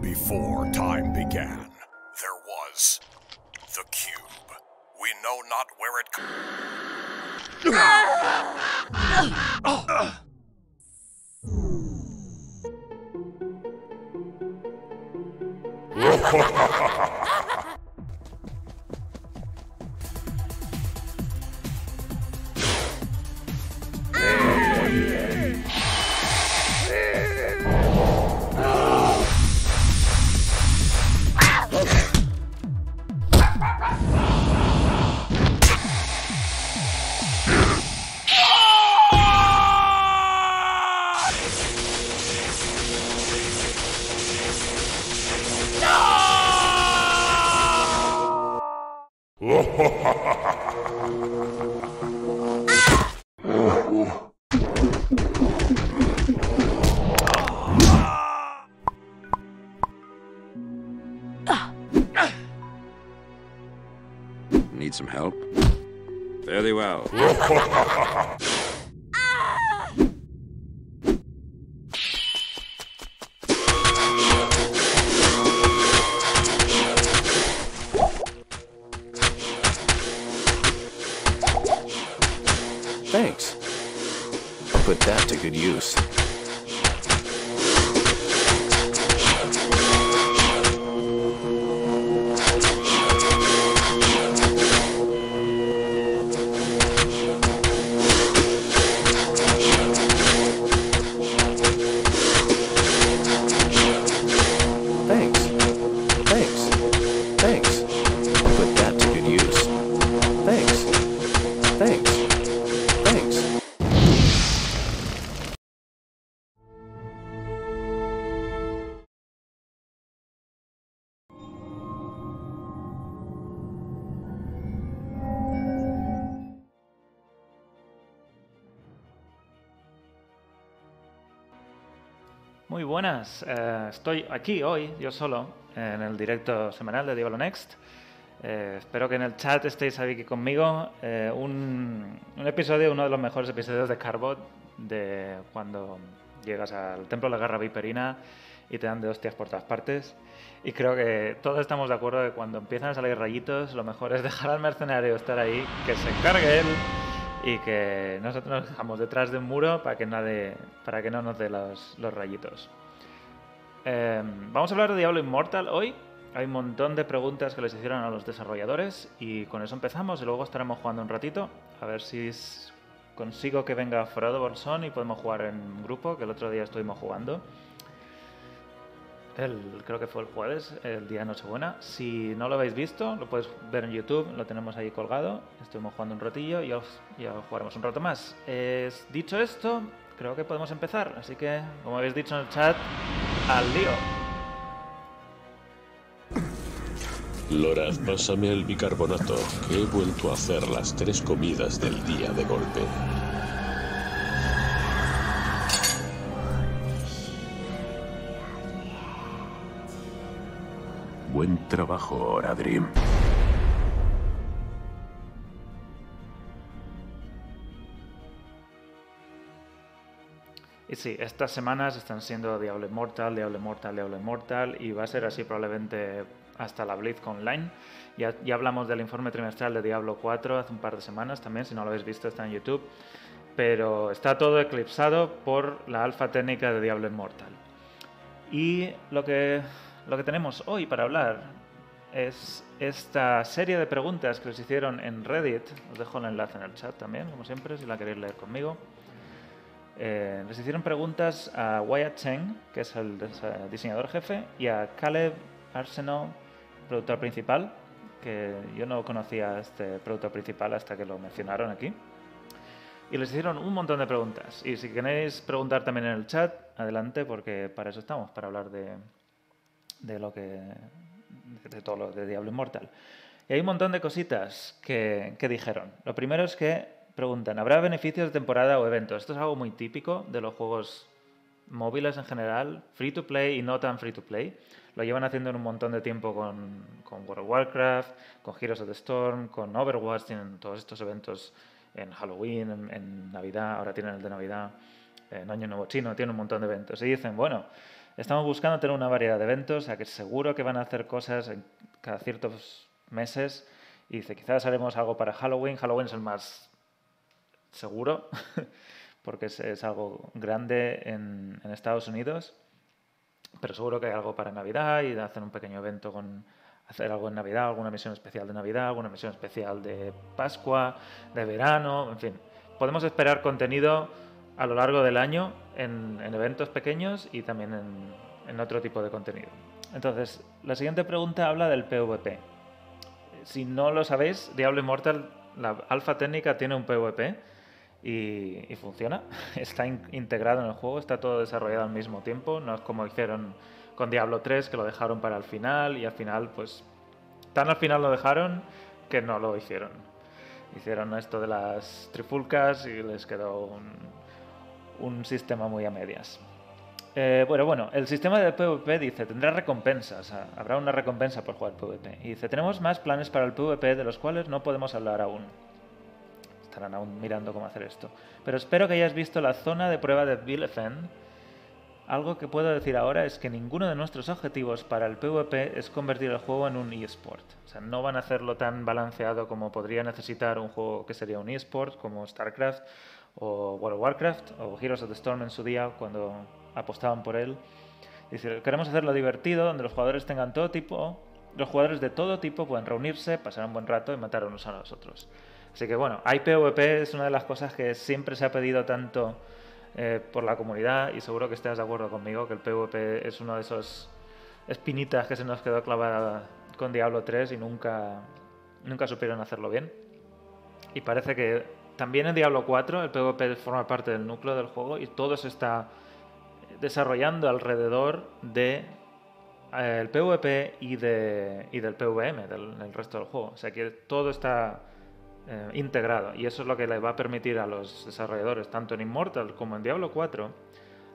Before time began, there was the cube. We know not where it. Need help? Fare thee well. buenas, eh, estoy aquí hoy, yo solo, en el directo semanal de Diablo Next. Eh, espero que en el chat estéis aquí conmigo. Eh, un, un episodio, uno de los mejores episodios de Carbot, de cuando llegas al Templo de la Garra Viperina y te dan de hostias por todas partes. Y creo que todos estamos de acuerdo que cuando empiezan a salir rayitos, lo mejor es dejar al mercenario estar ahí, que se encargue él y que nosotros nos dejamos detrás de un muro para que, nadie, para que no nos dé los, los rayitos. Eh, vamos a hablar de Diablo Immortal hoy. Hay un montón de preguntas que les hicieron a los desarrolladores y con eso empezamos y luego estaremos jugando un ratito. A ver si consigo que venga Frodo Bolsón y podemos jugar en grupo, que el otro día estuvimos jugando. El, creo que fue el jueves, el día Nochebuena. Si no lo habéis visto, lo podéis ver en YouTube, lo tenemos ahí colgado. Estuvimos jugando un ratillo y ya, os- ya jugaremos un rato más. Dicho esto, creo que podemos empezar. Así que, como habéis dicho en el chat, al lío. Loraz, pásame el bicarbonato, que he vuelto a hacer las tres comidas del día de golpe. Buen trabajo, Oradrim. Y sí, estas semanas están siendo Diablo Immortal, Diablo Immortal, Diablo Immortal y va a ser así probablemente hasta la Blitz Online. Ya, hablamos del informe trimestral de Diablo 4 hace un par de semanas también, si no lo habéis visto está en YouTube. Pero está todo eclipsado por la alfa técnica de Diablo Immortal. Y lo que, lo que tenemos hoy para hablar es esta serie de preguntas que les hicieron en Reddit. Os dejo el enlace en el chat también, como siempre, si la queréis leer conmigo. Eh, les hicieron preguntas a Wyatt Cheng, que es el diseñador jefe, y a Caleb Arsenault, productor principal, que yo no conocía a este productor principal hasta que lo mencionaron aquí. Y les hicieron un montón de preguntas. Y si queréis preguntar también en el chat, adelante, porque para eso estamos, para hablar de, de lo que. de todo lo de Diablo Immortal. Y hay un montón de cositas que, que dijeron. Lo primero es que preguntan: ¿habrá beneficios de temporada o eventos? Esto es algo muy típico de los juegos móviles en general, free to play y no tan free to play. Lo llevan haciendo en un montón de tiempo con, con World of Warcraft, con Heroes of the Storm, con Overwatch, tienen todos estos eventos en Halloween, en, en Navidad, ahora tienen el de Navidad. en Año Nuevo Chino, tiene un montón de eventos. Y dicen, bueno, estamos buscando tener una variedad de eventos, sea que seguro que van a hacer cosas en cada ciertos meses. Y dice, quizás haremos algo para Halloween. Halloween es el más seguro, porque es, algo grande en, en Estados Unidos. Pero seguro que hay algo para Navidad y hacen un pequeño evento con hacer algo en Navidad, alguna misión especial de Navidad, alguna misión especial de Pascua, de verano, en fin. Podemos esperar contenido a lo largo del año en, eventos pequeños y también en, otro tipo de contenido. Entonces, la siguiente pregunta habla del PvP. Si no lo sabéis, Diablo Immortal, la alfa técnica tiene un PvP y, funciona. Está integrado en el juego, está todo desarrollado al mismo tiempo, no es como hicieron con Diablo 3, que lo dejaron para el final y al final, pues, tan al final lo dejaron que no lo hicieron. Hicieron esto de las trifulcas y les quedó un, sistema muy a medias. Eh, bueno, bueno, el sistema de PvP dice, tendrá recompensas, habrá una recompensa por jugar PvP. Y dice, tenemos más planes para el PvP de los cuales no podemos hablar aún. Estarán aún mirando cómo hacer esto. Pero espero que hayas visto la zona de prueba de Bielefeld algo que puedo decir ahora es que ninguno de nuestros objetivos para el PvP es convertir el juego en un eSport. O sea, no van a hacerlo tan balanceado como podría necesitar un juego que sería un eSport como StarCraft o World of Warcraft o Heroes of the Storm en su día cuando apostaban por él. Queremos hacerlo divertido, donde los jugadores tengan todo tipo, los jugadores de todo tipo pueden reunirse, pasar un buen rato y matar unos a los otros. Así que bueno, hay PvP es una de las cosas que siempre se ha pedido tanto eh, por la comunidad y seguro que estés de acuerdo conmigo que el PvP es uno de esos espinitas que se nos quedó clavada con Diablo 3 y nunca, nunca supieron hacerlo bien. Y parece que también en Diablo 4 el PvP forma parte del núcleo del juego y todo se está desarrollando alrededor de eh, el PvP y, de, y del PvM, del, del, resto del juego. O sea que todo está eh, integrado. Y eso es lo que le va a permitir a los desarrolladores, tanto en Immortal como en Diablo 4,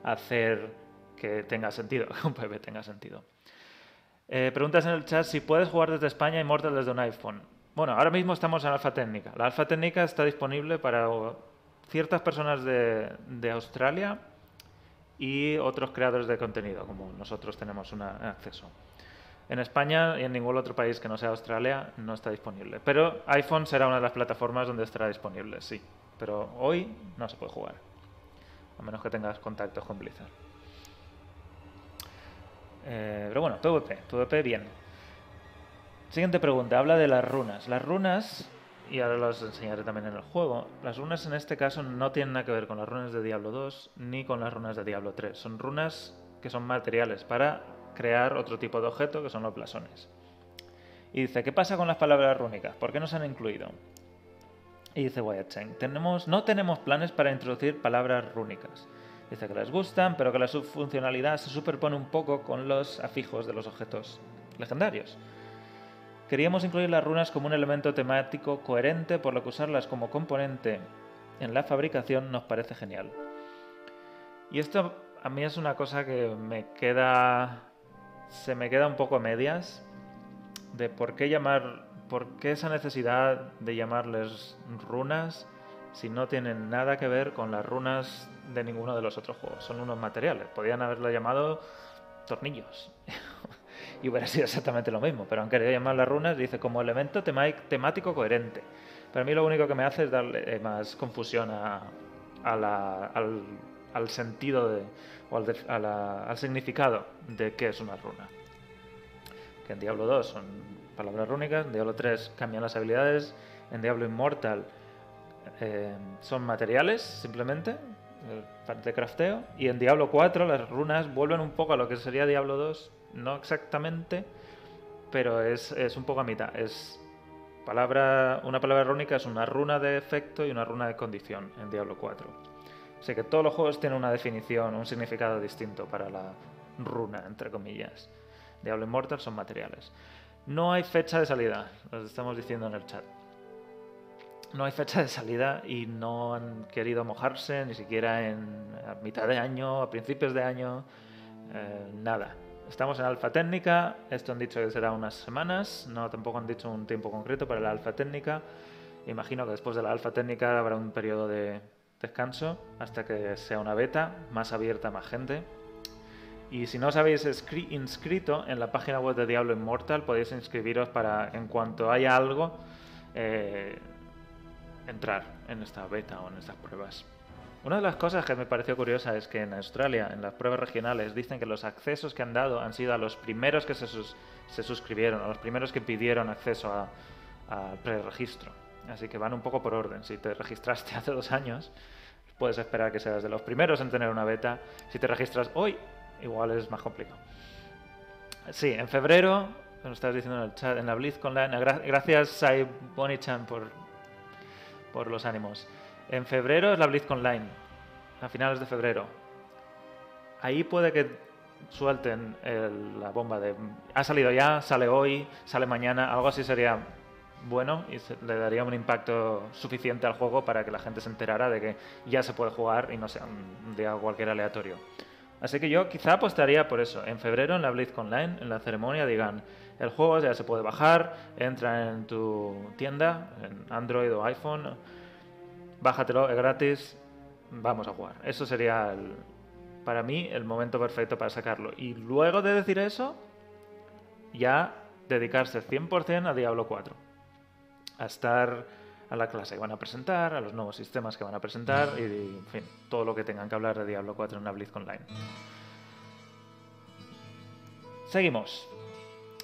hacer que tenga sentido, que un PvP tenga sentido. Eh, preguntas en el chat si puedes jugar desde España Immortal desde un iPhone. Bueno, ahora mismo estamos en alfa técnica. La alfa técnica está disponible para ciertas personas de, de Australia y otros creadores de contenido, como nosotros tenemos un acceso. En España y en ningún otro país que no sea Australia no está disponible. Pero iPhone será una de las plataformas donde estará disponible, sí. Pero hoy no se puede jugar. A menos que tengas contactos con Blizzard. Eh, pero bueno, PvP. PvP bien. Siguiente pregunta. Habla de las runas. Las runas, y ahora las enseñaré también en el juego, las runas en este caso no tienen nada que ver con las runas de Diablo 2 ni con las runas de Diablo 3. Son runas que son materiales para crear otro tipo de objeto que son los blasones. Y dice, ¿qué pasa con las palabras rúnicas? ¿Por qué no se han incluido? Y dice Wyatt tenemos, no tenemos planes para introducir palabras rúnicas. Dice que les gustan, pero que la subfuncionalidad se superpone un poco con los afijos de los objetos legendarios. Queríamos incluir las runas como un elemento temático coherente, por lo que usarlas como componente en la fabricación nos parece genial. Y esto a mí es una cosa que me queda se me queda un poco a medias de por qué llamar, por qué esa necesidad de llamarles runas si no tienen nada que ver con las runas de ninguno de los otros juegos. Son unos materiales. Podrían haberlo llamado tornillos. y hubiera sido exactamente lo mismo. Pero han querido llamar las runas, dice, como elemento temático coherente. Para mí lo único que me hace es darle más confusión al sentido de, o al, significado de qué es una runa. Que en Diablo 2 son palabras rúnicas, en Diablo 3 cambian las habilidades, en Diablo Immortal eh, son materiales simplemente, parte de crafteo, y en Diablo 4 las runas vuelven un poco a lo que sería Diablo 2, no exactamente, pero es, es un poco a mitad. Es palabra, una palabra rúnica es una runa de efecto y una runa de condición en Diablo 4. Así que todos los juegos tienen una definición, un significado distinto para la runa, entre comillas. Diablo Immortal son materiales. No hay fecha de salida, lo estamos diciendo en el chat. No hay fecha de salida y no han querido mojarse ni siquiera en a mitad de año, a principios de año, eh, nada. Estamos en alfa técnica, esto han dicho que será unas semanas, no tampoco han dicho un tiempo concreto para la alfa técnica. Imagino que después de la alfa técnica habrá un periodo de descanso hasta que sea una beta más abierta a más gente. Y si no os habéis inscrito en la página web de Diablo Immortal, podéis inscribiros para, en cuanto haya algo, eh, entrar en esta beta o en estas pruebas. Una de las cosas que me pareció curiosa es que en Australia, en las pruebas regionales, dicen que los accesos que han dado han sido a los primeros que se, se suscribieron, a los primeros que pidieron acceso al preregistro. Así que van un poco por orden. Si te registraste hace dos años, puedes esperar que seas de los primeros en tener una beta. Si te registras hoy, igual es más complicado. Sí, en febrero, lo diciendo en el chat, en la BlizzCon gra- gracias Sai Bonichan por, por los ánimos. En febrero es la BlizzCon Online, a finales de febrero. Ahí puede que suelten el- la bomba de ha salido ya, sale hoy, sale mañana, algo así sería bueno y le daría un impacto suficiente al juego para que la gente se enterara de que ya se puede jugar y no sea un día cualquier aleatorio. Así que yo quizá apostaría por eso. En febrero en la BlizzCon Online, en la ceremonia, digan, el juego ya se puede bajar, entra en tu tienda, en Android o iPhone, bájatelo, es gratis, vamos a jugar. Eso sería, para mí, el momento perfecto para sacarlo. Y luego de decir eso, ya dedicarse 100% a Diablo 4. A estar a la clase que van a presentar, a los nuevos sistemas que van a presentar y, en fin, todo lo que tengan que hablar de Diablo 4 en una BlizzCon Online. Seguimos.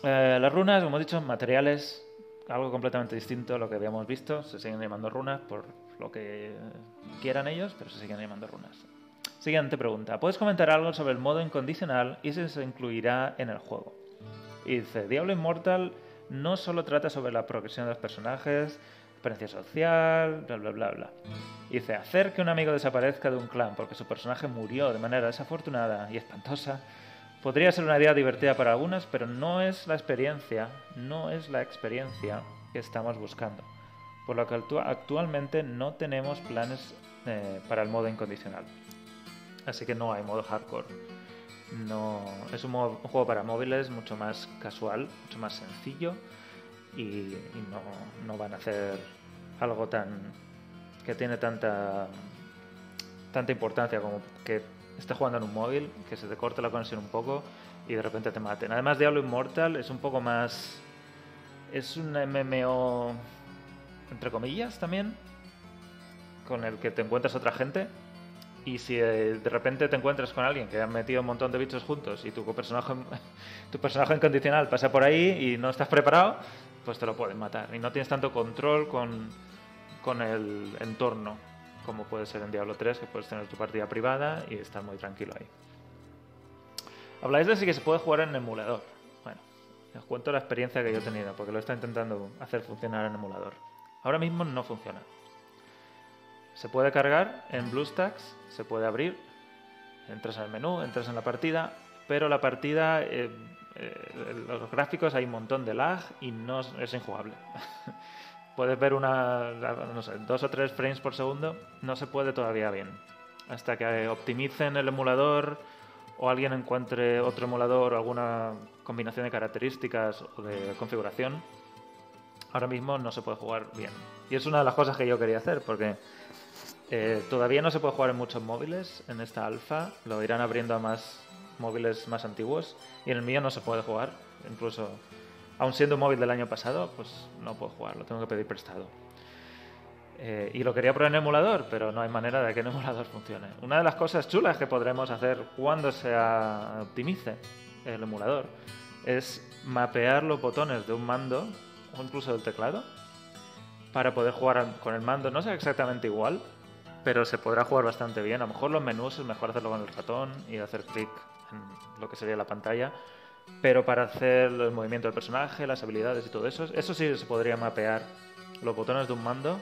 Eh, las runas, como he dicho, materiales, algo completamente distinto a lo que habíamos visto. Se siguen llamando runas por lo que quieran ellos, pero se siguen llamando runas. Siguiente pregunta. ¿Puedes comentar algo sobre el modo incondicional y si se incluirá en el juego? Y dice, Diablo Immortal no solo trata sobre la progresión de los personajes, experiencia social, bla bla bla bla. Dice, hacer que un amigo desaparezca de un clan porque su personaje murió de manera desafortunada y espantosa podría ser una idea divertida para algunas, pero no es la experiencia, no es la experiencia que estamos buscando. Por lo que actua- actualmente no tenemos planes eh, para el modo incondicional. Así que no hay modo hardcore. No, es un, un juego para móviles mucho más casual, mucho más sencillo y, y no, no van a hacer algo tan que tiene tanta tanta importancia como que estés jugando en un móvil, que se te corte la conexión un poco y de repente te maten. Además, Diablo Immortal es un poco más. Es un MMO, entre comillas, también, con el que te encuentras otra gente. Y si eh, de repente te encuentras con alguien que ha metido un montón de bichos juntos y tu personaje, tu personaje incondicional pasa por ahí y no estás preparado, pues te lo pueden matar. Y no tienes tanto control con, con el entorno como puede ser en Diablo 3, que puedes tener tu partida privada y estar muy tranquilo ahí. Habláis de si que se puede jugar en emulador. Bueno, os cuento la experiencia que yo he tenido, porque lo he intentando hacer funcionar en emulador. Ahora mismo no funciona. Se puede cargar en BlueStacks, se puede abrir, entras en el menú, entras en la partida, pero la partida, eh, eh, los gráficos hay un montón de lag y no es injugable. Puedes ver una, no sé, dos o tres frames por segundo, no se puede todavía bien. Hasta que optimicen el emulador o alguien encuentre otro emulador o alguna combinación de características o de configuración, ahora mismo no se puede jugar bien. Y es una de las cosas que yo quería hacer, porque eh, todavía no se puede jugar en muchos móviles en esta alfa, lo irán abriendo a más móviles más antiguos, y en el mío no se puede jugar, incluso aun siendo un móvil del año pasado, pues no puedo jugar, lo tengo que pedir prestado. Eh, y lo quería probar en emulador, pero no hay manera de que en emulador funcione. Una de las cosas chulas que podremos hacer cuando se optimice el emulador es mapear los botones de un mando o incluso del teclado para poder jugar con el mando. No sea exactamente igual, pero se podrá jugar bastante bien. A lo mejor los menús es mejor hacerlo con el ratón y hacer clic en lo que sería la pantalla. Pero para hacer el movimiento del personaje, las habilidades y todo eso, eso sí se podría mapear los botones de un mando,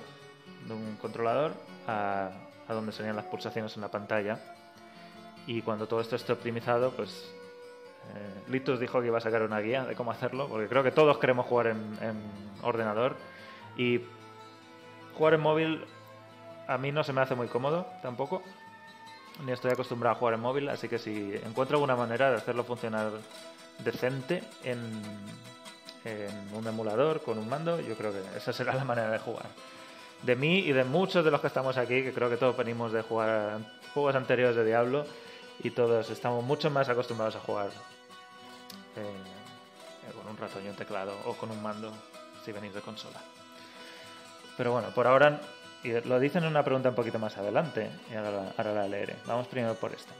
de un controlador, a, a donde serían las pulsaciones en la pantalla. Y cuando todo esto esté optimizado, pues eh, Litus dijo que iba a sacar una guía de cómo hacerlo, porque creo que todos queremos jugar en, en ordenador. Y jugar en móvil a mí no se me hace muy cómodo tampoco. Ni estoy acostumbrado a jugar en móvil, así que si encuentro alguna manera de hacerlo funcionar decente en, un emulador con un mando, yo creo que esa será la manera de jugar. de mí y de muchos de los que estamos aquí, que creo que todos venimos de jugar juegos anteriores de Diablo y todos estamos mucho más acostumbrados a jugar eh, eh, con un ratón y un teclado o con un mando si venís de consola. Pero bueno, por ahora, y lo dicen en una pregunta un poquito más adelante, y ahora, ahora la leeré. Vamos primero por esta.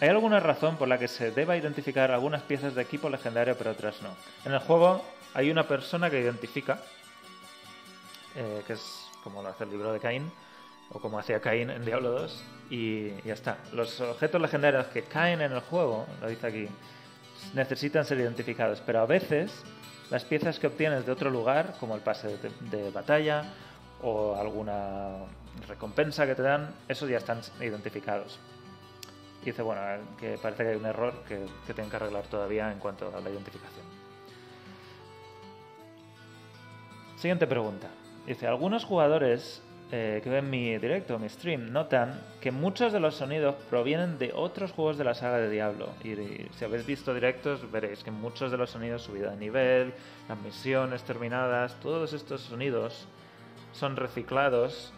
¿Hay alguna razón por la que se deba identificar algunas piezas de equipo legendario pero otras no? En el juego hay una persona que identifica, eh, que es como lo hace el libro de Caín, o como hacía Caín en Diablo 2, y ya está. Los objetos legendarios que caen en el juego, lo dice aquí, necesitan ser identificados, pero a veces las piezas que obtienes de otro lugar, como el pase de batalla o alguna recompensa que te dan, esos ya están identificados. Y dice, bueno, que parece que hay un error que, que tienen que arreglar todavía en cuanto a la identificación. Siguiente pregunta. Dice, algunos jugadores eh, que ven mi directo, mi stream, notan que muchos de los sonidos provienen de otros juegos de la saga de Diablo. Y si habéis visto directos, veréis que muchos de los sonidos, subida de nivel, las misiones terminadas, todos estos sonidos son reciclados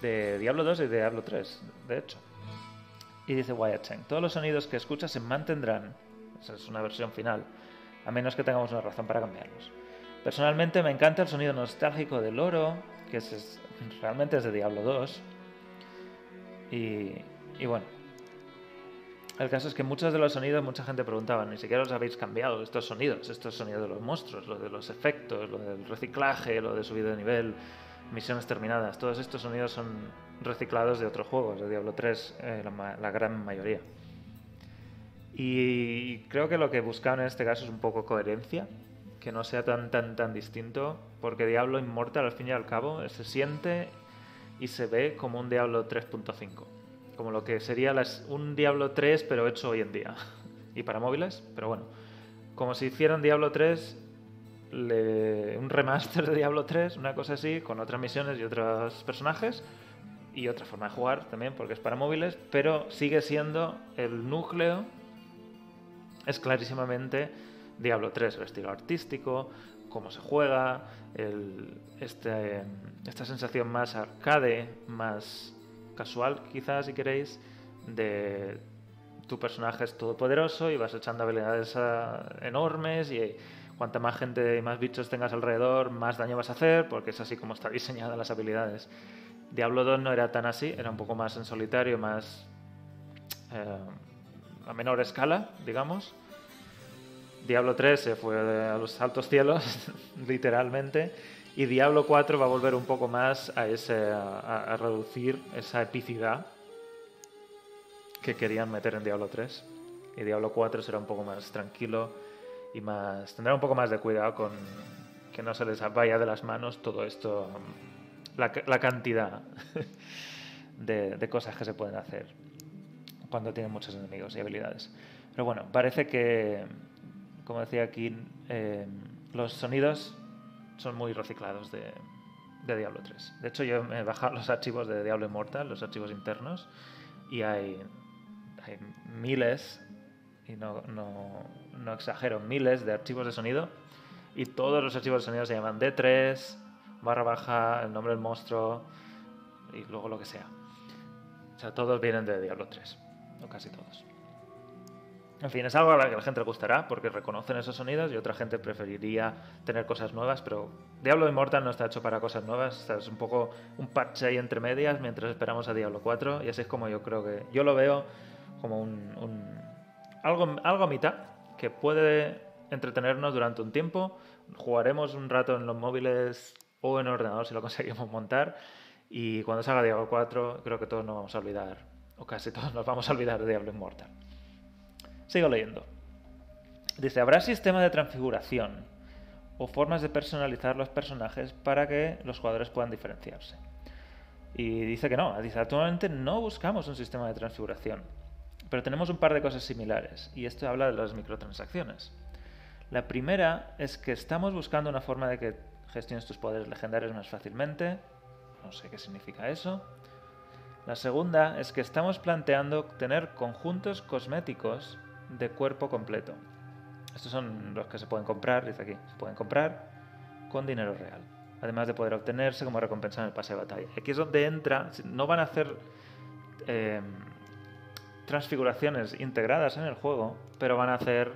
de Diablo 2 y Diablo 3, de hecho. Y dice Wyatt Cheng, todos los sonidos que escuchas se mantendrán, esa es una versión final, a menos que tengamos una razón para cambiarlos. Personalmente me encanta el sonido nostálgico del oro, que es- realmente es de Diablo 2. Y, y bueno, el caso es que muchos de los sonidos, mucha gente preguntaba, ni siquiera los habéis cambiado, estos sonidos, estos sonidos de los monstruos, lo de los efectos, lo del reciclaje, lo de subida de nivel, misiones terminadas, todos estos sonidos son reciclados de otros juegos, de Diablo 3, eh, la, la gran mayoría. Y creo que lo que buscaban en este caso es un poco coherencia, que no sea tan tan tan distinto, porque Diablo Immortal al fin y al cabo se siente y se ve como un Diablo 3.5, como lo que sería un Diablo 3 pero hecho hoy en día. Y para móviles, pero bueno, como si hicieran Diablo 3 le- un remaster de Diablo 3, una cosa así, con otras misiones y otros personajes y otra forma de jugar también porque es para móviles, pero sigue siendo el núcleo es clarísimamente Diablo 3, el estilo artístico, cómo se juega, este, esta sensación más arcade, más casual quizás si queréis, de tu personaje es todopoderoso y vas echando habilidades ah, enormes y cuanta más gente y más bichos tengas alrededor, más daño vas a hacer, porque es así como está diseñada las habilidades. Diablo 2 no era tan así, era un poco más en solitario, más eh, a menor escala, digamos. Diablo 3 se fue a los altos cielos, literalmente, y Diablo 4 va a volver un poco más a, ese, a, reducir esa epicidad que querían meter en Diablo 3. Y Diablo 4 será un poco más tranquilo y más tendrá un poco más de cuidado con que no se les vaya de las manos todo esto, la, la cantidad de, de cosas que se pueden hacer cuando tienen muchos enemigos y habilidades. Pero bueno, parece que, como decía aquí, eh, los sonidos son muy reciclados de, de Diablo 3. De hecho, yo me he bajado los archivos de Diablo Immortal, los archivos internos, y hay, hay miles, y no, no, no exagero, miles de archivos de sonido, y todos los archivos de sonido se llaman D3, barra baja, el nombre del monstruo, y luego lo que sea. O sea, todos vienen de Diablo 3, o casi todos. En fin, es algo a la que la gente le gustará porque reconocen esos sonidos y otra gente preferiría tener cosas nuevas, pero Diablo Immortal no está hecho para cosas nuevas, sea, es un poco un parche ahí entre medias mientras esperamos a Diablo 4 y así es como yo creo que yo lo veo como un, algo, algo a mitad que puede entretenernos durante un tiempo, jugaremos un rato en los móviles o en ordenador si lo conseguimos montar y cuando salga Diablo 4 creo que todos nos vamos a olvidar, o casi todos nos vamos a olvidar de Diablo Immortal. Sigo leyendo. Dice, ¿habrá sistema de transfiguración o formas de personalizar los personajes para que los jugadores puedan diferenciarse? Y dice que no. Dice, actualmente no buscamos un sistema de transfiguración, pero tenemos un par de cosas similares, y esto habla de las microtransacciones. La primera es que estamos buscando una forma de que gestiones tus poderes legendarios más fácilmente. No sé qué significa eso. La segunda es que estamos planteando tener conjuntos cosméticos de cuerpo completo. Estos son los que se pueden comprar, dice aquí, se pueden comprar con dinero real. además de poder obtenerse como recompensa en el pase de batalla. Aquí es donde entra, no van a hacer eh, transfiguraciones integradas en el juego, pero van a hacer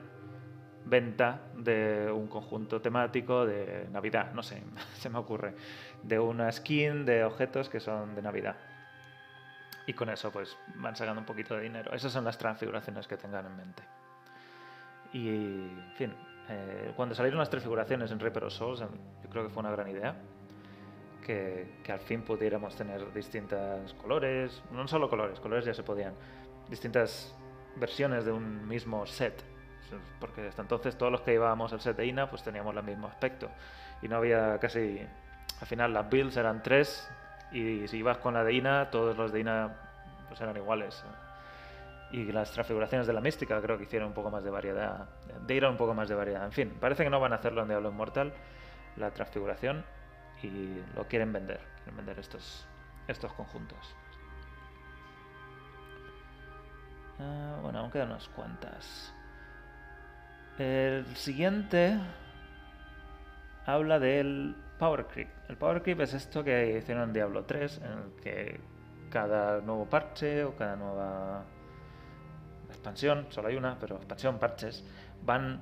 venta de un conjunto temático de Navidad, no sé, se me ocurre, de una skin de objetos que son de Navidad. Y con eso pues van sacando un poquito de dinero. Esas son las transfiguraciones que tengan en mente. Y, en fin, eh, cuando salieron las transfiguraciones en Reaper of Souls, yo creo que fue una gran idea. Que, que, al fin pudiéramos tener distintos colores, no solo colores, colores ya se podían, distintas versiones de un mismo set porque hasta entonces todos los que llevábamos el set de INA pues teníamos el mismo aspecto y no había casi al final las builds eran tres y si ibas con la de INA todos los de INA pues eran iguales. Y las transfiguraciones de la mística creo que hicieron un poco más de variedad de ir a un poco más de variedad. En fin parece que no van a hacerlo en Diablo Immortal la transfiguración y lo quieren vender quieren vender estos estos conjuntos. Uh, bueno aún quedan unas cuantas. El siguiente habla del Power Creep. El Power Creep es esto que hicieron en Diablo 3, en el que cada nuevo parche o cada nueva expansión, solo hay una, pero expansión, parches, van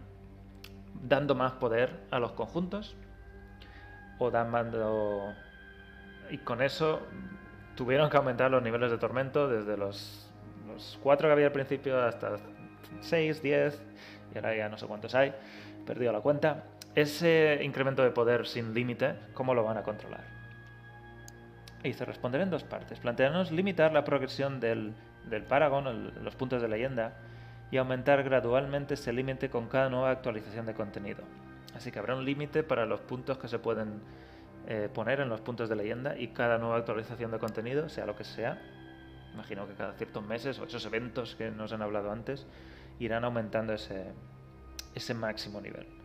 dando más poder a los conjuntos o dando... Y con eso tuvieron que aumentar los niveles de tormento desde los, los 4 que había al principio hasta 6, 10 y ahora ya no sé cuántos hay, perdido la cuenta. Ese incremento de poder sin límite, ¿cómo lo van a controlar? Y se responder en dos partes. Plantearnos limitar la progresión del, del Paragon, los puntos de leyenda, y aumentar gradualmente ese límite con cada nueva actualización de contenido. Así que habrá un límite para los puntos que se pueden eh, poner en los puntos de leyenda y cada nueva actualización de contenido, sea lo que sea, imagino que cada ciertos meses o esos eventos que nos han hablado antes, irán aumentando ese, ese máximo nivel.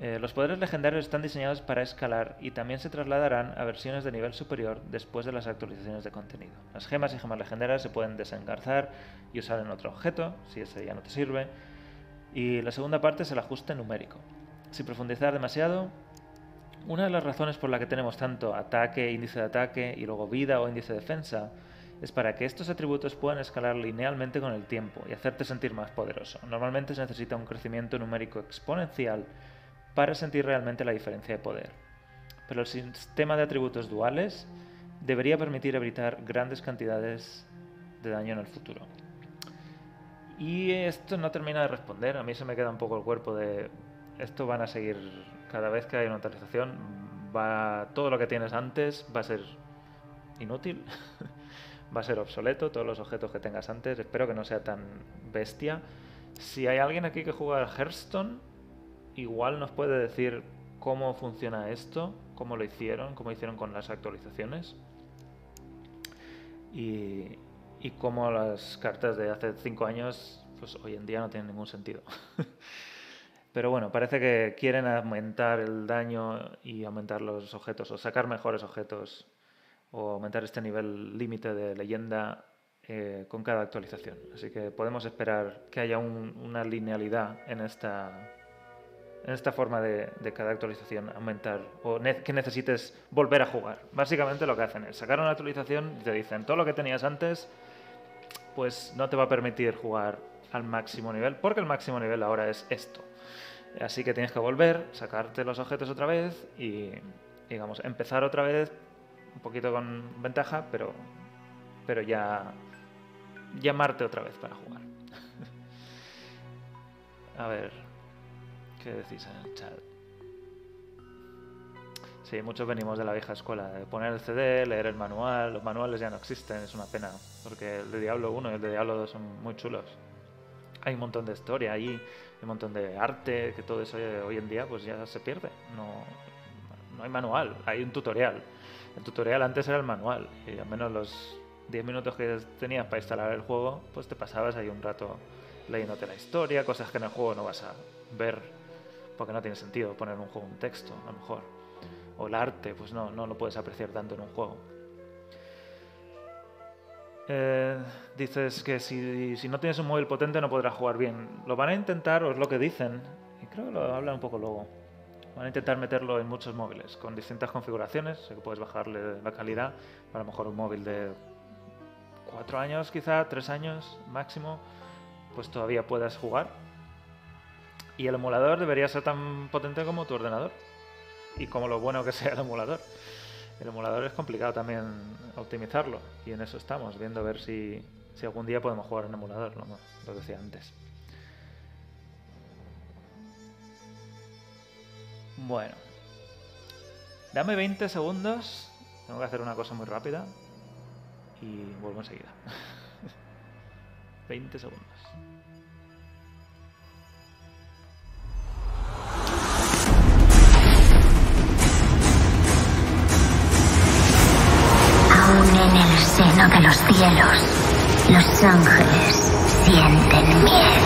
Eh, los poderes legendarios están diseñados para escalar y también se trasladarán a versiones de nivel superior después de las actualizaciones de contenido. Las gemas y gemas legendarias se pueden desengarzar y usar en otro objeto, si ese ya no te sirve. Y la segunda parte es el ajuste numérico. Sin profundizar demasiado, una de las razones por la que tenemos tanto ataque, índice de ataque y luego vida o índice de defensa es para que estos atributos puedan escalar linealmente con el tiempo y hacerte sentir más poderoso. Normalmente se necesita un crecimiento numérico exponencial para sentir realmente la diferencia de poder. Pero el sistema de atributos duales debería permitir evitar grandes cantidades de daño en el futuro. Y esto no termina de responder, a mí se me queda un poco el cuerpo de esto van a seguir cada vez que hay una actualización, va todo lo que tienes antes va a ser inútil. va a ser obsoleto, todos los objetos que tengas antes, espero que no sea tan bestia. Si hay alguien aquí que juega al Hearthstone, igual nos puede decir cómo funciona esto, cómo lo hicieron, cómo hicieron con las actualizaciones. Y, y cómo las cartas de hace 5 años, pues hoy en día no tienen ningún sentido. Pero bueno, parece que quieren aumentar el daño y aumentar los objetos o sacar mejores objetos o aumentar este nivel límite de leyenda eh, con cada actualización. Así que podemos esperar que haya una linealidad en esta, en esta forma de, cada actualización aumentar o que necesites volver a jugar. Básicamente lo que hacen es sacar una actualización y te dicen todo lo que tenías antes pues no te va a permitir jugar al máximo nivel porque el máximo nivel ahora es esto. Así que tienes que volver, sacarte los objetos otra vez y digamos empezar otra vez un poquito con ventaja, pero, pero ya llamarte otra vez para jugar. A ver, ¿qué decís en el chat? Sí, muchos venimos de la vieja escuela, de poner el CD, leer el manual. Los manuales ya no existen, es una pena, porque el de Diablo 1 y el de Diablo 2 son muy chulos. Hay un montón de historia ahí, un montón de arte, que todo eso hoy en día pues ya se pierde. No, no hay manual, hay un tutorial. El tutorial antes era el manual y al menos los 10 minutos que tenías para instalar el juego, pues te pasabas ahí un rato leyéndote la historia, cosas que en el juego no vas a ver porque no tiene sentido poner en un juego un texto, a lo mejor. O el arte, pues no, no lo puedes apreciar tanto en un juego. Eh, dices que si, si, no tienes un móvil potente no podrás jugar bien. Lo van a intentar, o es lo que dicen, y creo que lo hablan un poco luego. Van a intentar meterlo en muchos móviles, con distintas configuraciones. Sé que puedes bajarle la calidad. A lo mejor un móvil de cuatro años, quizá, tres años máximo, pues todavía puedas jugar. Y el emulador debería ser tan potente como tu ordenador. Y como lo bueno que sea el emulador. El emulador es complicado también optimizarlo. Y en eso estamos, viendo a ver si, si algún día podemos jugar en emulador, lo, lo decía antes. Bueno. Dame 20 segundos. Tengo que hacer una cosa muy rápida. Y vuelvo enseguida. 20 segundos. Seno de los cielos, los ángeles sienten miedo.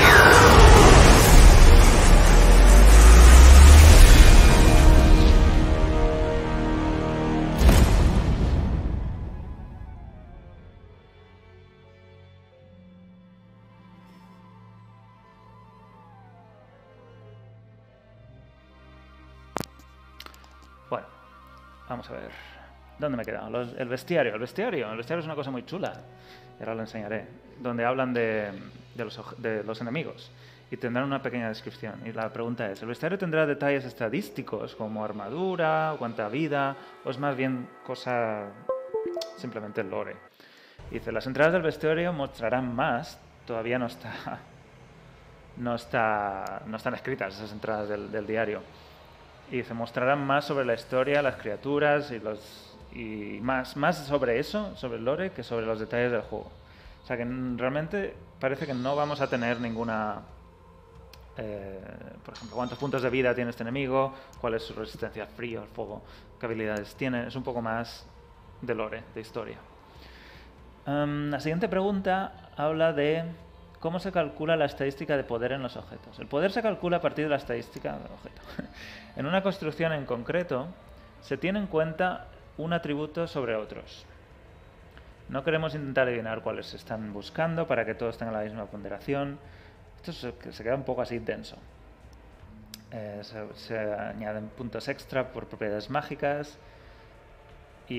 Bueno, vamos a ver. ¿Dónde me he quedado? El bestiario. El bestiario. El bestiario es una cosa muy chula. Y ahora lo enseñaré. Donde hablan de, de los, de los enemigos. Y tendrán una pequeña descripción. Y la pregunta es, ¿el bestiario tendrá detalles estadísticos como armadura, cuánta vida? ¿O es más bien cosa simplemente lore? Dice, las entradas del bestiario mostrarán más. Todavía no está... No, está, no están escritas esas entradas del, del diario y se mostrarán más sobre la historia, las criaturas y los y más más sobre eso, sobre el lore que sobre los detalles del juego. O sea que realmente parece que no vamos a tener ninguna eh, por ejemplo, cuántos puntos de vida tiene este enemigo, cuál es su resistencia al frío, al fuego, qué habilidades tiene, es un poco más de lore, de historia. Em, la siguiente pregunta habla de cómo se calcula la estadística de poder en los objetos. El poder se calcula a partir de la estadística del objeto. en una construcción en concreto, se tiene en cuenta un atributo sobre otros. No queremos intentar adivinar cuáles están buscando para que todos tengan la misma ponderación. Esto se, queda un poco así denso. Eh, se, añaden puntos extra por propiedades mágicas, y,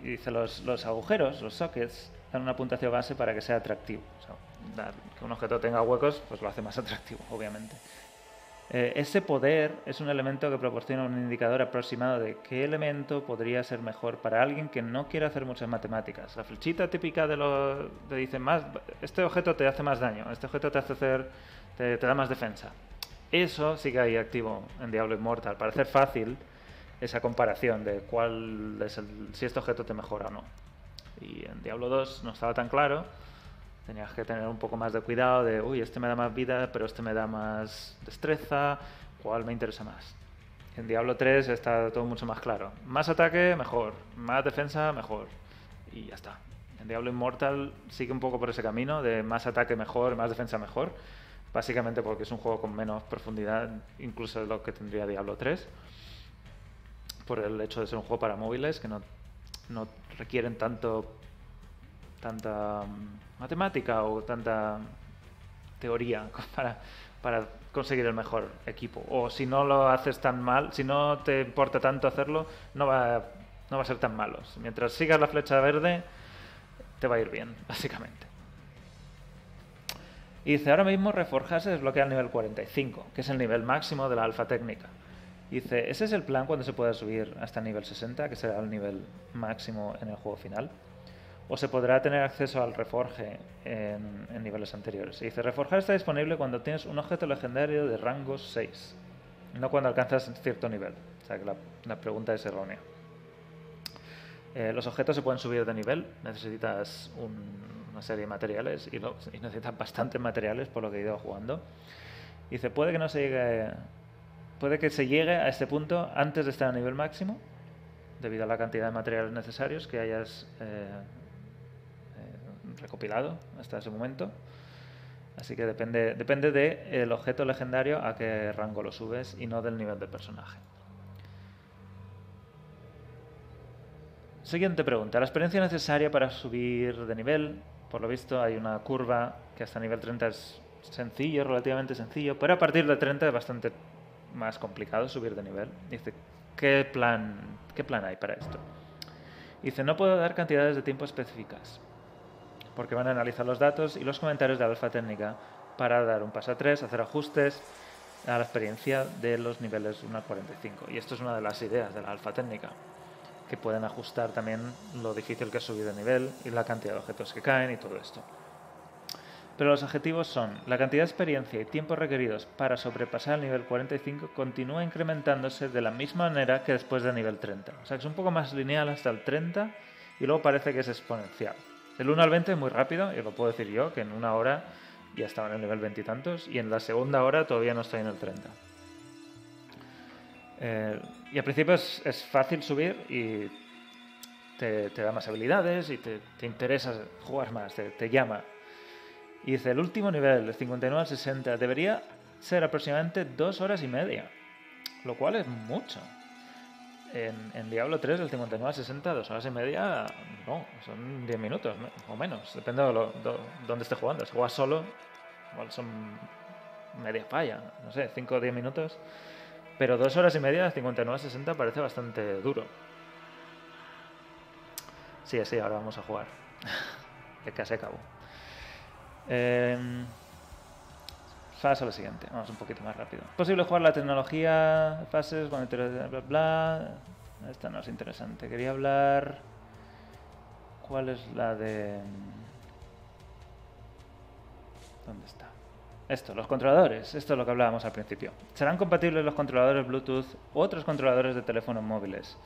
y dice los, los agujeros, los sockets, dan una puntuación base para que sea atractivo. Que un objeto tenga huecos, pues lo hace más atractivo, obviamente. Eh, ese poder es un elemento que proporciona un indicador aproximado de qué elemento podría ser mejor para alguien que no quiere hacer muchas matemáticas. La flechita típica de lo te dice más, este objeto te hace más daño, este objeto te hace hacer, te, da más defensa. Eso que hay activo en Diablo Immortal para hacer fácil esa comparación de cuál es el, si este objeto te mejora o no. Y en Diablo 2 no estaba tan claro, tenías que tener un poco más de cuidado de, uy, este me da más vida, pero este me da más destreza, ¿cuál me interesa más? En Diablo 3 está todo mucho más claro. Más ataque, mejor. Más defensa, mejor. Y ya está. En Diablo Immortal sigue un poco por ese camino de más ataque mejor, más defensa mejor. Básicamente porque es un juego con menos profundidad, incluso de lo que tendría Diablo 3 por el hecho de ser un juego para móviles que no, no requieren tanto tanta mm, matemática o tanta teoría para, para conseguir el mejor equipo. O si no lo haces tan mal, si no te importa tanto hacerlo, no va, no va a ser tan malo. Mientras sigas la flecha verde, te va a ir bien, básicamente. Y dice, ahora mismo Reforjar se desbloquea al nivel 45, que es el nivel máximo de la alfa técnica. Dice, ese es el plan cuando se pueda subir hasta el nivel 60, que será el nivel máximo en el juego final. O se podrá tener acceso al reforge en, niveles anteriores. Y dice, reforjar está disponible cuando tienes un objeto legendario de rango 6, no cuando alcanzas cierto nivel. O sea que la, pregunta es errónea. Eh, los objetos se pueden subir de nivel, necesitas un- una serie de materiales y, necesitas bastantes materiales por lo que he ido jugando. Dice, puede que no se llegue, puede que se llegue a este punto antes de estar a nivel máximo, debido a la cantidad de materiales necesarios que hayas eh, recopilado hasta ese momento. Así que depende, depende del objeto legendario a qué rango lo subes y no del nivel del personaje. Siguiente pregunta. La experiencia necesaria para subir de nivel. Por lo visto hay una curva que hasta nivel 30 es sencillo, relativamente sencillo, pero a partir de 30 es bastante más complicado subir de nivel. Dice, ¿qué plan, qué plan hay para esto? Dice, no puedo dar cantidades de tiempo específicas, porque van a analizar los datos y los comentarios de la alfa técnica para dar un paso a tres, hacer ajustes a la experiencia de los niveles 1 a 45. Y esto es una de las ideas de la alfa técnica, que pueden ajustar también lo difícil que es subir de nivel y la cantidad de objetos que caen y todo esto. Pero los objetivos son, la cantidad de experiencia y tiempo requeridos para sobrepasar el nivel 45 continúa incrementándose de la misma manera que después del nivel 30. O sea que es un poco más lineal hasta el 30 y luego parece que es exponencial. El 1 al 20 es muy rápido, y lo puedo decir yo, que en una hora ya estaba en el nivel 20 y y en la segunda hora todavía no estoy en el 30. Eh, y al principio es, fácil subir y te, da más habilidades y te, te interesa jugar más, te, te llama. Y dice, el último nivel, de 59 al 60, debería ser aproximadamente dos horas y media, lo cual es mucho. En, en, Diablo 3, del 59 al 60, dos horas y media, no, son 10 minutos o menos, depende de, lo, de dónde esté jugando. Si juegas solo, igual son media falla, no sé, 5 o 10 minutos. Pero dos horas y media, 59 a 60, parece bastante duro. Sí, sí, ahora vamos a jugar. que casi acabó. Eh, paso a lo siguiente, vamos un poquito más rápido. Posible jugar la tecnología, fases, bla, bla, bla. Esta no es interesante. Quería hablar. ¿Cuál es la de.? ¿Dónde está? Esto, los controladores. Esto es lo que hablábamos al principio. ¿Serán compatibles los controladores Bluetooth u otros controladores de teléfonos móviles?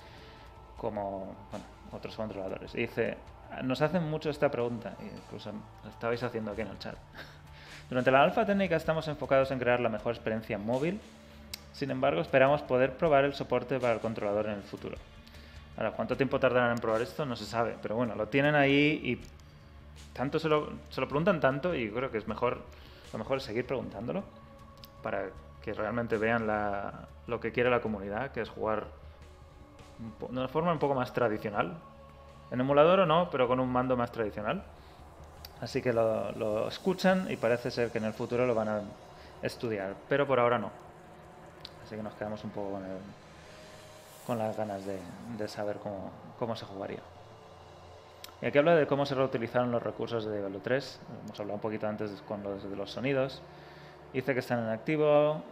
Como, bueno, otros controladores. Y dice, nos hacen mucho esta pregunta, incluso la estabais haciendo aquí en el chat. Durante la alfa técnica estamos enfocados en crear la mejor experiencia móvil, sin embargo esperamos poder probar el soporte para el controlador en el futuro. Ahora, ¿cuánto tiempo tardarán en probar esto? No se sabe, pero bueno, lo tienen ahí y tanto se lo, se lo preguntan tanto y creo que es mejor, lo mejor es seguir preguntándolo para que realmente vean la, lo que quiere la comunidad, que es jugar de una forma un poco más tradicional, en emulador o no, pero con un mando más tradicional. Así que lo, escuchan y parece ser que en el futuro lo van a estudiar, pero por ahora no. Así que nos quedamos un poco con, el, con las ganas de, saber cómo, cómo, se jugaría. Y aquí habla de cómo se reutilizaron los recursos de Diablo 3. Hemos hablado un poquito antes con los de los sonidos. Dice que están en activo.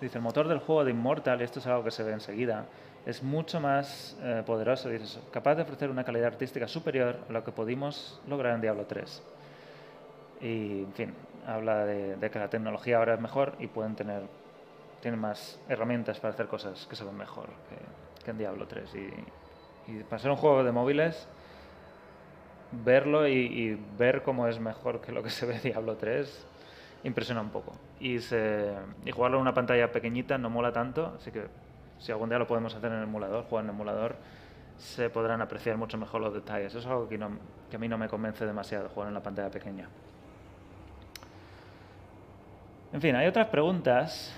Dice el motor del juego de Immortal, y esto es algo que se ve enseguida, es mucho más eh, poderoso, dices, capaz de ofrecer una calidad artística superior a lo que pudimos lograr en Diablo 3. Y, en fin, habla de, de, que la tecnología ahora es mejor y pueden tener tienen más herramientas para hacer cosas que se ven mejor que, que en Diablo 3. Y, y, para ser un juego de móviles, verlo y, y, ver cómo es mejor que lo que se ve en Diablo 3 impresiona un poco. Y, se, y jugarlo en una pantalla pequeñita no mola tanto, así que si algún día lo podemos hacer en el emulador, jugar en el emulador, se podrán apreciar mucho mejor los detalles. Eso es algo que, que a mí no me convence demasiado, jugar en la pantalla pequeña. En fin, hay otras preguntas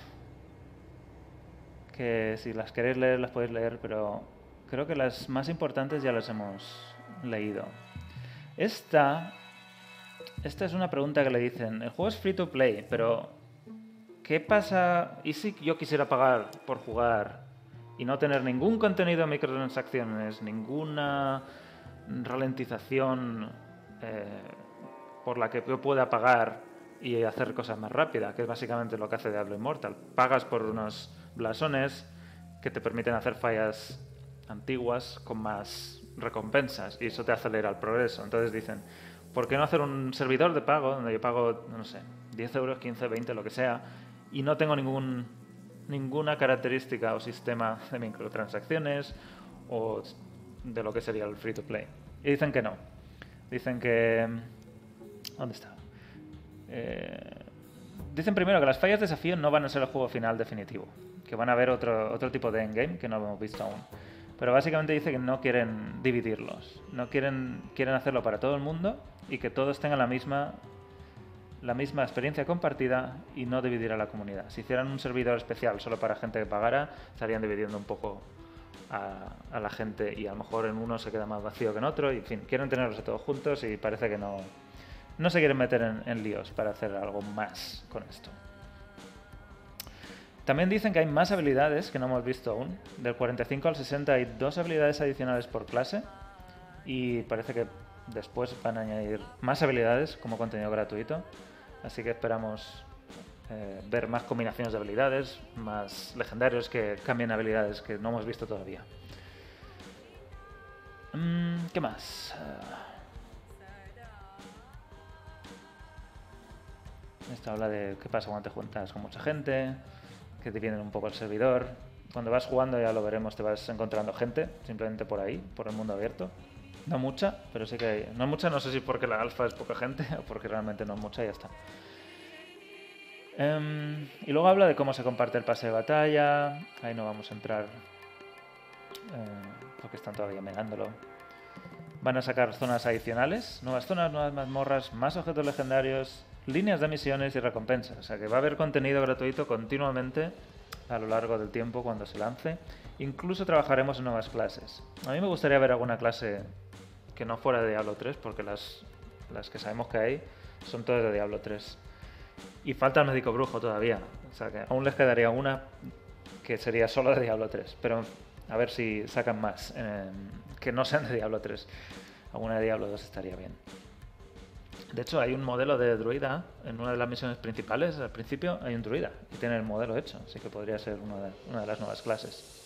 que si las queréis leer las podéis leer, pero creo que las más importantes ya las hemos leído. Esta, esta es una pregunta que le dicen, el juego es free to play, pero ¿qué pasa? ¿Y si yo quisiera pagar por jugar y no tener ningún contenido de microtransacciones, ninguna ralentización eh, por la que yo pueda pagar y hacer cosas más rápidas, que es básicamente lo que hace Diablo Immortal. Pagas por unos blasones que te permiten hacer fallas antiguas con más recompensas y eso te acelera el progreso. Entonces dicen, ¿por qué no hacer un servidor de pago donde yo pago, no sé, 10 euros, 15, 20, lo que sea, y no tengo ningún ninguna característica o sistema de microtransacciones o de lo que sería el free to play. Y dicen que no. Dicen que... ¿Dónde está? Eh, dicen primero que las fallas de desafío no van a ser el juego final definitivo, que van a haber otro, otro tipo de endgame que no hemos visto aún. Pero básicamente dice que no quieren dividirlos, no quieren, quieren hacerlo para todo el mundo y que todos tengan la misma la misma experiencia compartida y no dividir a la comunidad. Si hicieran un servidor especial solo para gente que pagara, estarían dividiendo un poco a, la gente y a lo mejor en uno se queda más vacío que en otro. Y en fin, quieren tenerlos todos juntos y parece que no, no se quieren meter en, en líos para hacer algo más con esto. También dicen que hay más habilidades que no hemos visto aún. Del 45 al 60 hay dos habilidades adicionales por clase. Y parece que después van a añadir más habilidades como contenido gratuito. Así que esperamos eh, ver más combinaciones de habilidades, más legendarios que cambien habilidades que no hemos visto todavía. Mm, ¿Qué más? Uh, esto habla de qué pasa cuando te juntas con mucha gente, que te vienen un poco el servidor. Cuando vas jugando, ya lo veremos, te vas encontrando gente, simplemente por ahí, por el mundo abierto. No mucha, pero sí que hay. No mucha, no sé si porque la alfa es poca gente o porque realmente no es mucha y ya está. Um, y luego habla de cómo se comparte el pase de batalla. Ahí no vamos a entrar eh, porque están todavía mirándolo. Van a sacar zonas adicionales, nuevas zonas, nuevas mazmorras, más objetos legendarios, líneas de misiones y recompensas. O sea que va a haber contenido gratuito continuamente a lo largo del tiempo cuando se lance. Incluso trabajaremos en nuevas clases. A mí me gustaría ver alguna clase que no fuera de Diablo 3, porque las, las que sabemos que hay son todas de Diablo 3. Y falta el médico brujo todavía. O sea que aún les quedaría una que sería solo de Diablo 3. Pero a ver si sacan más eh, que no sean de Diablo 3. Alguna de Diablo 2 estaría bien. De hecho, hay un modelo de druida en una de las misiones principales. Al principio hay un druida y tiene el modelo hecho, así que podría ser una de, una de las nuevas clases.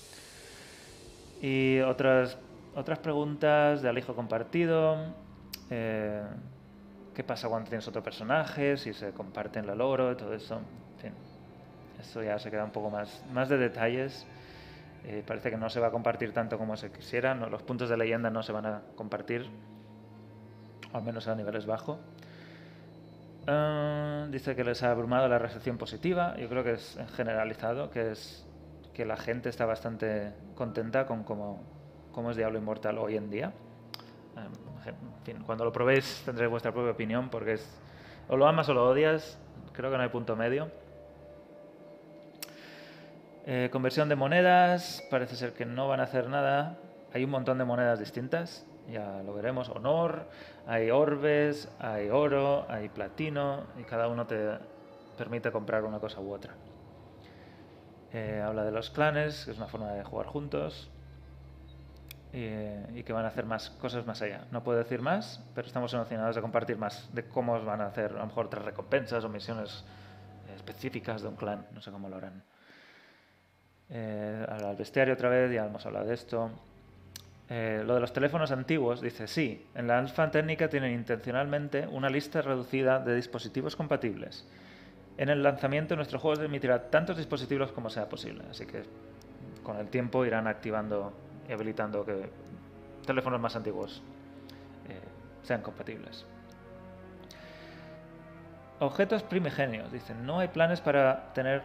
Y otras, otras preguntas de alijo compartido. Eh, ¿Qué pasa cuando tienes otro personaje? Si se comparten el logro y todo eso. En fin, esto ya se queda un poco más, más de detalles. Eh, parece que no se va a compartir tanto como se quisiera. No, los puntos de leyenda no se van a compartir, al menos a niveles bajos. Uh, dice que les ha abrumado la recepción positiva. Yo creo que es generalizado, que es que la gente está bastante contenta con cómo, es Diablo Inmortal hoy en día. Um, en fin, cuando lo probéis tendréis vuestra propia opinión porque es o lo amas o lo odias. Creo que no hay punto medio. Eh, conversión de monedas, parece ser que no van a hacer nada. Hay un montón de monedas distintas, ya lo veremos. Honor, hay orbes, hay oro, hay platino, y cada uno te permite comprar una cosa u otra. Eh, habla de los clanes, que es una forma de jugar juntos. Y, que van a hacer más cosas más allá. No puedo decir más, pero estamos emocionados de compartir más de cómo van a hacer a lo mejor otras recompensas o misiones específicas de un clan. No sé cómo lo harán. Eh, al bestiario otra vez, ya hemos hablado de esto. Eh, lo de los teléfonos antiguos, dice, sí, en la alfa técnica tienen intencionalmente una lista reducida de dispositivos compatibles. En el lanzamiento nuestro juego emitirá tantos dispositivos como sea posible, así que con el tiempo irán activando y habilitando que teléfonos más antiguos eh, sean compatibles. Objetos primigenios, dicen, no hay planes para tener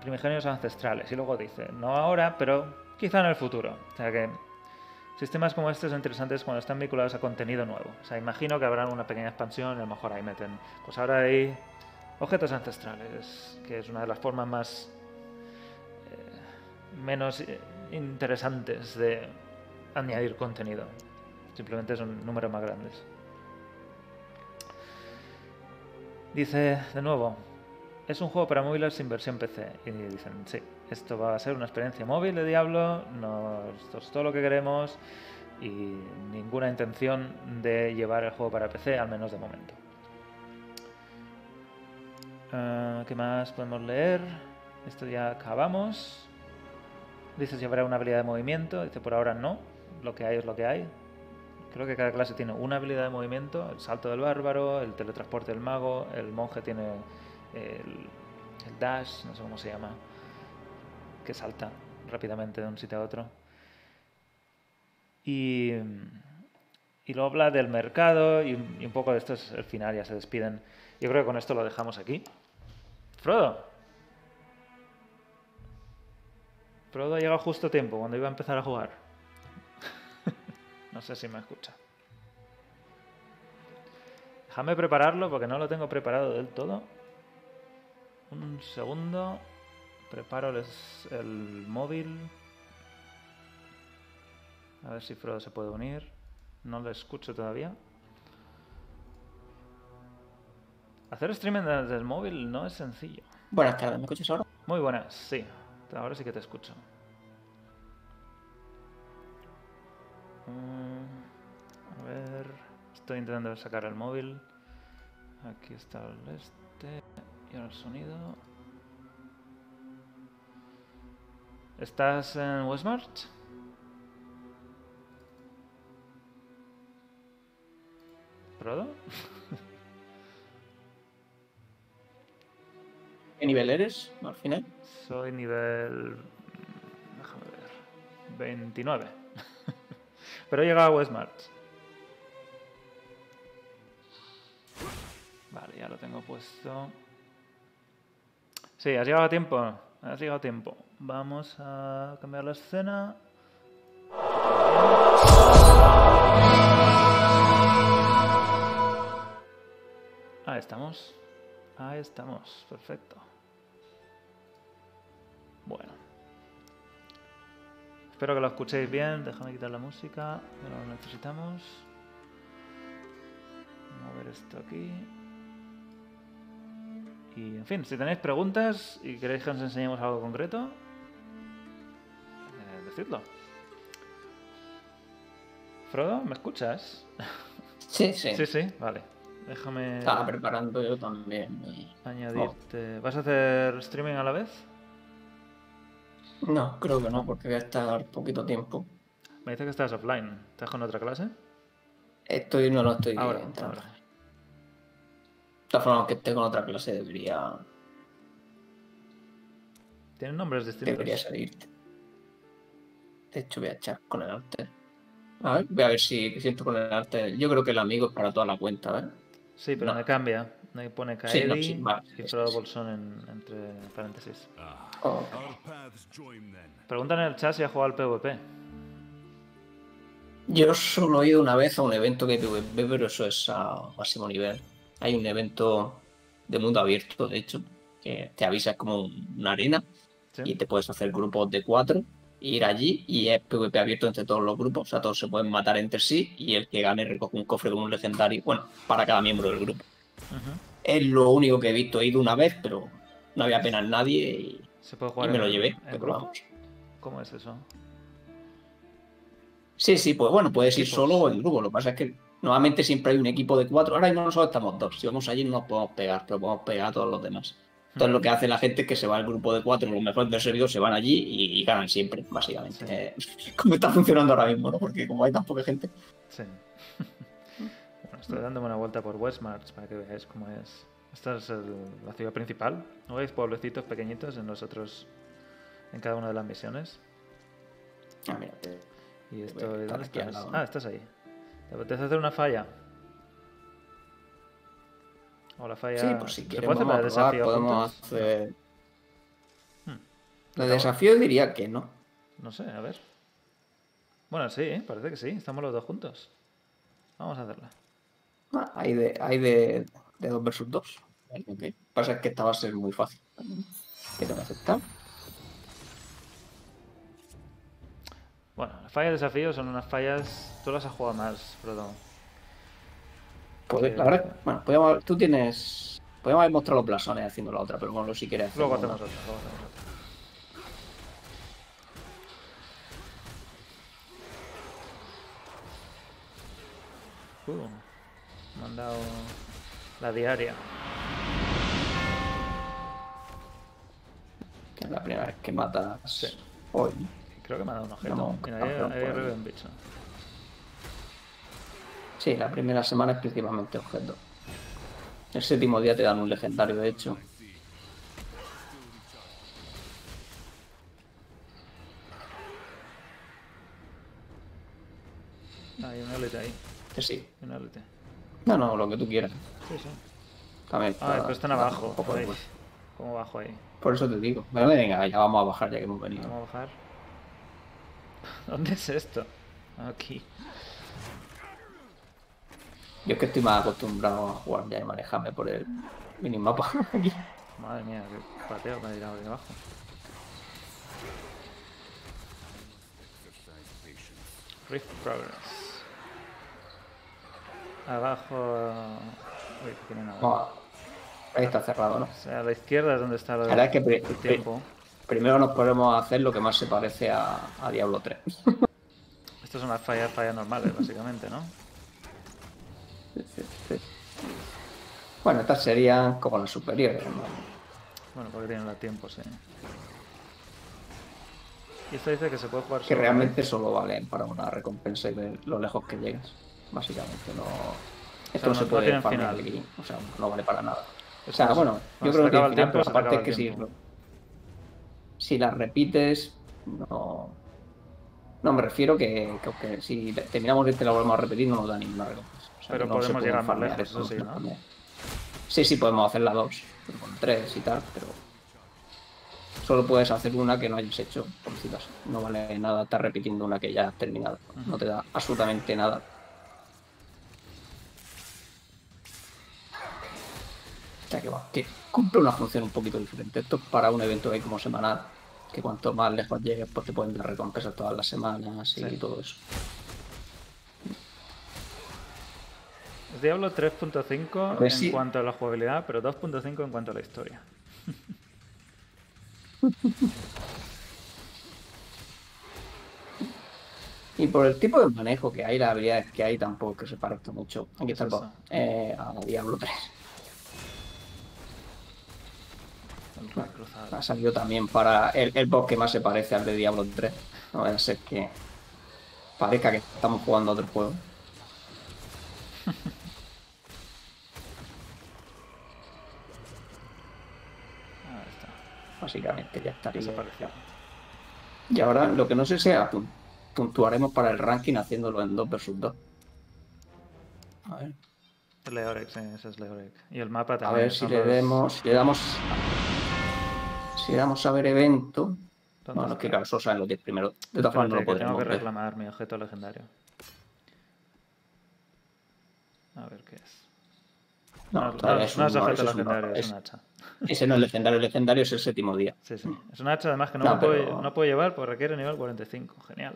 primigenios ancestrales. Y luego dice, no ahora, pero quizá en el futuro. O sea que sistemas como estos son interesantes cuando están vinculados a contenido nuevo. O sea, imagino que habrá una pequeña expansión y a lo mejor ahí meten, pues ahora hay objetos ancestrales, que es una de las formas más eh, menos interesantes de añadir contenido. Simplemente son números más grandes. Dice de nuevo, es un juego para móviles sin versión PC. Y dicen, sí, esto va a ser una experiencia móvil de Diablo, no, todo lo que queremos y ninguna intención de llevar el juego para PC, al menos de momento. Uh, ¿Qué más podemos leer? Esto ya acabamos. Dice si habrá una habilidad de movimiento. Dice por ahora no. Lo que hay es lo que hay. Creo que cada clase tiene una habilidad de movimiento. El salto del bárbaro, el teletransporte del mago, el monje tiene el, el, dash, no sé cómo se llama, que salta rápidamente de un sitio a otro. Y, y luego habla del mercado y, y, un poco de esto es el final, ya se despiden. Yo creo que con esto lo dejamos aquí. Frodo. Frodo ha llegado justo a tiempo, cuando iba a empezar a jugar. no sé si me escucha. Déjame prepararlo porque no lo tengo preparado del todo. Un segundo. Preparo el móvil. A ver si Frodo se puede unir. No lo escucho todavía. Hacer streaming desde el móvil no es sencillo. Buenas tardes, ¿me escuchas ahora? Muy buenas, sí. Ahora sí que te escucho. Mm, a ver. Estoy intentando sacar el móvil. Aquí está el este. Y ahora el sonido. ¿Estás en Westmart? ¿Prodo? ¿Qué nivel eres al final? Soy nivel. Déjame ver. 29. Pero he llegado a Westmart. Vale, ya lo tengo puesto. Sí, has llegado a tiempo. Has llegado a tiempo. Vamos a cambiar la escena. Ahí estamos. Ahí estamos. Perfecto. Espero que lo escuchéis bien. Déjame quitar la música. No lo necesitamos. Mover esto aquí. Y en fin, si tenéis preguntas y queréis que os enseñemos algo concreto, eh, decidlo. Frodo, ¿me escuchas? Sí, sí. Sí, sí, vale. Déjame Estaba preparando yo también. añadirte. ¿Vas a hacer streaming a la vez? No, creo que no, porque voy a estar poquito tiempo. Me dice que estás offline. ¿Estás con otra clase? Estoy, no, no estoy Ahora, entrando. ahora. De todas formas, que esté con otra clase debería, Tienen nombres distintos. debería salirte. De hecho, voy a echar con el arte. A ver, voy a ver si siento con el arte. Yo creo que el amigo es para toda la cuenta, ¿eh? Sí, pero No. me cambia. Me pone Sí, no, sí, y Frodo. Bolsón en- entre paréntesis. Oh. Preguntan en el chat si ha jugado al PvP. Yo solo he ido una vez a un evento de PvP, pero eso es a máximo nivel. Hay un evento de mundo abierto, de hecho, que te avisa es como una arena ¿Sí? y te puedes hacer grupos de cuatro, ir allí y es PvP abierto entre todos los grupos, o sea, todos se pueden matar entre sí y el que gane recoge un cofre con un legendario, bueno, para cada miembro del grupo. Ujú. Es lo único que he visto, he ido una vez, pero no había apenas nadie y, Se puede y jugar me lo llevé. en. ¿Cómo es eso? Sí, sí, pues bueno, puedes ir solo o en grupo. Lo que pasa es que normalmente siempre hay un equipo de cuatro. Ahora mismo nosotros estamos dos. Si vamos allí no nos podemos pegar, pero podemos pegar a todos los demás. Entonces lo que hace la gente es que se va al grupo de cuatro, los mejores del servidor se van allí y, y ganan siempre, básicamente. Sí. Eh, como está funcionando ahora mismo, ¿no? Porque como hay tan poca gente. Sí. estoy dándome una vuelta por Westmarch para que veáis cómo es. Esta es el- la ciudad principal. ¿No veis pueblecitos pequeñitos en los otros, en cada una de las misiones? Ah, mira, te- Y esto, estar ¿dónde estás? lado. Ah, estás ahí. ¿Te apetece hacer una falla? O la falla... Sí, pues si ¿Se quieres puede hacer la de desafío podemos juntos? hacer... Hmm. La de desafío diría que no. No sé, a ver. Bueno, sí, ¿eh? parece que sí. Estamos los dos juntos. Vamos a hacerla. Ah, hay de, hay de, de dos versus dos. Lo que pasa es que esta va a ser muy fácil. Que tengo que aceptar. Bueno, las fallas de desafío son unas fallas... Tú las has jugado más, Frodo. Pues, la verdad, bueno, podríamos- tú tienes. Podríamos haber mostrado los blasones haciendo la otra, pero bueno, si quieres. Luego hacemos otra, luego hacemos otra. Uh, me han dado la diaria. Es la primera vez que matas Sí. hoy. Creo que me ha dado un objeto. No, Mira, no, ahí, no, un bicho. Sí, la primera semana es principalmente objeto. El séptimo día te dan un legendario, de hecho. Ah, hay un élite ahí. Que sí. hay Un élite. No, no, lo que tú quieras. Sí, sí. También. Ah, pero están abajo. poco de. ¿Cómo bajo ahí? Por eso te digo. Pero venga, ya vamos a bajar ya que hemos venido. Vamos a bajar. ¿Dónde es esto? Aquí. Yo es que estoy más acostumbrado a jugar ya y manejarme por el minimapa aquí. Madre mía, qué pateo me ha tirado ahí abajo. Rift Progress. Abajo. Uy, ¿qué tienen abajo? Vamos Ahí está cerrado, ¿no? O sea, a la izquierda es donde está lo La verdad es que pri- el tiempo. primero nos podemos hacer lo que más se parece a, a Diablo 3. Estas son las fallas, fallas normales, básicamente, ¿no? Bueno, estas serían como las superiores. ¿no? Bueno, porque tienen el tiempo, sí. Y esto dice que se puede jugar Que solo, ¿eh? realmente solo valen para una recompensa y ver lo lejos que llegas. Básicamente, no. Esto no- no, se no puede farmear final. aquí. O sea, no vale para nada. O sea, es. bueno, yo creo que tiene final, tiempo, pero aparte es que si, si las repites, no. No, me refiero que, que, que si terminamos este y la volvemos a repetir, no nos da ninguna recompensa. O sea, Pero podemos llegar más lejos, eso sí, ¿no? Sí, sí, podemos hacer las dos, con tres y tal, pero solo puedes hacer una que no hayas hecho, por así. No vale nada estar repitiendo una que ya has terminado. No te da absolutamente nada. O sea que va, que cumple una función un poquito diferente. Esto es para un evento ahí como semanal, que cuanto más lejos llegues, pues te pueden dar recompensas todas las semanas y Sí. todo eso. Es Diablo 3.5 Pues en sí. cuanto a la jugabilidad, pero 2.5 en cuanto a la historia. Y por el tipo de manejo que hay, las habilidades que hay, tampoco es que se parezca mucho. Aquí está eh, a Diablo 3. Ha salido también para el, el boss que más se parece al de Diablo 3. No vaya a ser que parezca que estamos jugando a otro juego. Básicamente ya estaría. Y ahora lo que no sé apun- puntuaremos para el ranking haciéndolo en 2 versus 2. A ver, sí, ese es. Y el mapa a también. ver si le demos. Si le damos. Si le damos a ver evento. ¿Dónde Bueno, es que está? claro, solo saben los 10 primeros. De todas formas, no lo que tengo podremos que ver. reclamar mi objeto legendario. A ver qué es. No, no, es no es objeto es legendario, es un hacha. Ese no es legendario, el legendario es el séptimo día. Sí, sí. Es un hacha además que no, puedo, no puedo llevar porque requiere nivel 45. Genial.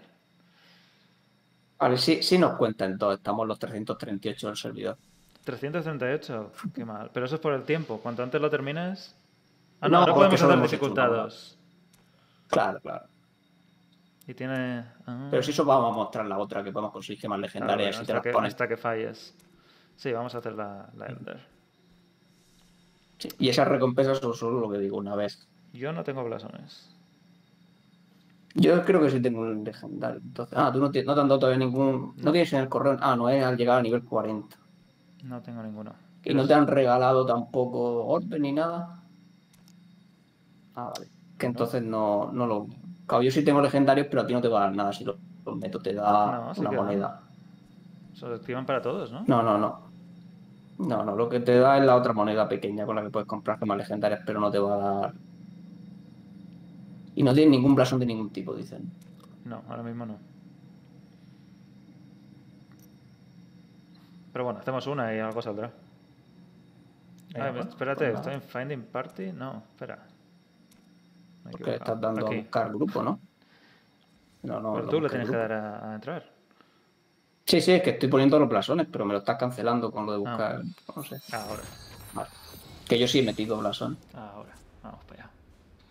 Vale, sí, sí nos cuentan todos, estamos los 338 del servidor. 338, qué mal. Pero eso es por el tiempo. Cuanto antes lo termines. Ah, No, no, podemos una dificultados. Claro, claro. Y tiene. ah, Pero si eso vamos a mostrar la otra que podemos conseguir gemas claro, legendarias bueno, y te que, pones. hasta que falles. Sí, vamos a hacer la, la Elder. Sí, Y esas recompensas son solo lo que digo una vez. Yo no tengo blasones. Yo creo que sí tengo un legendario. Entonces, ah, tú no, te, no te han dado todavía ningún. No tienes en el correo. Ah, no es al llegar a nivel 40. No tengo ninguno. Y no te han regalado tampoco orbe ni nada. Ah, vale. Que entonces no, no lo. Claro, yo sí tengo legendarios, pero a ti no te va a dar nada si lo, lo meto, te da No, una moneda. Se lo activan para todos, ¿no? No, no, no. No, no, lo que te da es la otra moneda pequeña con la que puedes comprar gemas legendarias, pero no te va a dar. Y no tiene ningún blasón de ningún tipo, dicen. No, ahora mismo no. Pero bueno, hacemos una y algo saldrá. Ah, pues, espérate, pues estoy en Finding Party. No, espera. Porque le estás dando Aquí. a buscar grupo, ¿no? No, no. Pero tú le tienes que dar a, a entrar. Sí, sí, es que estoy poniendo los blasones, pero me lo estás cancelando con lo de Ah. buscar. No sé. Ahora, Vale. Que yo sí he metido blasón. ahora. Vamos para allá.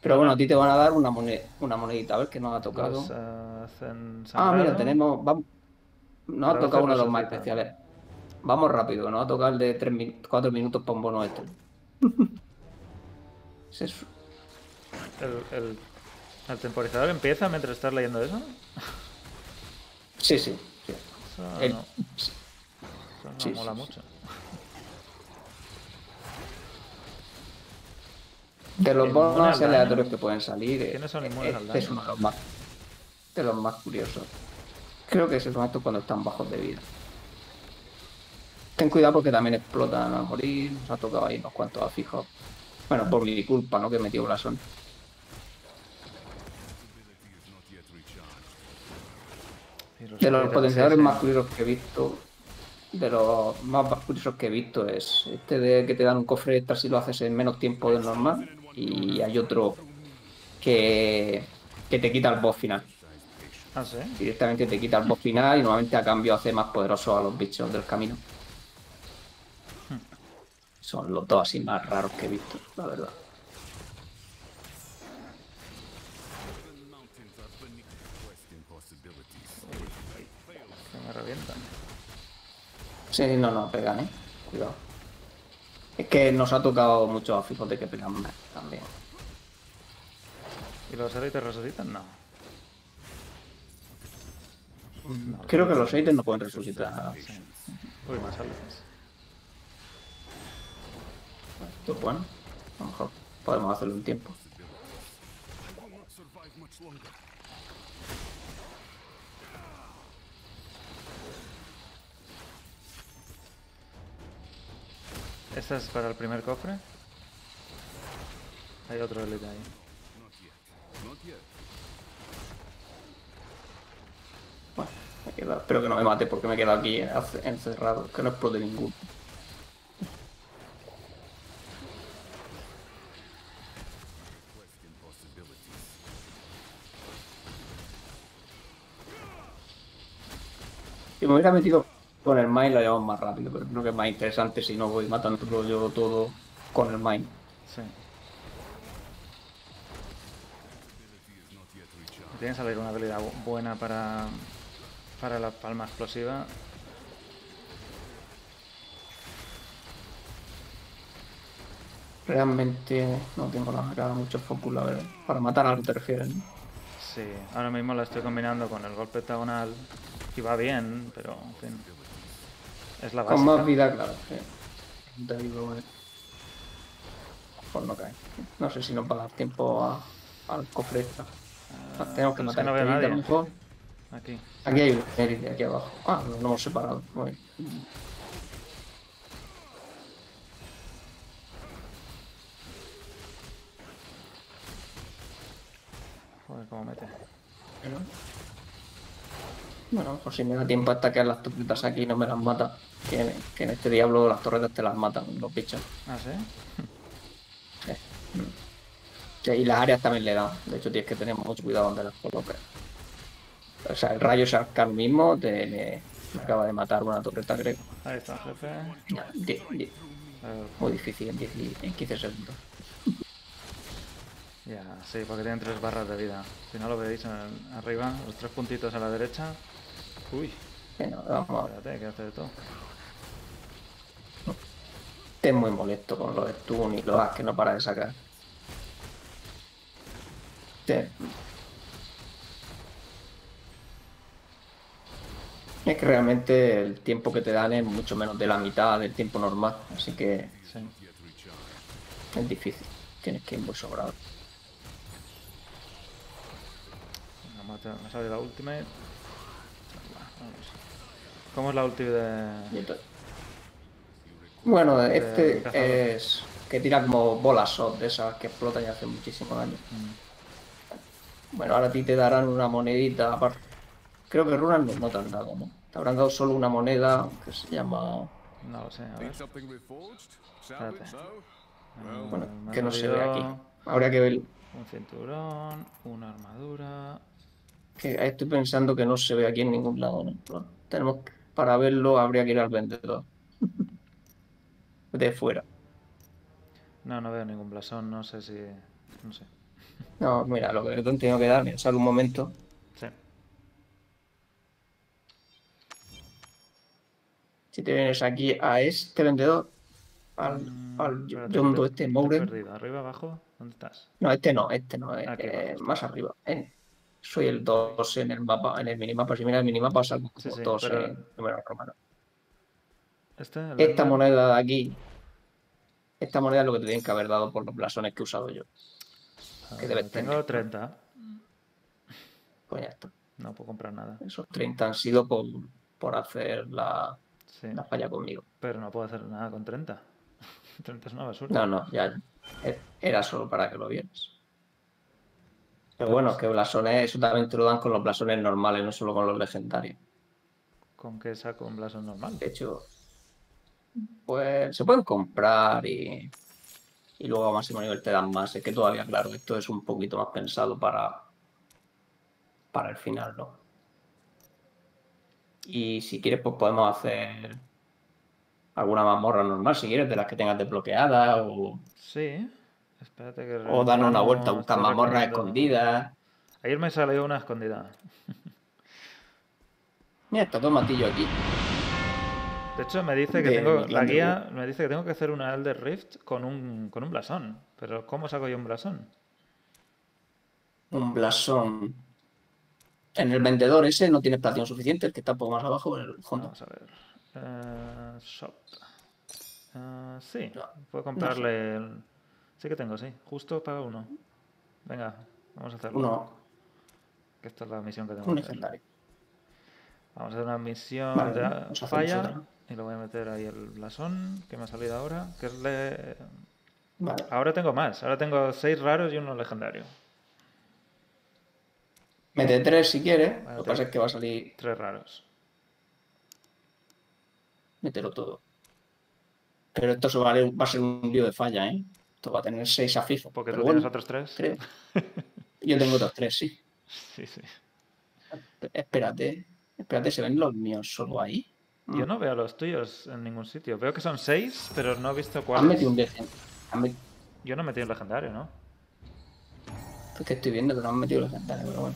Pero bueno, a ti te van a dar una, moneda, una monedita, a ver que nos ha tocado. Los, Ah, mira, tenemos. Vamos, nos ha tocado uno de los más especiales. Vamos rápido, nos va a tocar el de 3 4 minutos para un bono este. Es- El, el, el temporizador empieza mientras estás leyendo eso. Sí, sí. sí. Eso El- no, eso no sí, mola sí, mucho. De los bonos aleatorios que pueden salir, eh, ¿Quiénes son inmunes al este es uno de los más, de los más curiosos. Creo que esos son estos cuando están bajos de vida. Ten cuidado porque también explotan a morir. Nos ha tocado ahí unos cuantos afijos. Bueno, por mi culpa, ¿no? Que he metido blasón. De los potenciadores más curiosos que he visto, de los más curiosos que he visto es este de que te dan un cofre extra si lo haces en menos tiempo del normal. Y hay otro que, que te quita el boss final. Ah, sí. Directamente te quita el boss final y normalmente a cambio hace más poderosos a los bichos del camino. Son los dos así más raros que he visto, la verdad. Revientan. Sí, no, no, pegan, eh. Cuidado. Es que nos ha tocado muchos fijos de que pegan también. ¿Y los élites resucitan? No. Creo que los élites no pueden resucitar. Uy, más élites. Esto es bueno. A lo mejor podemos hacerlo un tiempo. ¿Esta es para el primer cofre? Hay otro élite ahí. Bueno, me queda- espero que no me mate porque me he quedado aquí encerrado, que no explote ninguno. Si me hubiera metido con el mine lo llevamos más rápido, pero creo que es más interesante si no voy matando yo todo con el mine. Sí. Tiene que salir una habilidad bu- buena para, para la palma explosiva. Realmente no tengo la cara mucho focus, la verdad. Para matar algo te refieres, ¿no? Sí, ahora mismo la estoy combinando con el golpe octagonal y va bien, pero en fin. Es la Con más vida, claro. sí. Te digo, eh. Pues no cae. No sé si nos va a dar tiempo a- al cofre. Ah, Tenemos que matar no a veo nadie. mejor. Aquí. Aquí hay un Eric aquí abajo. Ah, lo hemos separado. Muy bien. Joder, cómo mete. Bueno, por si me da tiempo hasta que las torretas aquí no me las mata. Que en, que en este diablo las torretas te las matan, los bichos. Ah, ¿sí? Sí, y las áreas también le dan. De hecho, tienes que tener mucho cuidado donde las coloques. O sea, el rayo Sharkar mismo te, me, me acaba de matar una torreta, creo. Ahí está jefe. Ya, di- di- Eh, muy difícil en, 10 y- en 15 segundos. Ya, sí, porque tienen tres barras de vida. Si no lo veis arriba, los tres puntitos a la derecha. Uy, Bueno, vamos a ver. espérate, que hace de todo. Es muy molesto con los stun y los as que no para de sacar. Este- Es que realmente el tiempo que te dan es mucho menos de la mitad del tiempo normal, así que Sí. es difícil. Tienes que ir muy sobrado. Me sale la ultimate. ¿Cómo es la Y de.? Bueno, de este cazador? es que tira como bolas de esas que explotan ya hace muchísimos años. Mm. Bueno, ahora a ti te darán una monedita aparte. Creo que runas no, no te han dado, ¿no? Te habrán dado solo una moneda que se llama. No lo sé, a ver. Espérate. Bueno, que no se ve aquí. Habría que ver. Un cinturón, una armadura. Que estoy pensando que no se ve aquí en ningún lado, ¿no? Pero tenemos que- para verlo habría que ir al vendedor. De fuera. No, no veo ningún blasón, no sé si. No sé. No, mira, lo que te han tenido que dar, sale un momento. Sí. Si te vienes aquí a este vendedor, al, Mm, al te- este, te perdido. ¿Arriba, abajo? ¿Dónde estás? No, este no, este no, abajo está. más arriba. eh. Soy el 2 en el mapa, en el minimapa. Si miras el minimapa, salgo Sí, como sí, 2 pero- en número romano. ¿Este? ¿El Esta moneda de aquí, esta moneda es lo que te tienen que haber dado por los blasones que he usado yo. que debes Tengo tener. 30. Pues ya está. No puedo comprar nada. Esos 30 han sido por, por hacer la, Sí. la falla conmigo. Pero no puedo hacer nada con 30. 30 es una basura. No, no, ya. ya. Era solo para que lo vieras. Pero bueno, que blasones, eso también te lo dan con los blasones normales, no solo con los legendarios. ¿Con qué saco un blasón normal? De hecho, pues se pueden comprar y, y luego a máximo nivel te dan más. Es que todavía, claro, esto es un poquito más pensado para, para el final, ¿no? Y si quieres, pues podemos hacer alguna mazmorra normal, si quieres, de las que tengas desbloqueada o, Sí. Espérate que. o dan una vuelta, estoy mazmorras escondidas. Ayer me salió una escondida. Mira, está todo matillo aquí. De hecho, me dice que De tengo. La guía me dice que tengo que hacer una Elder Rift con un, con un blasón. Pero ¿cómo saco yo un blasón? Un blasón. En el vendedor ese no tienes platino suficiente, el que está un poco más abajo en el fondo. Vamos a ver. Eh, shop. Eh, sí, No, puedo comprarle. el- Sí que tengo, sí. Justo paga uno. Venga, vamos a hacerlo. Uno, Que esta es la misión que tengo un legendario. Vamos a hacer una misión Vale, de falla. Y lo voy a meter ahí el blasón que me ha salido ahora. Que es le... Vale. Ahora tengo más. Ahora tengo seis raros y uno legendario. Mete tres si quieres. Vale, Lo que pasa es que va a salir. Tres raros. Mételo todo. Pero esto se va a ser un lío de falla, ¿eh? Esto va a tener seis a fijo. Porque tú tienes otros tres. creo. Yo tengo otros tres, sí. Sí, sí. Espérate. Espérate, ¿se ven los míos solo ahí? Yo no veo los tuyos en ningún sitio. Veo que son seis, pero no he visto Han cuáles. metido un legendario. Han Yo no metí un legendario, ¿no? Es que estoy viendo que no han metido legendario, pero bueno.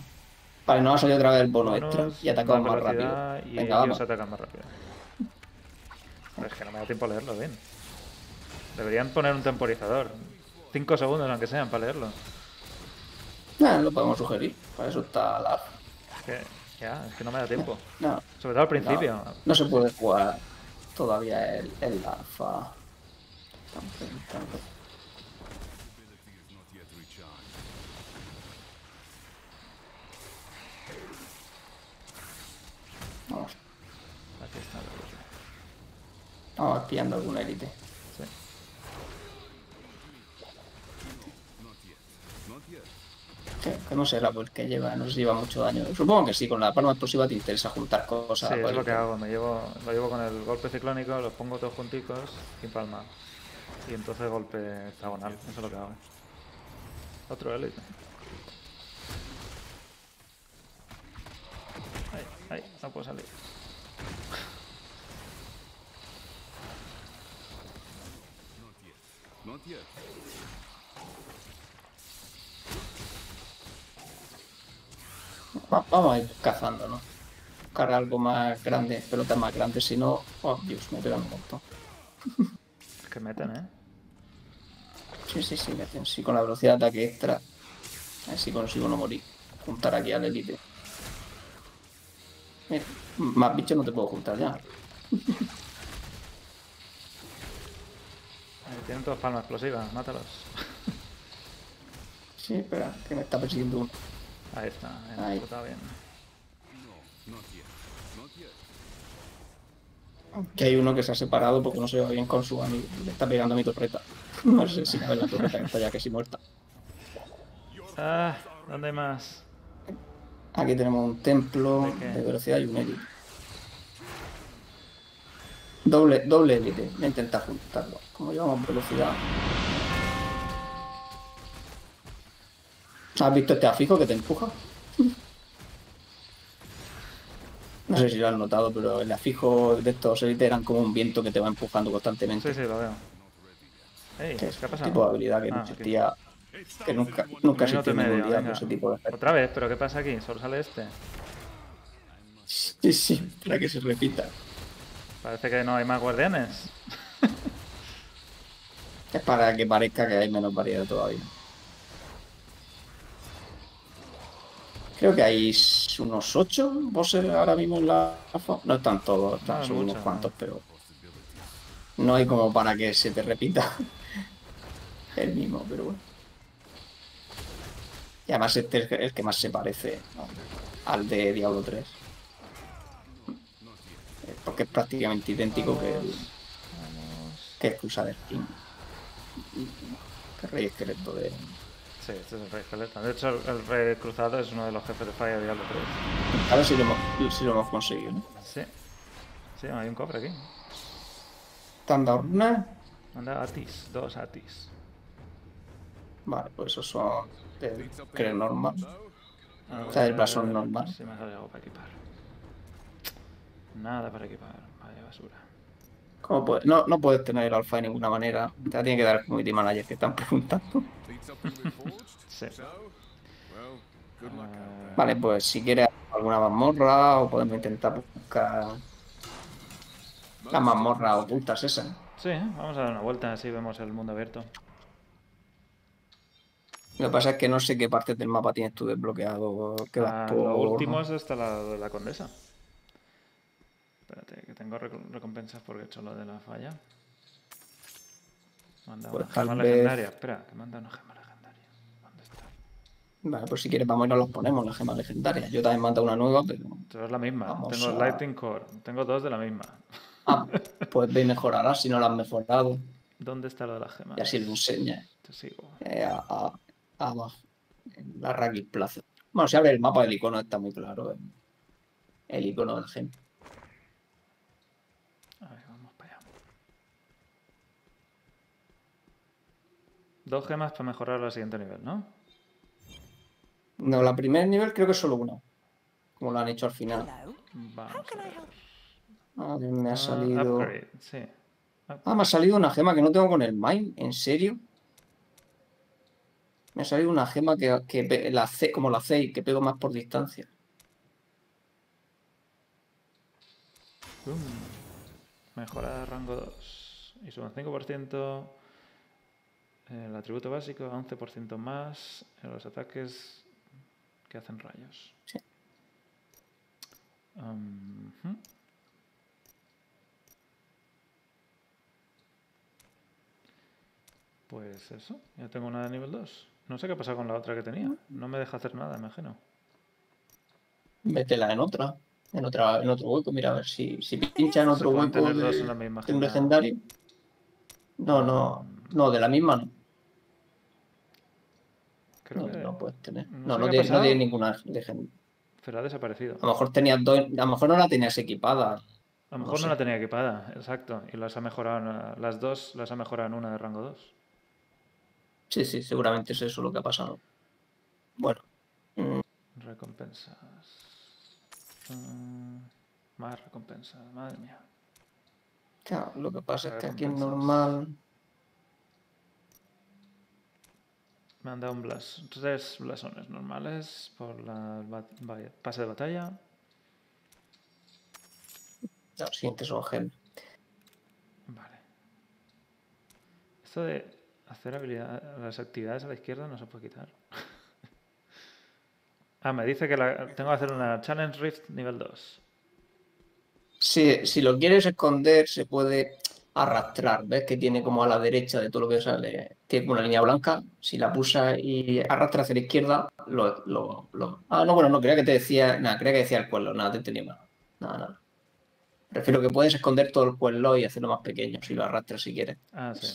Vale, nos ha salido otra vez el bono extra y atacamos más rápido. Y Venga, vamos. ellos atacan más rápido. Pero es que no me da tiempo a leerlo bien. Deberían poner un temporizador. Cinco segundos, aunque sean, para leerlo. Nah, lo podemos sugerir. Para eso está la. Es que, ya, es que no me da tiempo. No, Sobre todo al principio. no, no se puede jugar todavía el, el alfa. Vamos, Aquí está. vamos pillando alguna élite. Sí. Que, que no sé la build que lleva, no sé si lleva mucho daño. Supongo que sí, con la palma explosiva te interesa juntar cosas. Sí, es pues, lo que hago. Me llevo, lo llevo con el golpe ciclónico, los pongo todos junticos y palma. Y entonces golpe hexagonal. Eso es lo que hago. Otro elite. Ay, ay, no puedo salir. Va- Vamos a ir cazando, ¿no? Buscar algo más grande, pelotas más grandes, si no, oh Dios, me pegan un montón. Es que meten, ¿eh? Sí, sí, sí, meten, sí, con la velocidad de ataque extra. A ver si consigo no morir. Juntar aquí al elite. Mira, más bichos no te puedo juntar ya. Tienen todas palmas explosivas, mátalos. Sí, espera, que me está persiguiendo uno. Ahí está, bien, Ahí. está bien. Que hay uno que se ha separado porque no se va bien con su amigo. Le está pegando a mi torreta. No sé si cabe la torreta que está ya casi muerta. Ah, ¿dónde hay más? Aquí tenemos un templo de velocidad y un élite. Doble, doble élite. Voy a intentar juntarlo. Como llevamos velocidad. ¿Has visto este afijo que te empuja? No sé si lo has notado, pero el afijo de estos élites eran como un viento que te va empujando constantemente. Sí, sí, lo veo. Ey, es ¿qué ha pasado? tipo de habilidad que no Ah, existía. Que nunca, nunca y en ningún día venga. ese tipo de. Otra vez, pero ¿qué pasa aquí? Solo sale este. Sí, sí, para que se repita. Parece que no hay más guardianes. Es para que parezca que hay menos variedad todavía. Creo que hay unos 8 bosses ahora mismo en la. No están todos, están No, son unos cuantos, pero no hay como para que se te repita el mismo, pero bueno. Y además este es el que más se parece ¿no? al de Diablo 3. Eh, Porque es prácticamente idéntico que el, que el Crusader King. Que Rey Esqueleto de... Sí, este es el rey esqueleto. De hecho, el, el rey cruzado es uno de los jefes de falla de Diablo 3. A ver si lo hemos, si lo hemos conseguido, ¿no? Sí. Sí, hay un cofre aquí. Tandorna. Anda, Atis. Dos Atis. Vale, pues esos son del es normal. A O sea, el ver, blasón normal. Si me sale algo para equipar. Nada para equipar. Vaya basura. ¿Cómo puedes? No, no puedes tener el alfa de ninguna manera. Te la tiene que dar el community manager que están preguntando. Sí. Vale, pues si quieres alguna mazmorra o podemos intentar buscar las mazmorras ocultas esas. Sí, vamos a dar una vuelta, así vemos el mundo abierto. Lo que pasa es que no sé qué partes del mapa tienes tú desbloqueado. Que Ah, por... Lo último es hasta la la condesa. Espérate, que tengo recom- recompensas porque he hecho lo de la falla. Manda Pues una gema vez- legendaria. Espera, que manda una gema legendaria. ¿Dónde está? Vale, pues si quieres vamos y nos los ponemos, las gemas legendarias. Yo también mando una nueva, pero... Pero es la misma. Vamos tengo a- Lightning Core. Tengo dos de la misma. Ah, pues ve y mejorarás si no la has mejorado. ¿Dónde está lo de las gemas? Y así lo enseñas. Te sigo. eh, a- a- abajo, en la Raquel Plaza. Bueno, si abre el mapa, el icono está muy claro. eh. El icono del gen. A ver, vamos para allá. Dos gemas para mejorar al siguiente nivel, ¿no? No, la primer nivel creo que es solo una. Como lo han hecho al final. Vamos a ver. Ah, me ha Ah, salido. Ah, me ha salido una gema que no tengo con el mine. ¿En serio? Me ha salido una gema que, que la C, como la C, que pego más por distancia. Boom. Mejora de rango 2. Y un 5%. El atributo básico, 11% más. En los ataques que hacen rayos. Sí. Um. Pues eso, ya tengo una de nivel 2. No sé qué pasa con la otra que tenía. No me deja hacer nada, imagino. Métela en otra. En otra, en otro hueco. Mira, a ver si, si pincha en otro hueco tener dos de, en la misma de un legendario. No, no. No, de la misma no. Creo No, puedes tener. no No, no, tiene, no tiene ninguna legendaria. pero ha desaparecido. A lo mejor tenías dos, a lo mejor no la tenías equipada. A lo mejor no, sé. la tenía equipada, exacto. Y las ha mejorado, las dos las ha mejorado en una de rango 2. Sí, sí, seguramente es eso lo que ha pasado. Bueno, Recompensas. Mm, más recompensas, madre mía. claro, lo que pasa es que aquí es normal. Me han dado un blas, tres blasones normales por la pase de batalla. Los siguientes son gemas. Vale. Esto de hacer habilidad, las actividades a la izquierda no se puede quitar. ah, me dice que la- tengo que hacer una Challenge Rift nivel 2. Si, si lo quieres esconder, se puede arrastrar. ¿Ves que tiene como a la derecha de todo lo que sale? Tiene como una línea blanca. Si la pulsas y arrastras hacia la izquierda, lo, lo, lo- Ah, no, bueno, no, creía que te decía. Nada, creía que decía el cuello. Nada, te entendí mal. Nada, nada. Prefiero que puedes esconder todo el cuello y hacerlo más pequeño si lo arrastras si quieres. Ah, sí.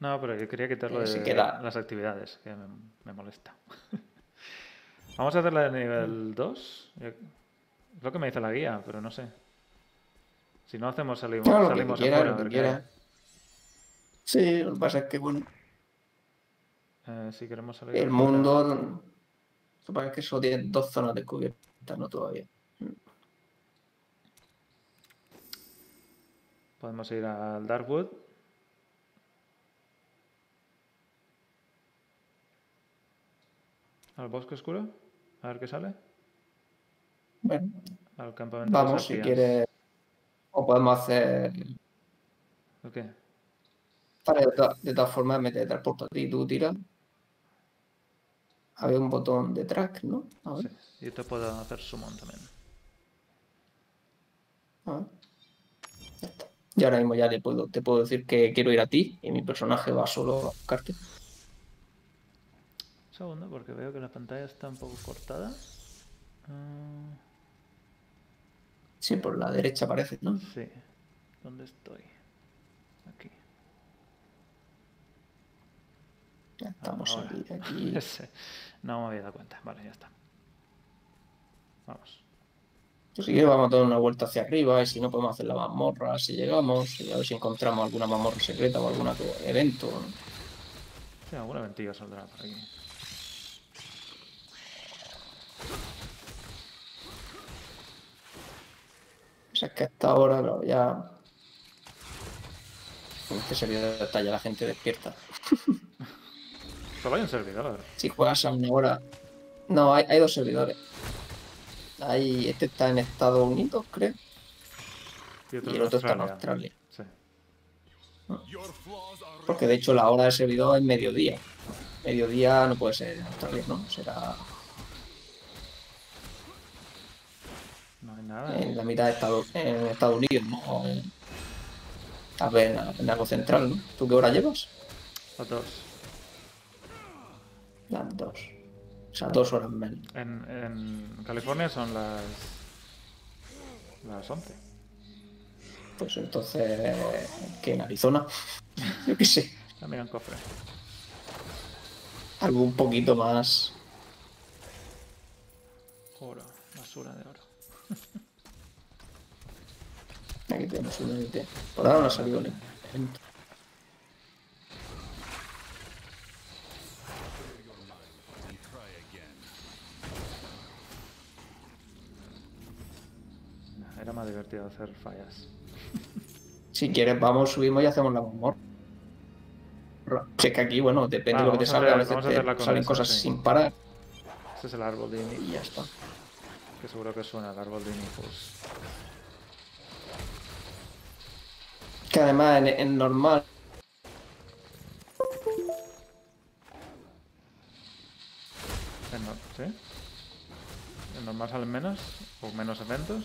No, pero yo quería quitarlo Eh, de si queda- las actividades, que me, me molesta. Vamos a hacer la de nivel 2. Es lo que me dice la guía, pero no sé. Si no hacemos, salimos, No, que salimos que ver qué hay. quieras. Sí, lo que pasa es que, bueno, Eh, si queremos salir el mundo. Lo que pasa es que solo tiene dos zonas descubiertas, no todavía. Podemos ir al Darkwood. Al bosque oscuro. A ver qué sale. Bueno, Al campamento vamos si quieres. O podemos hacer. ¿El qué? Vale, de, to- de todas formas, me teletransporto a ti, tú tiras. Había un botón de track, ¿no? A ver, Sí. Yo te puedo hacer summon también. a ver. Ya está. Y ahora mismo ya le puedo, te puedo decir que quiero ir a ti y mi personaje va solo a buscarte. Un segundo, porque veo que la pantalla está un poco cortada. Ah, Sí, por la derecha parece, ¿no? sí. ¿Dónde estoy? Aquí. Ya estamos Ahora. aquí. No me había dado cuenta. Vale, ya está. Vamos. Pues si quieres vamos a dar una vuelta hacia arriba y si no podemos hacer la mazmorra si llegamos y a ver si encontramos alguna mazmorra secreta o algún evento. Sí, alguna ventilla saldrá por aquí. Sea, es que hasta ahora, claro, ya En este servidor está ya la gente despierta. Solo hay un servidor. Si juegas a una hora. No, hay, hay dos servidores. Hay, este está en Estados Unidos, creo. Y otro Y en el otro está en Australia. Australia. Sí. Porque de hecho la hora del servidor es mediodía. Mediodía no puede ser en Australia, ¿no? Será En la mitad de Estados, en Estados Unidos, ¿no? O en- A ver, en, en algo central, ¿no? ¿Tú qué hora llevas? Los dos. Las dos. O sea, dos horas menos. En, en California son las. las 11. Pues entonces, que en Arizona, yo qué sé, mira un cofre. algo un poquito más. Oro. Basura de oro. Aquí tenemos un LT. Por ahora no ha salido ni. Era más divertido hacer fallas. Si quieres, vamos, subimos y hacemos la. Si es que aquí, bueno, depende Ah, de lo que te salga. A veces te salen cosas sí. sin parar Este es el árbol de Inifus. y ya está. Que seguro que suena el árbol de Inifus. Que además en, en normal. ¿Sí? ¿En normal salen menos? ¿O menos eventos?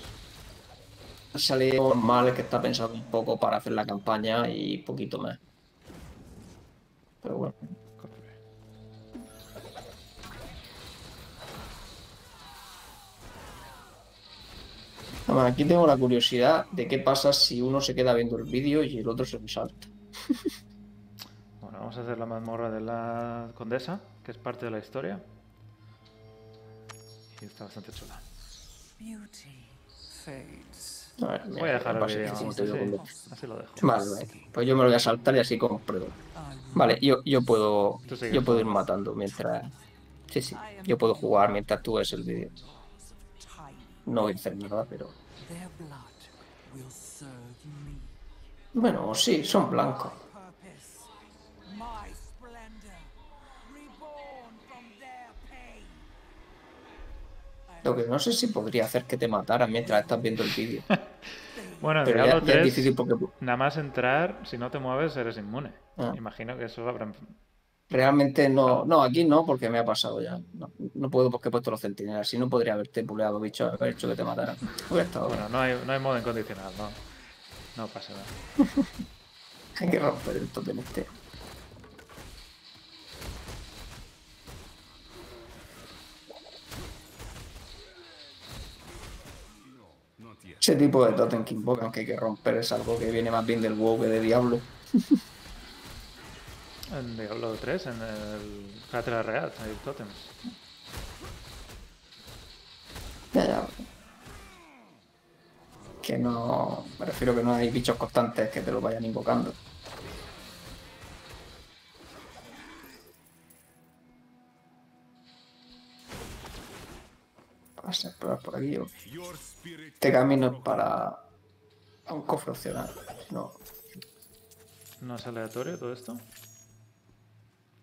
Sale normal que está pensado un poco para hacer la campaña y poquito más. Pero bueno. Aquí tengo la curiosidad de qué pasa si uno se queda viendo el vídeo y el otro se lo salta. Bueno, vamos a hacer la mazmorra de la condesa, que es parte de la historia. Y está bastante chula. Beauty fades. A ver, Voy a dejar el como Así, así lo dejo. Vale, vale. Pues yo me lo voy a saltar y así como pruebo. Vale, yo, yo puedo yo puedo ir matando mientras. Sí, sí. Yo puedo jugar mientras tú ves el vídeo. No voy a hacer nada, pero. Bueno, sí, son blancos. Lo que no sé si podría hacer que te mataran mientras estás viendo el vídeo. Bueno, en Pero ya, Diablo ya es 3, difícil porque nada más entrar, si no te mueves, eres inmune. Ah. Imagino que eso habrán... realmente no. No, aquí no, porque me ha pasado ya. No, no puedo porque he puesto los centinelas. Si no, podría haberte puleado, bicho, haber hecho que te mataran. Bueno, no hay, no hay modo incondicional, no. No pasa nada. Hay que romper el totem este. Ese tipo de totem que invocan que hay que romper es algo que viene más bien del WoW que de Diablo. En Diablo 3, en el Cátedra Real, hay tótems. Ya, ya. Que no. Me refiero que no hay bichos constantes que te los vayan invocando. Vamos a explorar por aquí. Este camino es para. a un cofre opcional. No. ¿No es aleatorio todo esto?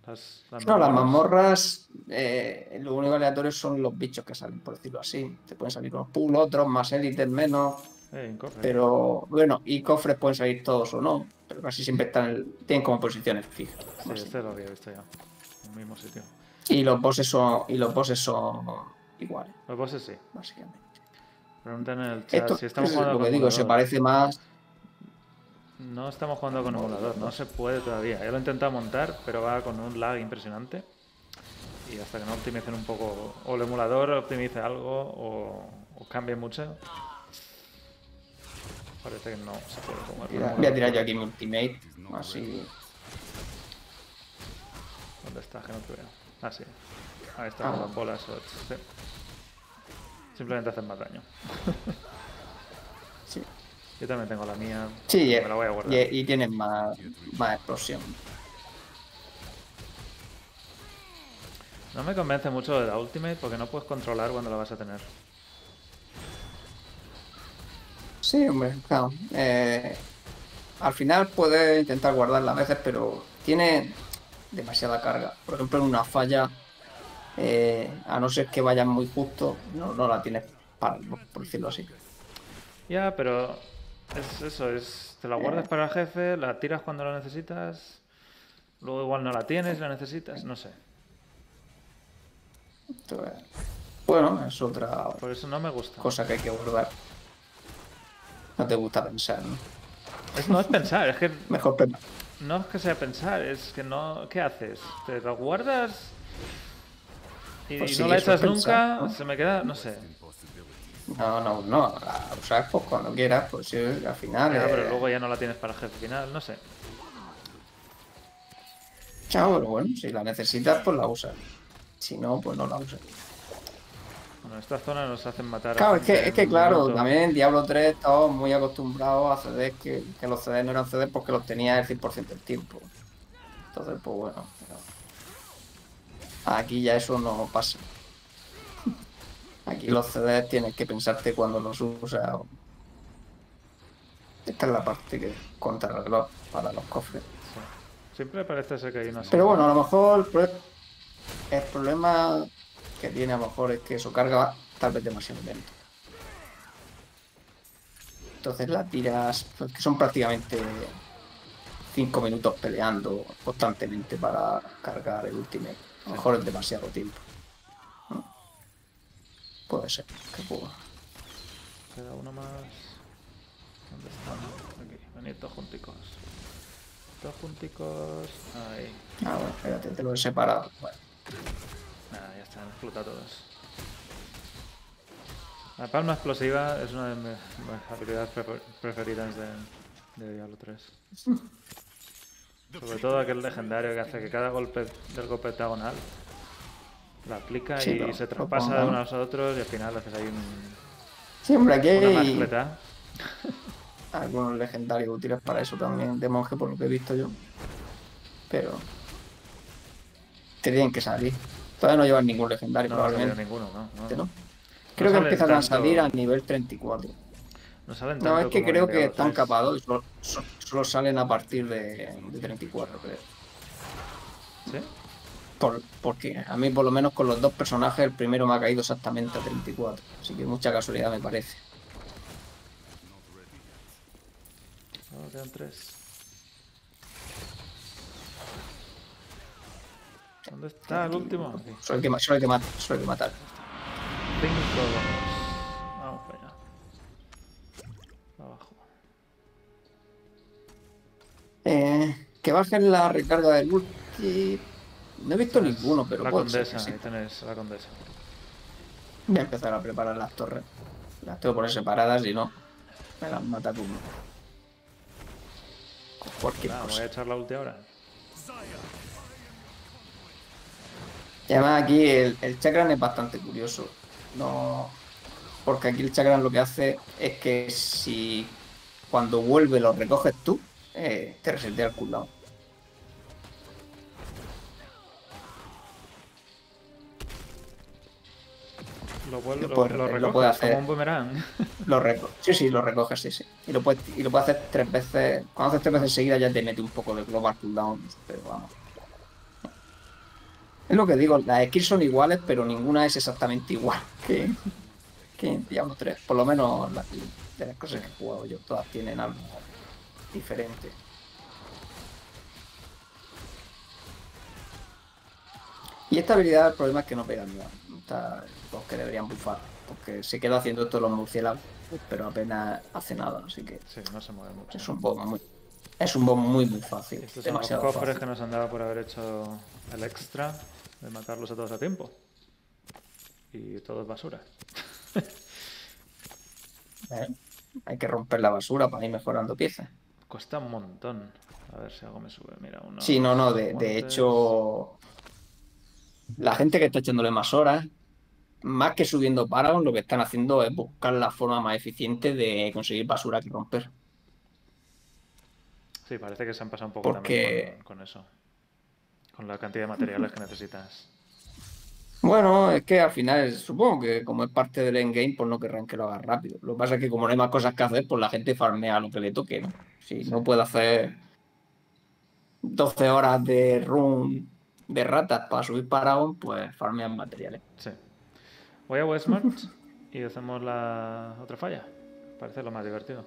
Las, No, las mazmorras. eh, lo único aleatorio son los bichos que salen, por decirlo así. Te pueden salir unos pool, otros, más élites, menos. Eh. Pero bueno, y cofres pueden salir todos o no, pero casi siempre están el- tienen como posiciones fijas. Sí, este lo había visto ya. En el mismo sitio. Y los bosses son y los bosses son iguales, Los bosses sí. básicamente. Preguntan en el chat Esto si estamos es jugando lo que digo, se parece más. No estamos jugando con emulador, no se puede todavía. Ya lo he intentado montar, pero va con un lag impresionante. Y hasta que no optimicen un poco, o el emulador optimice algo, o, o cambie mucho, parece que no se puede jugar. con voy a tirar yo aquí mi ultimate, así. ¿Dónde está? Que no te veo. Ah, sí. Ahí están Ah. las bolas. o- sí. Simplemente hacen más daño. Yo también tengo la mía. sí me la voy a guardar. y, y tienen más, más explosión. No me convence mucho de la Ultimate porque no puedes controlar cuándo la vas a tener. Sí, hombre, claro. eh, al final puedes intentar guardarla a veces, pero tiene demasiada carga. Por ejemplo, en una falla, eh, a no ser que vayas muy justo, no, no la tienes para, por decirlo así. Ya, pero es eso, es te la Eh. guardas para el jefe, la tiras cuando la necesitas, luego igual no la tienes, la necesitas, no sé. Entonces, bueno, es otra Por eso no me gusta. cosa que hay que guardar. No te gusta pensar, ¿no? Es, no es pensar, es que Mejor pre- no es que sea pensar, es que no. ¿Qué haces? ¿Te la guardas? Y, Pues y no la echas pensar, nunca, ¿no? se me queda, no sé. No, no, no. A usar pues cuando quieras, pues sí, al final. Ya, pero eh, luego ya no la tienes para el jefe final, no sé. Chao, pero bueno, si la necesitas, pues la usas. Si no, pues no la usas. Bueno, esta zona nos hacen matar. a Claro, es que, es que claro, minuto. también en Diablo 3 estamos muy acostumbrados a CDs que, que los CDs no eran CDs porque los tenía el 100% del tiempo. Entonces, pues bueno. pero Aquí ya eso no pasa. Aquí los CDs tienes que pensarte cuando los usas. Esta es la parte que contrarreloj para los cofres. Siempre parece ser que hay una. Pero bueno, a lo mejor el, pro- el problema que tiene a lo mejor es que eso carga tal vez demasiado lento. Entonces la tiras, pues, que son prácticamente 5 minutos peleando constantemente para cargar el último. A lo mejor es demasiado tiempo. Puede ser, que pueda. Queda uno más. ¿Dónde están? Aquí. Venid todos junticos. Todos junticos. Ahí. Ah, bueno, espérate, te lo he separado. Bueno, Nada, ya están, explota todos. La palma explosiva es una de mis, habilidades prefer- preferidas de, de Diablo 3. Sobre todo aquel legendario que hace que cada golpe del golpe octagonal la aplica Sí, y se traspasa de unos a otros y al final haces ahí un, Siempre aquí una hay algunos legendarios útiles para eso también, de monje, por lo que he visto yo. Pero. Te tienen que salir. Todavía no llevan ningún legendario, No probablemente. ninguno, ¿no? No, ¿no? no Creo que empiezan a salir a nivel 34. No salen No, tanto es que como creo que están 3. capados y solo, so- solo salen a partir de, de 34, creo. ¿Sí? Por- porque a mí, por lo menos con los dos personajes, el primero me ha caído exactamente a 34. Así que mucha casualidad me parece. Solo quedan tres. ¿Dónde está el último? Solo hay que, solo hay que, mat- solo hay que matar. 5 2. Vamos para allá. Abajo. Eh, que bajen la recarga del ulti. No he visto ninguno, pero la puede condesa, que sí. ahí tenéis la condesa. Voy a empezar a preparar las torres. Las tengo poner separadas y no. Me las mata con cualquier Nada, voy cosa. a echar la ulti ahora. Y además aquí el, el chakran es bastante curioso. No. Porque aquí el chakran lo que hace es que si cuando vuelve lo recoges tú, eh, te resetea el cooldown. Lo, vuelvo, Lo lo, puede- lo lo recoges puede hacer. como un boomerang. Lo reco sí, sí, lo recoges, sí, sí. Y lo puedes, y lo puedes hacer tres veces. Cuando haces tres veces seguidas ya te mete un poco de global cooldown, pero vamos. Es lo que digo, las skills son iguales, pero ninguna es exactamente igual que, que en Diablo 3. Por lo menos las- de las cosas que he jugado yo, todas tienen algo diferente. Y esta habilidad, el problema es que no pega nada. Está, los que deberían bufar. Porque se queda haciendo esto los murciélagos, pero apenas hace nada. Así que Sí, no se mueve mucho. es un boss muy, es un boss muy, muy fácil. Estos son los cofres fácil. que nos han dado por haber hecho el extra de matarlos a todos a tiempo. Y todo es basura. ¿eh? Hay que romper la basura para ir mejorando piezas. Cuesta un montón. A ver si algo me sube. Mira, uno. Sí, no, no, de, hecho, la gente que está echándole más horas, más que subiendo Paragon, lo que están haciendo es buscar la forma más eficiente de conseguir basura que romper. Sí, parece que se han pasado un poco Porque- también con, con eso. Con la cantidad de materiales que necesitas. Bueno, es que al final supongo que como es parte del endgame, pues no querrán que lo haga rápido. Lo que pasa es que como no hay más cosas que hacer, pues la gente farmea lo que le toque, ¿no? Si no puede hacer 12 horas de run de ratas para subir Paragon, pues farmean materiales. Sí. Voy a Westmart y hacemos la otra falla. Parece lo más divertido.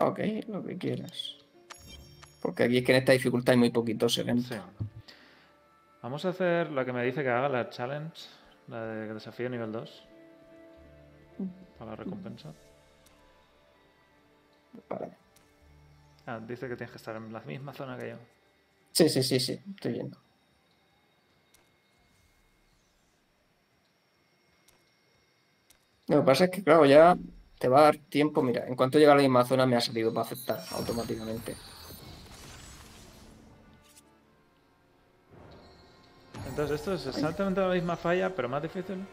Ok, lo que quieras. Porque aquí es que en esta dificultad hay muy poquitos eventos. Sí. Vamos a hacer la que me dice que haga la challenge, la de desafío nivel 2. Para la recompensa. Ah, dice que tienes que estar en la misma zona que yo. Sí, sí, sí, sí, estoy viendo. Lo que pasa es que, claro, ya te va a dar tiempo. Mira, en cuanto llega a la misma zona me ha salido para aceptar automáticamente. Entonces, esto es exactamente la misma falla, pero más difícil.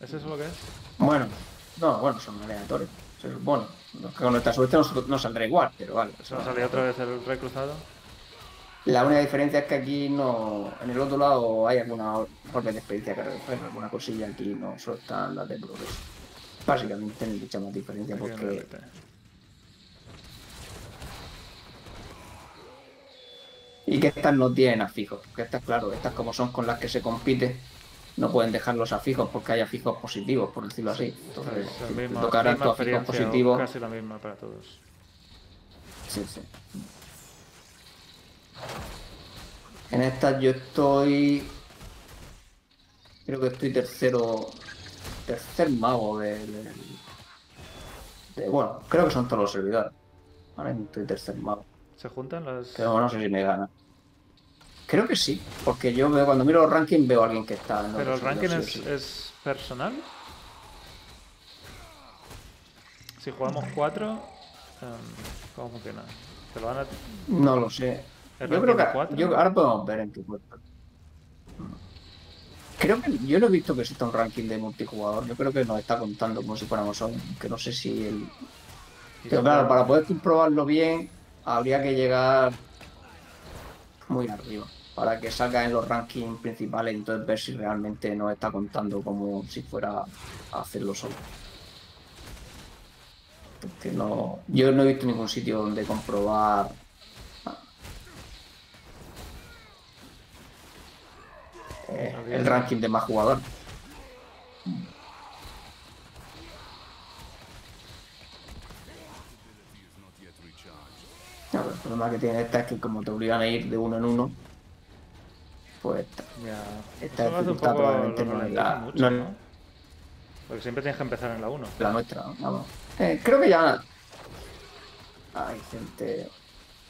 ¿Es eso lo que es? Bueno, no, bueno, son aleatorios, No, que Con nuestra suerte no, no saldrá igual, pero vale. ¿Se va a salir otra vez el recruzado? La única diferencia es que aquí no. En el otro lado hay alguna golpe de experiencia que recoger, alguna cosilla aquí, no solo están las de progreso. Básicamente no hay mucha más diferencia porque. Y que estas no tienen afijos, que estas, claro, estas como son con las que se compite, no pueden dejarlos afijos porque hay afijos positivos, por decirlo así. Entonces, Es la si te misma, tocarán misma tus afijos positivos. Casi la misma para todos. Sí, sí. En estas yo estoy. Creo que estoy tercero. Tercer mago de. de- de- bueno, creo que son todos los servidores. Ahora estoy tercer mago. ¿Se juntan las...? Pero no sé si me gana. Creo que sí, porque yo veo, cuando miro los rankings veo a alguien que está en ¿Pero el ranking es, sí personal? Si jugamos cuatro, em, ¿cómo funciona? ¿Te lo van a...? No lo sé. ¿El Yo creo que cuatro? yo- ahora podemos ver en qué cuenta. Creo que yo no he visto que exista un ranking de multijugador. Yo creo que nos está contando como si fuéramos solo. Que no sé si el. Pero claro, para poder comprobarlo bien, habría que llegar muy arriba. Para que salga en los rankings principales y entonces ver si realmente nos está contando como si fuera a hacerlo solo. Porque no. Yo no he visto ningún sitio donde comprobar eh, el ranking de más jugador. No, pero el problema que tiene esta es que como te obligan a ir de uno en uno, pues esta, Ya. esta dificultad probablemente no es la, mucho, no es ¿no? Porque siempre tienes que empezar en la 1. la nuestra. vamos. Eh, creo que ya hay gente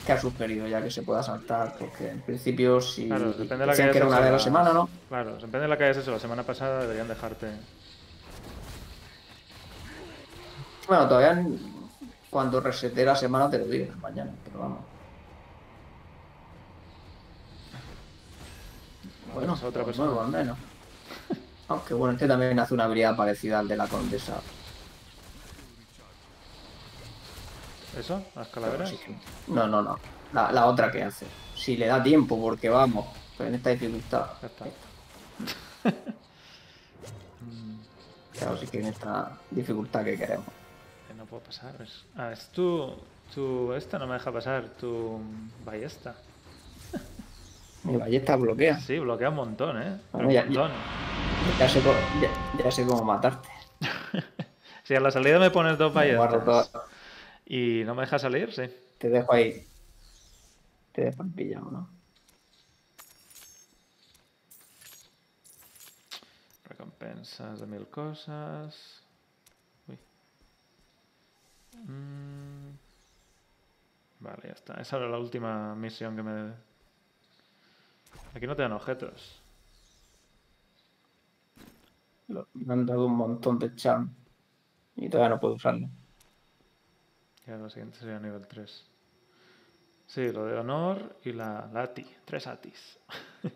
que ha sugerido ya que se pueda saltar, porque en principio si Claro, depende de la que que era una vez a la semana, ¿no? Claro, depende de la que hayas hecho la semana pasada, deberían dejarte... Bueno, todavía cuando resete la semana te lo digo mañana, pero vamos. Bueno, es otra pues persona. nuevo al menos. Aunque bueno, este también hace una habilidad parecida al de la condesa. ¿Eso? ¿Las calaveras? Sí. No, no, no. La, la otra que hace. Si le da tiempo, porque vamos, pero en esta dificultad. Ya está. Claro, sí que en esta dificultad que queremos. No puedo pasar. Ah, es tu... tu... Esta no me deja pasar. Tu ballesta. Mi ballesta bloquea. Sí, bloquea un montón, ¿eh? Bueno, un ya- montón. Ya sé, ya, ya cómo matarte. Si a la salida me pones dos ballestas todo- y no me deja salir, sí. Te dejo ahí. Te dejo pillado, ¿no? Recompensas de mil cosas. Uy. Mm. Vale, ya está. Esa era la última misión que me... Aquí no te dan objetos. Me han dado un montón de charm. Y todavía no puedo usarlo. Ya lo siguiente sería nivel 3. Sí, lo de honor y la, la ATI. Tres ATIs.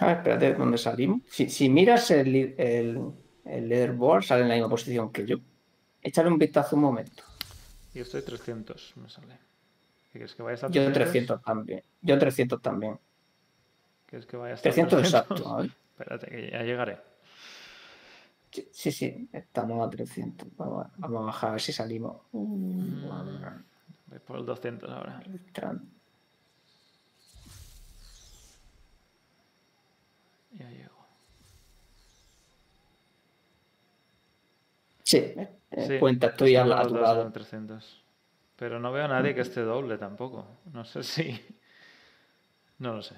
A ver, espérate, ¿dónde salimos? Si, si miras el, el, el leaderboard, sale en la misma posición que yo. Échale un vistazo un momento. Y estoy 300, me sale. Quieres que vayas a Yo 300 también. Yo 300 también. ¿Quieres que vayas a 300 exacto. Espérate, que ya llegaré. Sí, sí, estamos a 300. Vamos a, vamos a bajar a ver si salimos. Uh, ver, Voy por el 200 ahora. Ya llego. Sí, eh, Sí, cuenta, estoy al, a tu lado. en 300. Pero no veo a nadie que esté doble tampoco. No sé si. No lo sé.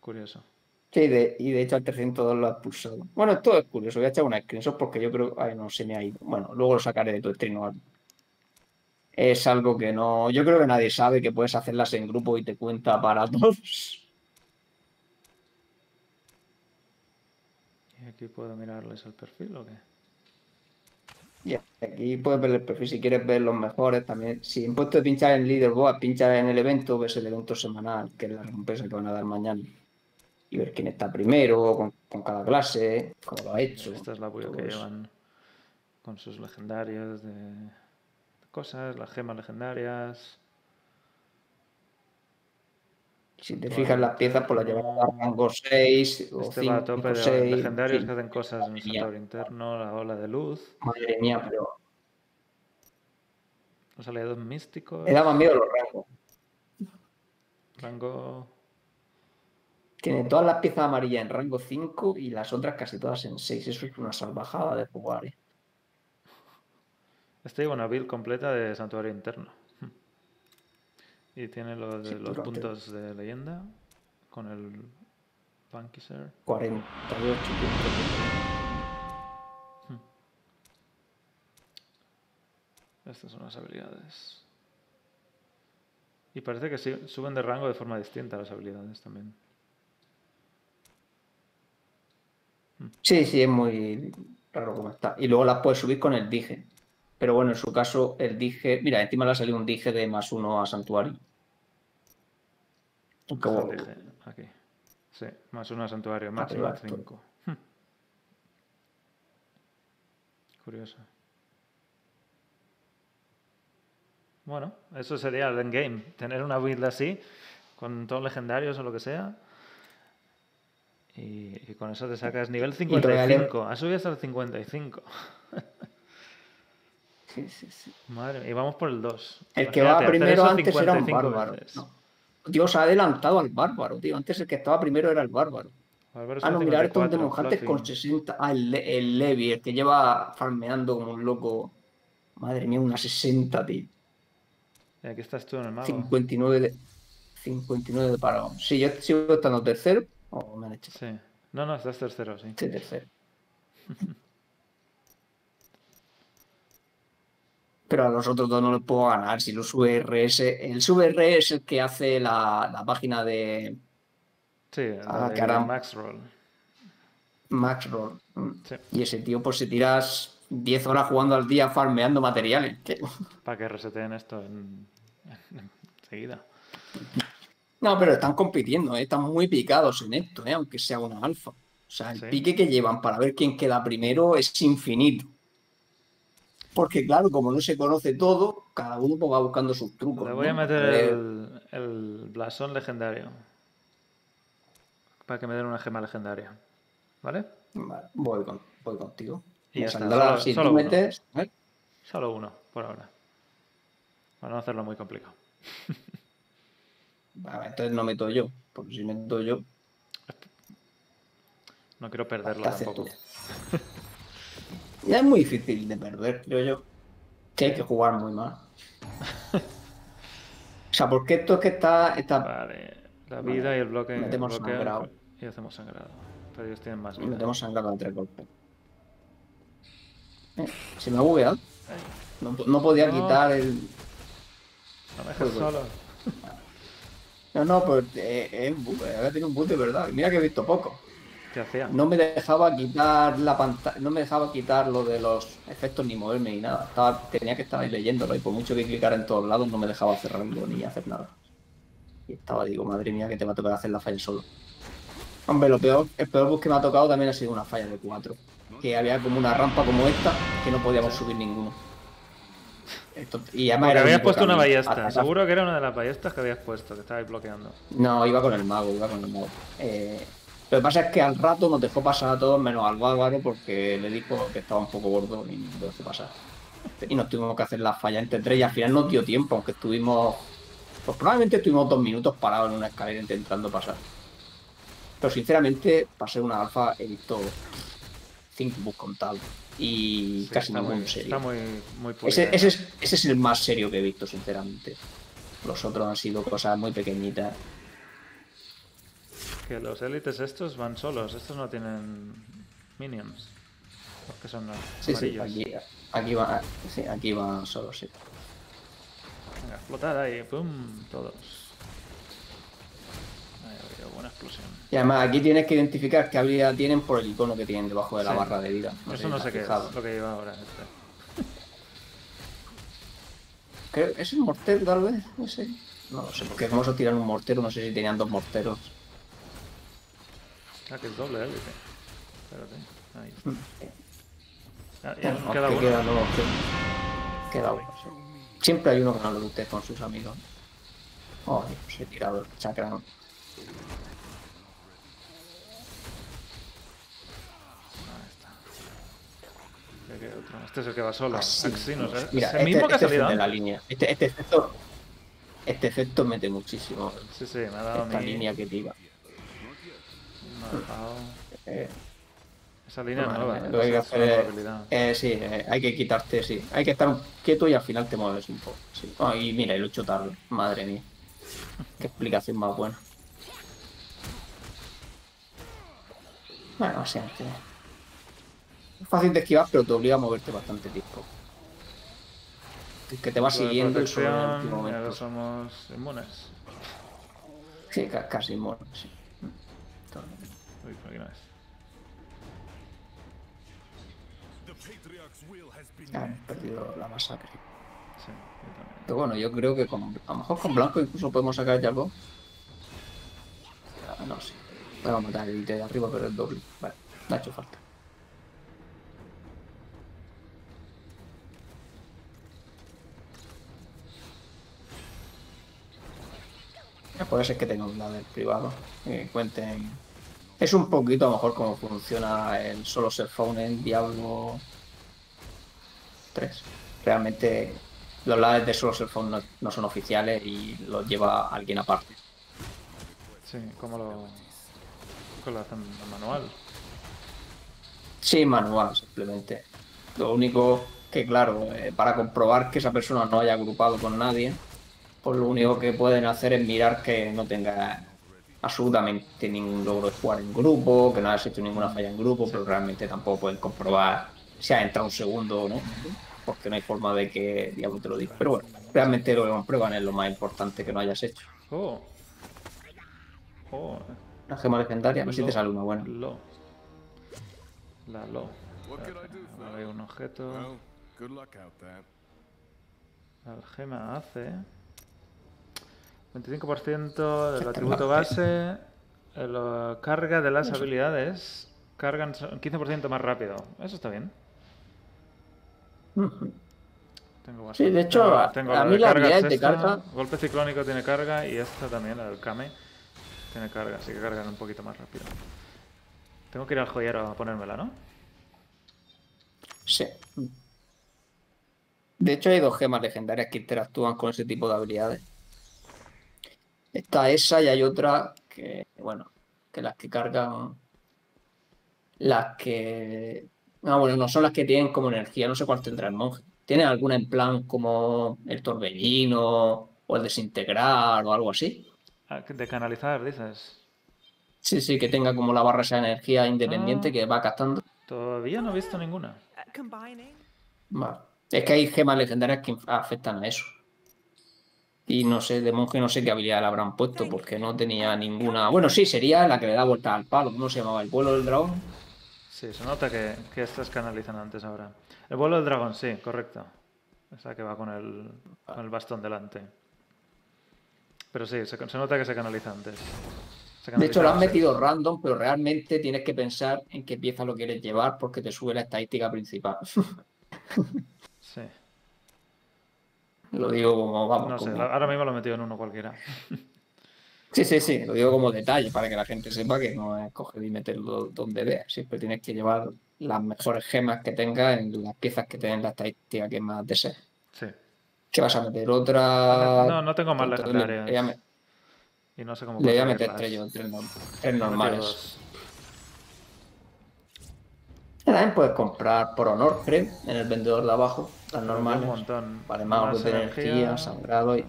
Curioso. Sí, de- y de hecho al 302 lo has pulsado. Bueno, esto es curioso. Voy a echar una screenshot porque yo creo. Ay, no, se me ha ido. Bueno, luego lo sacaré de tu stream o algo. Es algo que no. Yo creo que nadie sabe que puedes hacerlas en grupo y te cuenta para todos. ¿Y aquí puedo mirarles el perfil o qué? Y aquí puedes ver el perfil si quieres ver los mejores también. Si en puesto de pinchar en Leaderboard, pinchar en el evento, ves el evento semanal, que es la recompensa que van a dar mañana. Y ver quién está primero, con, con cada clase, cómo lo ha hecho. Esta es la todo que llevan con sus legendarios de cosas, las gemas legendarias. Si te fijas las piezas, pues las llevan a rango 6 o Este va a 5, tope de 6. legendarios sí. que hacen cosas en el santuario interno, la ola de luz, Madre mía, pero los aliados místicos, me daban miedo los rangos. rango. Tiene todas las piezas amarillas en rango 5 y las otras casi todas en 6. Eso es una salvajada de jugar. ¿eh? Este lleva una build completa de santuario interno. Y tiene lo de Sí, los durante- puntos de leyenda con el Bankiser. 48 puntos. Estas son las habilidades. Y parece que suben de rango de forma distinta las habilidades también. Sí, sí, es muy raro como está. Y luego las puedes subir con el dije. Pero bueno, en su caso, el dije. Mira, encima le ha salido un dije de más uno a santuario. Lo dije aquí. Sí, más uno a santuario, Arriba, máximo esto. 5. Curioso. Bueno, eso sería el endgame. Tener una build así, con todos legendarios o lo que sea. Y, y con eso te sacas nivel regale- 55. Ha subido hasta el 55. Sí, sí, sí. Madre, y vamos por el 2. El que va primero antes era un bárbaro. No. Dios ha adelantado al bárbaro, tío. Antes el que estaba primero era el bárbaro. Ah, no, mira, esto es Hunter con 60. Ah, el, Le- el Levi, el que lleva farmeando como un loco. Madre mía, una 60, tío. Y aquí estás tú en el mago. 59 de, 59 de paragón. Sí, yo sigo estando tercero. O me han hecho Sí. No, no, estás tercero, sí. este tercero. Pero a los otros dos no les puedo ganar. Si los VRS. El VRS es el que hace la, la página de Sí, Ah, de caramba. Max Roll. Max Roll. Mm. Sí. Y ese tío, pues se tiras 10 horas jugando al día farmeando materiales. Que- Para que reseteen esto en... enseguida. No, pero están compitiendo, ¿eh? están muy picados en esto, ¿eh? aunque sea una alfa. O sea, el Sí. pique que llevan para ver quién queda primero es infinito. Porque claro, como no se conoce todo, cada uno pues va buscando sus trucos. Le voy a meter ver, el, el blasón legendario. Para que me den una gema legendaria. ¿Vale? vale, voy, con- voy contigo. Y ya solo- si solo tú uno. metes... ¿eh? Solo uno, por ahora. Para no hacerlo muy complicado. Vale, entonces no meto yo, porque si meto yo, No quiero perderlo ¿qué haces tampoco. Ya es muy difícil de perder, creo yo. Que hay que jugar muy mal. O sea, porque esto es que está, está Vale. La vida y el bloque. Metemos sangrado. Y hacemos sangrado. Pero ellos tienen más Y vida. metemos sangrado de tres golpes. Eh, se me ha bugueado. No, no podía No. quitar el. No me dejes Joder. solo. No, no, pero eh, es un bug, eh, había tenido un bug de verdad. Mira que he visto poco. No me dejaba quitar la pantalla, no me dejaba quitar lo de los efectos ni moverme ni nada. Estaba, tenía que estar ahí leyéndolo y por mucho que clicara en todos lados no me dejaba cerrarlo ni hacer nada. Y estaba, digo, madre mía, que te va a tocar hacer la falla solo. Hombre, lo peor, el peor bus que me ha tocado también ha sido una falla de 4. Que había como una rampa como esta que no podíamos subir ninguno. Esto- y además era habías puesto una ballesta. Atacar- Seguro que era una de las ballestas que habías puesto, que estabais bloqueando. No, iba con el mago, iba con el mago. Eh, lo que pasa es que al rato nos dejó pasar a todos menos al bárbaro porque le dijo que estaba un poco gordo y nos dejó pasar. Y nos tuvimos que hacer la falla entre tres y al final nos dio tiempo, aunque estuvimos. Pues probablemente estuvimos dos minutos parados en una escalera intentando pasar. Pero sinceramente, pasé una alfa, he visto cinco bugs contados. Y Sí, casi ninguno muy, serio. Está muy, muy ese es, ese es el más serio que he visto, sinceramente. Los otros han sido cosas muy pequeñitas. Que los élites estos van solos. Estos no tienen minions. Porque son Sí, sí, amarillos. aquí, aquí va, sí, aquí va solo, sí. Venga, explotar ahí. Pum, todos. Ahí ha habido buena explosión. Y además aquí tienes que identificar qué habilidad tienen por el icono que tienen debajo de la Sí. barra de vida. Eso no sé qué es lo que lleva ahora este. Creo- ¿Es el mortero tal vez? No sé. No lo sé, porque es hermoso tirar un mortero, no sé si tenían dos morteros. Ah, que es doble élite. Espérate. Ahí está. Ah, ya No, queda que uno. queda, que- queda uno. Siempre hay uno que no le guste con sus amigos. Oh, se he tirado el chakra. Ahí está. Ya queda otro. Este es el que va solo. Así. Axinos, ¿eh? Mira, es el este, mismo que ha este es el salido de la línea. Este, este efecto, este efecto mete muchísimo. Sí, sí, me ha dado Esta mí. línea que ha dejado- Eh, Esa línea Madre nueva. mía, ¿eh? lo que hay que hacer es- eh, sí, eh, hay que quitarte, sí. Hay que estar quieto y al final te mueves un poco. Sí. Ah, y mira, y lo he hecho tarde. Madre mía. Qué explicación más buena. Bueno, o sea, que- Es fácil de esquivar, pero te obliga a moverte bastante tiempo. Que te va siguiendo y solo en el último y ahora momento. somos inmunes. Sí, ca- casi inmune, sí. Uy, por aquí no es. He perdido la masacre. Sí, yo también. Pero bueno, yo creo que con, a lo mejor con blanco incluso podemos sacar ya algo. Ah, no sé. Vamos a matar el de arriba, pero es doble. Vale, no ha hecho falta. Puede ser que tenga un lado del privado. Que cuenten. Es un poquito a lo mejor cómo funciona el solo ser phone en Diablo 3. Realmente los lados de solo ser phone no, no son oficiales y los lleva alguien aparte. Sí, ¿cómo lo. ¿Cómo lo hacen en manual? Sí, manual, simplemente. Lo único que, claro, eh, para comprobar que esa persona no haya agrupado con nadie, pues lo único que pueden hacer es mirar que no tenga absolutamente ningún logro de jugar en grupo, que no hayas hecho ninguna falla en grupo, pero realmente tampoco pueden comprobar si ha entrado un segundo o no, porque no hay forma de que Diablo te lo diga. Pero bueno, realmente lo que comprueban es lo más importante que no hayas hecho. Oh. Oh. Una gema legendaria, a ver si te sale una buena. Lo. La lo. Hay un objeto. La gema hace 25% del atributo base. eh, carga de las habilidades. Cargan so- 15% más rápido. Eso está bien. Tengo Sí, de hecho, tengo- a- tengo a la mí la habilidad es de carga- Golpe ciclónico tiene carga y esta también, la del Kame, tiene carga, así que cargan un poquito más rápido. Tengo que ir al joyero a ponérmela, ¿no? Sí. De hecho, hay dos gemas legendarias que interactúan con ese tipo de habilidades. Está esa y hay otra que, bueno, que las que cargan. Las que. Ah, bueno, no son las que tienen como energía, no sé cuál tendrá el monje. ¿Tiene alguna en plan como el torbellino o el desintegrar o algo así? Ah, De canalizar, dices. Sí, sí, que tenga como la barra esa energía independiente Ah. que va gastando. Todavía no he visto ninguna. Vale. Es que hay gemas legendarias que afectan a eso. Y no sé, de monje no sé qué habilidad le habrán puesto, porque no tenía ninguna. Bueno, sí, sería la que le da vuelta al palo. ¿Cómo se llamaba? ¿El vuelo del dragón? Sí, se nota que, que estas canalizan antes ahora. El vuelo del dragón, sí, correcto. Esa que va con el, con el bastón delante. Pero sí, se, se nota que se canaliza antes. Se De hecho, lo antes. metido random, pero realmente tienes que pensar en qué pieza lo quieres llevar porque te sube la estadística principal. Lo digo como, vamos, No sé, como- la- ahora mismo lo he metido en uno cualquiera. Sí, sí, sí, lo digo como detalle para que la gente sepa que no es coger y meterlo donde vea. Siempre tienes que llevar las mejores gemas que tengas en las piezas que tienen la estadística que más desees. Sí. ¿Qué vas a meter? ¿Otra? No, no tengo más legendarias. Le, me- Y no sé cómo le voy a meter tres, tres, normales. También puedes comprar por honor, creo, en el vendedor de abajo, las Un normales. montón. Vale, más orbes de energía, sangrado y.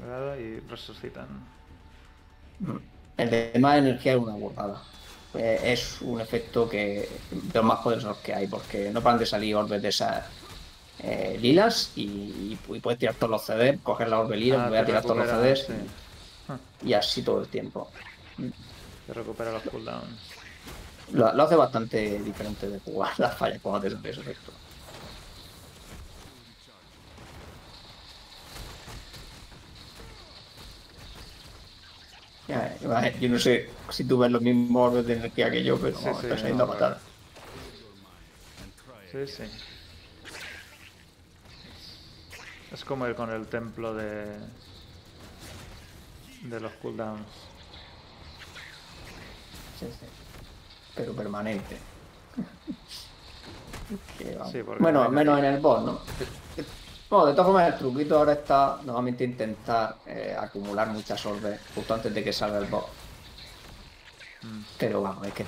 resucitan. El de más energía es una burrada. Eh, es un efecto que de los más poderosos que hay, porque no paran de salir orbes de esas eh, lilas y, puedes tirar todos los CDs, coger la orbe lila, Ah, volver a tirar todos los CDs sí. y así todo el tiempo. Te recupera los cooldowns. Lo, lo hace bastante diferente de jugar las fallas cuando efecto. Ya, vale, Yo no sé si tú ves los mismos orbes de energía que yo, pero Sí, vamos, sí, está saliendo no, a matar. Sí, sí. Es como ir con el templo de. de los cooldowns. Sí, sí. Pero permanente. Sí, bueno, no al menos en el boss, ¿no? Bueno, de todas formas, el truquito ahora está nuevamente intentar eh, acumular muchas orbes justo antes de que salga el boss. Mm. Pero vamos, es que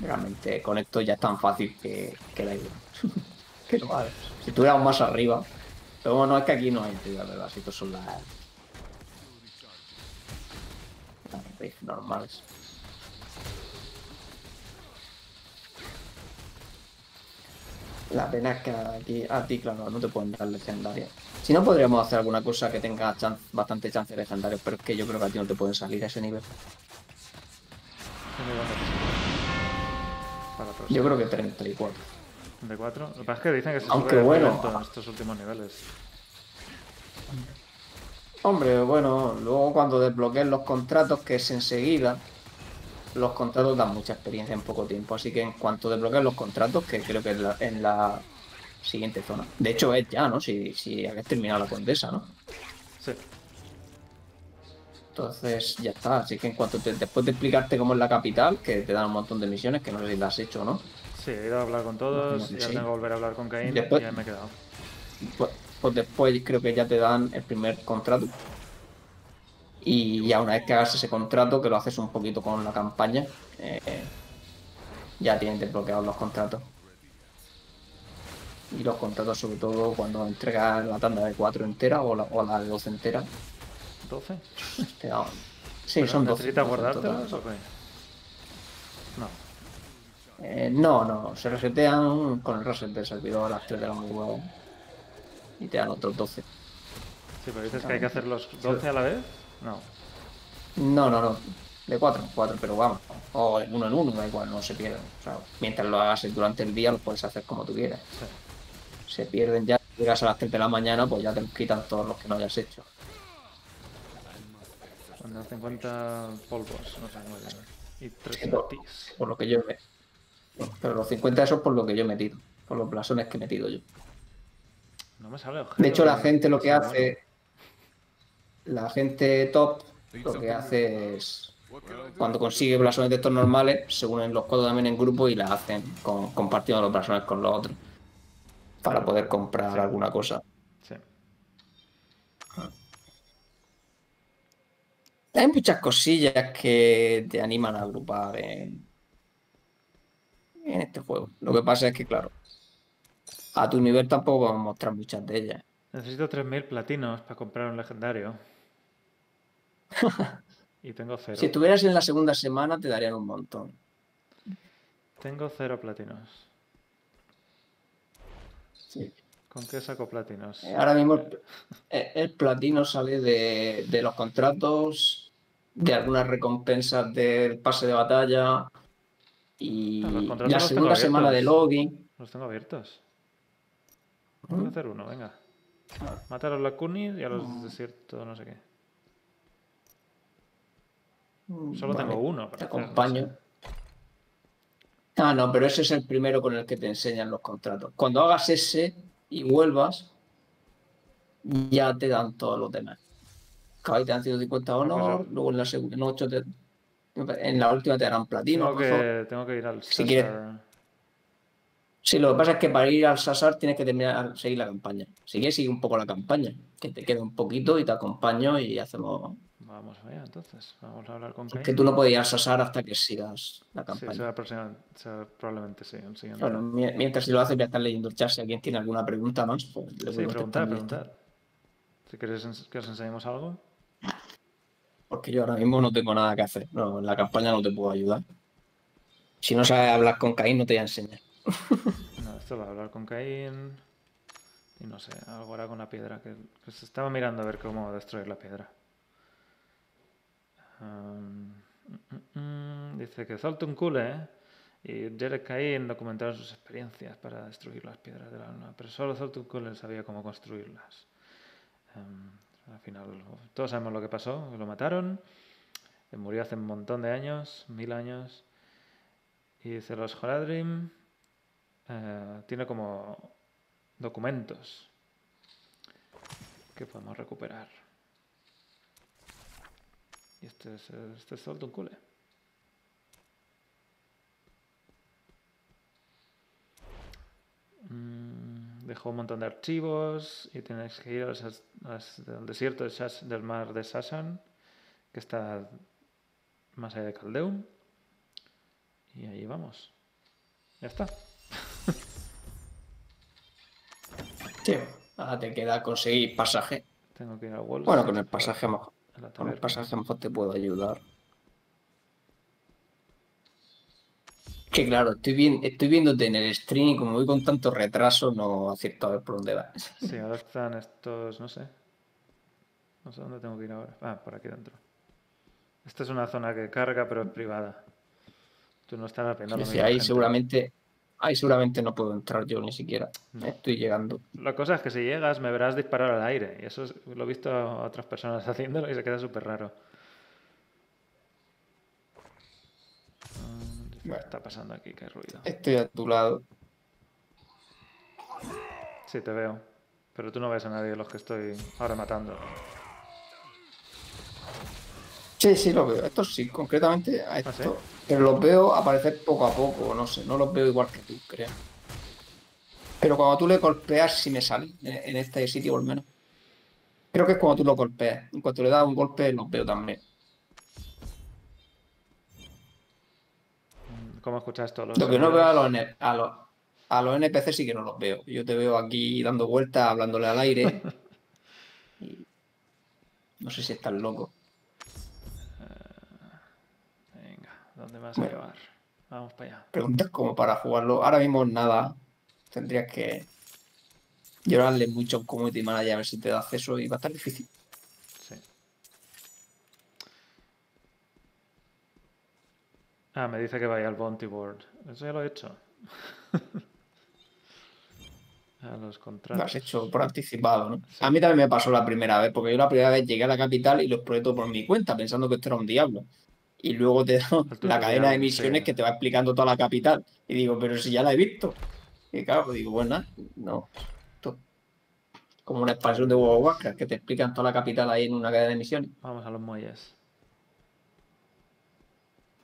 realmente con esto ya es tan fácil que, que da igual. que lo hagas. Si estuviéramos más arriba. Pero bueno, es que aquí no hay ayuda, ¿verdad? Si estos son las. normales. La pena es que aquí, a ti, claro, no te pueden dar legendarias. Si no, podríamos hacer alguna cosa que tenga bastante chance de legendarios, pero es que yo creo que a ti no te pueden salir a ese nivel. ¿Qué nivel de Para la próxima. Yo creo que 34. ¿De 4? Lo que pasa es que dicen que se Aunque bueno. en estos últimos niveles. Hombre, bueno, luego cuando desbloquees los contratos, que es enseguida, los contratos dan mucha experiencia en poco tiempo. Así que en cuanto desbloquees los contratos, que creo que es la- en la siguiente zona. De hecho, es ya, ¿no? Si, si habéis terminado la condesa, ¿no? Sí. Entonces ya está. Así que en cuanto te- después de explicarte cómo es la capital, que te dan un montón de misiones, que no sé si las has hecho o no, Sí, he ido a hablar con todos, Imagino que ya sí. tengo que volver a hablar con Caín Después- y ahí me he quedado. pues, pues después creo que ya te dan el primer contrato. Y ya una vez que hagas ese contrato, que lo haces un poquito con la campaña, eh, ya tienes desbloqueados los contratos. Y los contratos, sobre todo, cuando entregas la tanda de 4 entera o la, o la de 12 entera, ¿12? te dan. Sí, ¿Pero son 12. ¿Necesitas 12 en total. guardártelos o qué? No. Eh, no, no, se resetean con el reset del servidor a las 3 de la madrugada. Y te dan otros 12. Sí, pero dices que hay que hacer los 12 a la vez. No. No, no, no. De 4 en 4, pero vamos. O de uno en uno, da igual, no se pierden. O sea, mientras lo hagas durante el día, lo puedes hacer como tú quieras. Sí. Se pierden ya, llegas a las 3 de la mañana, pues ya te quitan todos los que no hayas hecho. Son 50 polvos, no sé muy bien. Y 3 Sí, por- lo que yo me. Pero los 50 esos por lo que yo he metido. Por los blasones que he metido yo. No me sale objeto. De hecho, la gente lo que hace. La gente top lo que hace es. Cuando consigue blasones de estos normales, se unen los codos también en grupo y la hacen con, compartiendo los blasones con los otros. Para poder comprar alguna cosa. Sí. Hay muchas cosillas que te animan a agrupar en, en este juego. Lo que pasa es que, claro, a tu nivel tampoco vamos a mostrar muchas de ellas. Necesito 3.000 platinos para comprar un legendario. y tengo cero. Si estuvieras en la segunda semana, te darían un montón. Tengo cero platinos. Sí. ¿Con qué saco platinos? Eh, Ahora mismo el, el platino sale de, de los contratos, de algunas recompensas del pase de batalla y Ah, la segunda semana de login. Los tengo abiertos. Voy a hacer uno, venga. Matar a los lacunis y a los desiertos, no sé qué. Solo Vale, tengo uno. Te para acompaño. Ah, no, pero ese es el primero con el que te enseñan los contratos. Cuando hagas ese y vuelvas, ya te dan todos los demás. Claro, ahí te dan 150 honor, luego en la segunda, en, ocho te- en la última te darán platino. Tengo que, tengo que ir al Si quieres-. Sí, lo que pasa es que para ir al Sasar tienes que terminar, seguir la campaña. Si quieres, sigue un poco la campaña, que te quede un poquito y te acompaño y hacemos... Vamos allá, entonces. Vamos a hablar con Que Cain. tú no al Sasar hasta que sigas la Sí, campaña. será próxima- será probablemente sí, el siguiente. Bueno, mientras si lo haces voy a estar leyendo el chat. Si alguien tiene alguna pregunta más, pues le voy sí, está. preguntad. Si queréis ens- que os enseñemos algo. Porque yo ahora mismo no tengo nada que hacer. No, en la campaña no te puedo ayudar. Si no sabes hablar con Caín, no te voy a enseñar. No, esto va a hablar con Cain. Y no sé, algo con la piedra. Que, que se estaba mirando a ver cómo destruir la piedra. Um, mm, mm, dice que Zoltun Kule y Jerek Cain documentaron sus experiencias para destruir las piedras de la luna, pero solo Zoltun Kule sabía cómo construirlas. Al final, todos sabemos lo que pasó, lo mataron. que Murió hace un montón de años, mil años. Y dice, los Horadrim eh, tiene como documentos que podemos recuperar. Y este es, este es Zoltun Kule. Mm, Dejó un montón de archivos y tenéis que ir al desierto de Shas- del mar de Sasan, que está más allá de Caldeum. Y ahí vamos. Ya está. Sí. Ahora te queda conseguir pasaje. Tengo que ir a Wall Bueno, con el pasaje mejor. A la Con el taberna. pasaje mejor te puedo ayudar. Que claro, estoy, bien, estoy viéndote en el stream y como voy con tanto retraso, no acierto a ver por dónde vas. Sí, ahora están estos, no sé. No sé dónde tengo que ir ahora. Ah, por aquí dentro. Esta es una zona que carga, pero es privada. Tú no estás apenas Sí, ahí seguramente, ahí seguramente no puedo entrar yo ni siquiera. Estoy llegando. La cosa es que si llegas me verás disparar al aire. Y eso es- lo he visto a otras personas haciéndolo y se queda súper raro. Mm, ¿Qué Bueno. está pasando aquí? Qué ruido. Estoy a tu lado. Sí, te veo. Pero tú no ves a nadie de los que estoy ahora matando. Sí, sí, lo veo. Estos sí, concretamente a ¿Ah, estos. sí? Pero los veo aparecer poco a poco, no sé, no los veo igual que tú, creo. Pero cuando tú le golpeas, sí me salen en, este sitio al menos. Creo que es cuando tú lo golpeas. En cuanto le das un golpe, los veo también. ¿Cómo escuchas todos los Lo que no veo a los, a los, a los NPC sí que no los veo. Yo te veo aquí dando vueltas, hablándole al aire. y no sé si estás loco. Venga, ¿dónde me vas a llevar? Vamos para allá. Preguntas como para jugarlo. Ahora mismo nada. Tendrías que llorarle mucho a un community manager a ver si te da acceso y va a estar difícil. Sí. Ah, me dice que vaya al Bounty Board. Eso ya lo he hecho. a los Lo has contratos. hecho por anticipado, ¿no? A mí también me pasó la primera vez, porque yo la primera vez llegué a la capital y lo exploré todo por mi cuenta, pensando que esto era un diablo. Y luego te da la cadena de misiones sí. que te va explicando toda la capital. Y digo, pero si ya la he visto. Y claro, pues digo, bueno, no. Esto es como una expansión de World of Warcraft, que te explican toda la capital ahí en una cadena de misiones. Vamos a los muelles.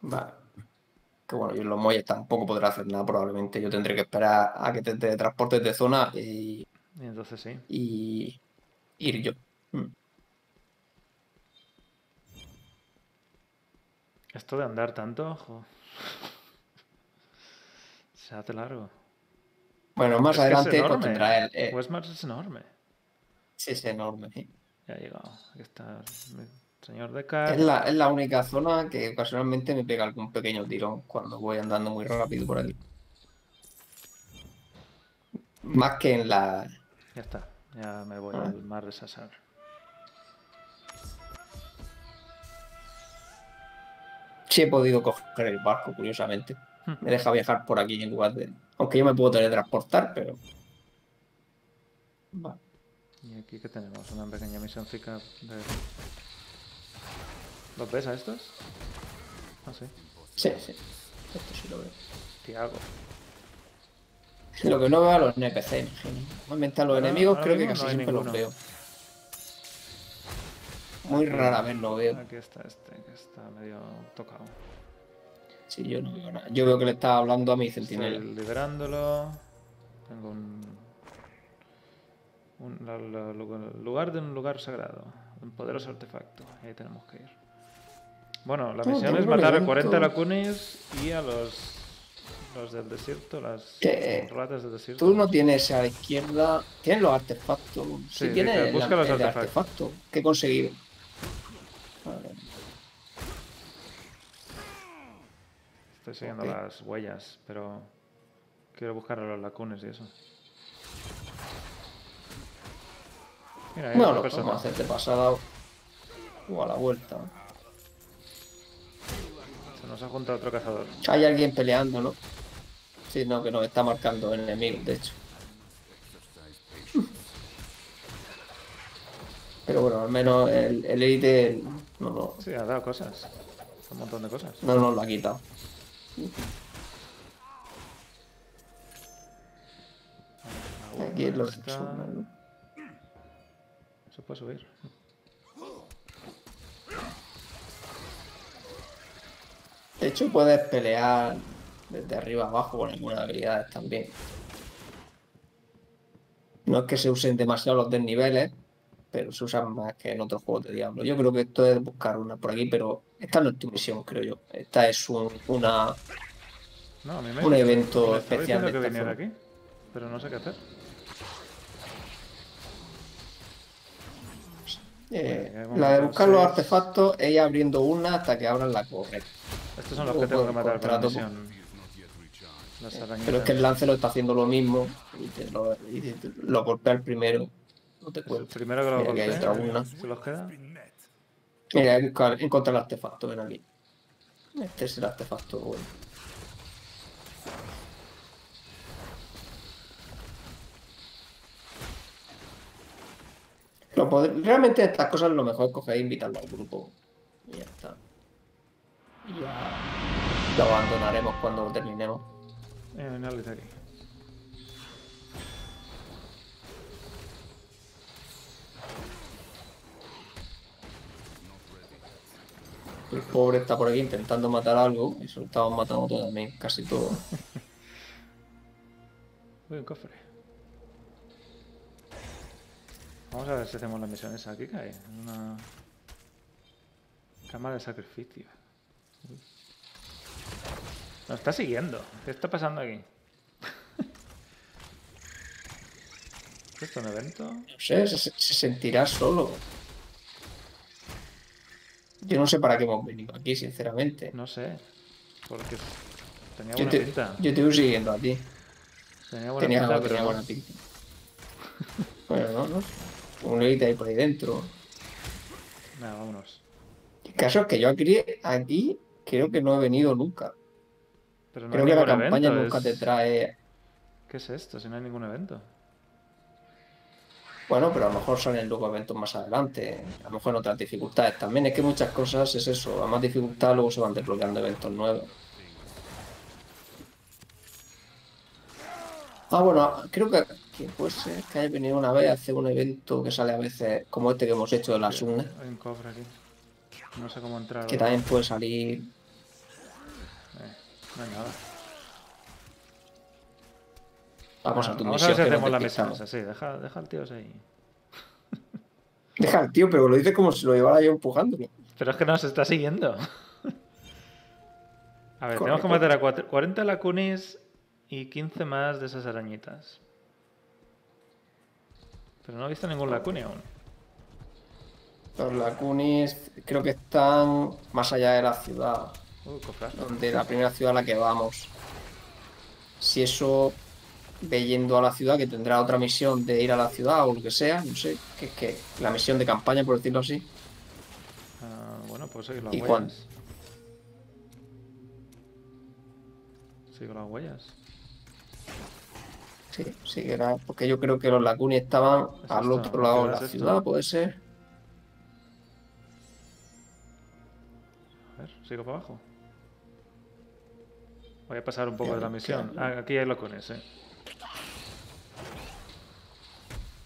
Vale. Que bueno, yo en los muelles tampoco podré hacer nada, probablemente. Yo tendré que esperar a que te teletransportes de zona y, Y entonces sí. y ir yo. Mm. Esto de andar tanto, jo. Se hace largo. Bueno, más Es adelante enorme. tendrá el. eh, Westmars es enorme. sí, es enorme. sí. Ya ha llegado. Aquí está el señor de Car. Es la, es la única zona que ocasionalmente me pega algún pequeño tirón cuando voy andando muy rápido por ahí. Más que en la. Ya está. Ya me voy Ah. al mar de Sasar. Sí he podido coger el barco, curiosamente. Hmm. Me deja viajar por aquí en lugar de. Aunque yo me puedo teletransportar, pero. Vale. Y aquí que tenemos una pequeña misioncita de... ¿Los ves a estos? Ah, sí. Sí, sí. Esto sí lo veo. Tiago. Lo que no veo a los NPC, imagino. Normalmente a los enemigos creo que casi no siempre los veo. Muy rara vez lo veo. Aquí está este, que está medio tocado. Sí, yo no veo nada. Yo veo que le estaba hablando a mi Estoy centinela. liberándolo. Tengo un, un la- la- lugar- de un lugar sagrado. Un poderoso artefacto. Ahí tenemos que ir. Bueno, la misión es matar a tanto- 40 lacunis y a los, los del desierto, las ratas del desierto. Tú no tienes a la izquierda. Tienes los artefactos. Sí, Sí, tienes busca los artefactos. artefacto que he conseguido. Estoy siguiendo las huellas, pero quiero buscar a los lacunes y eso. Mira, No, lo persona. podemos hacer de pasada o a la vuelta. Se nos ha juntado otro cazador. Hay alguien peleando, ¿no? Sí, no, que nos está marcando enemigos, de hecho. Pero bueno, al menos el, el No, lo- Sí, ha dado cosas. Un montón de cosas. no nos lo ha quitado. Aquí lo ¿no? Se puede subir. De hecho, puedes pelear desde arriba abajo con algunas habilidades también. No es que se usen demasiado los desniveles, pero se usan más que en otros juegos de Diablo. Yo creo que esto es buscar una por aquí, pero esta no es tu misión, creo yo. Esta es un, una. No, me, Un evento me especial de que viniera aquí, pero no sé qué hacer. eh, Vale, vamos la de buscar los artefactos es ir abriendo una hasta que abran la correcta. Estos son los que tengo que matar para la misión. Pero es que el lance lo está haciendo lo mismo y, te lo, y te- lo golpea el primero. No te El cuento. primero que lo golpea. ¿Se los queda? Mira, hay que buscar- encontrar el artefacto, ven aquí. Este es el artefacto bueno. Realmente estas cosas lo mejor es coger e invitarlo al grupo. Y ya está. Y ya lo abandonaremos cuando lo terminemos. Eh, el aquí. El pobre está por aquí intentando matar algo y se lo estamos matando todo también, casi todo. Uy, un cofre. Vamos a ver si hacemos la misión esa. Aquí cae. Una cámara de sacrificio. Nos está siguiendo. ¿Qué está pasando aquí? ¿Es esto un evento? No sé, se, se sentirá solo. Yo no sé para qué hemos venido aquí, sinceramente. No sé. Porque tenía Yo buena te, pinta. yo te voy siguiendo a ti. Tenía buena Tenía, pinta, tenía pero buena pinta. Bueno, no, no. Un elite ahí por ahí dentro. Nada, vámonos. El caso es que yo aquí, aquí creo que no he venido nunca. Pero no Creo que la campaña evento, nunca es- te trae. ¿Qué es esto? Si no hay ningún evento. Bueno, pero a lo mejor salen luego eventos más adelante. A lo mejor en otras dificultades también. Es que muchas cosas es eso. A más dificultad luego se van desbloqueando eventos nuevos. Ah, bueno, creo que, que puede ser que haya venido una vez a hacer un evento que sale a veces como este que hemos hecho de las urnas. Hay un cofre aquí. No sé cómo entrar. Que también puede salir. Eh, no hay nada. Vamos Bueno, a tu vamos misión. a ver si hacemos la misión despistamos. esa. Sí, deja, deja al tío ahí. Deja al tío, pero lo dice como si lo llevara yo empujándolo. Pero es que nos está siguiendo. A ver, tenemos que matar a cuatro- 40 lacunis y 15 más de esas arañitas. Pero no he visto ningún lacuni aún. Los lacunis creo que están más allá de la ciudad. Uh, donde la primera ciudad a la que vamos. Si eso ve yendo a la ciudad, que tendrá otra misión de ir a la ciudad o lo que sea, no sé, que es que la misión de campaña, por decirlo así. Ah, bueno, pues seguir las ¿Y huellas. Sigo las huellas. Sí, sí que era, porque yo creo que los Lacuni estaban ¿Es al otro lado de ¿Qué la es esto? ciudad, puede ser. A ver, sigo para abajo. Voy a pasar un poco de la misión. Ah, aquí hay lacunes, eh.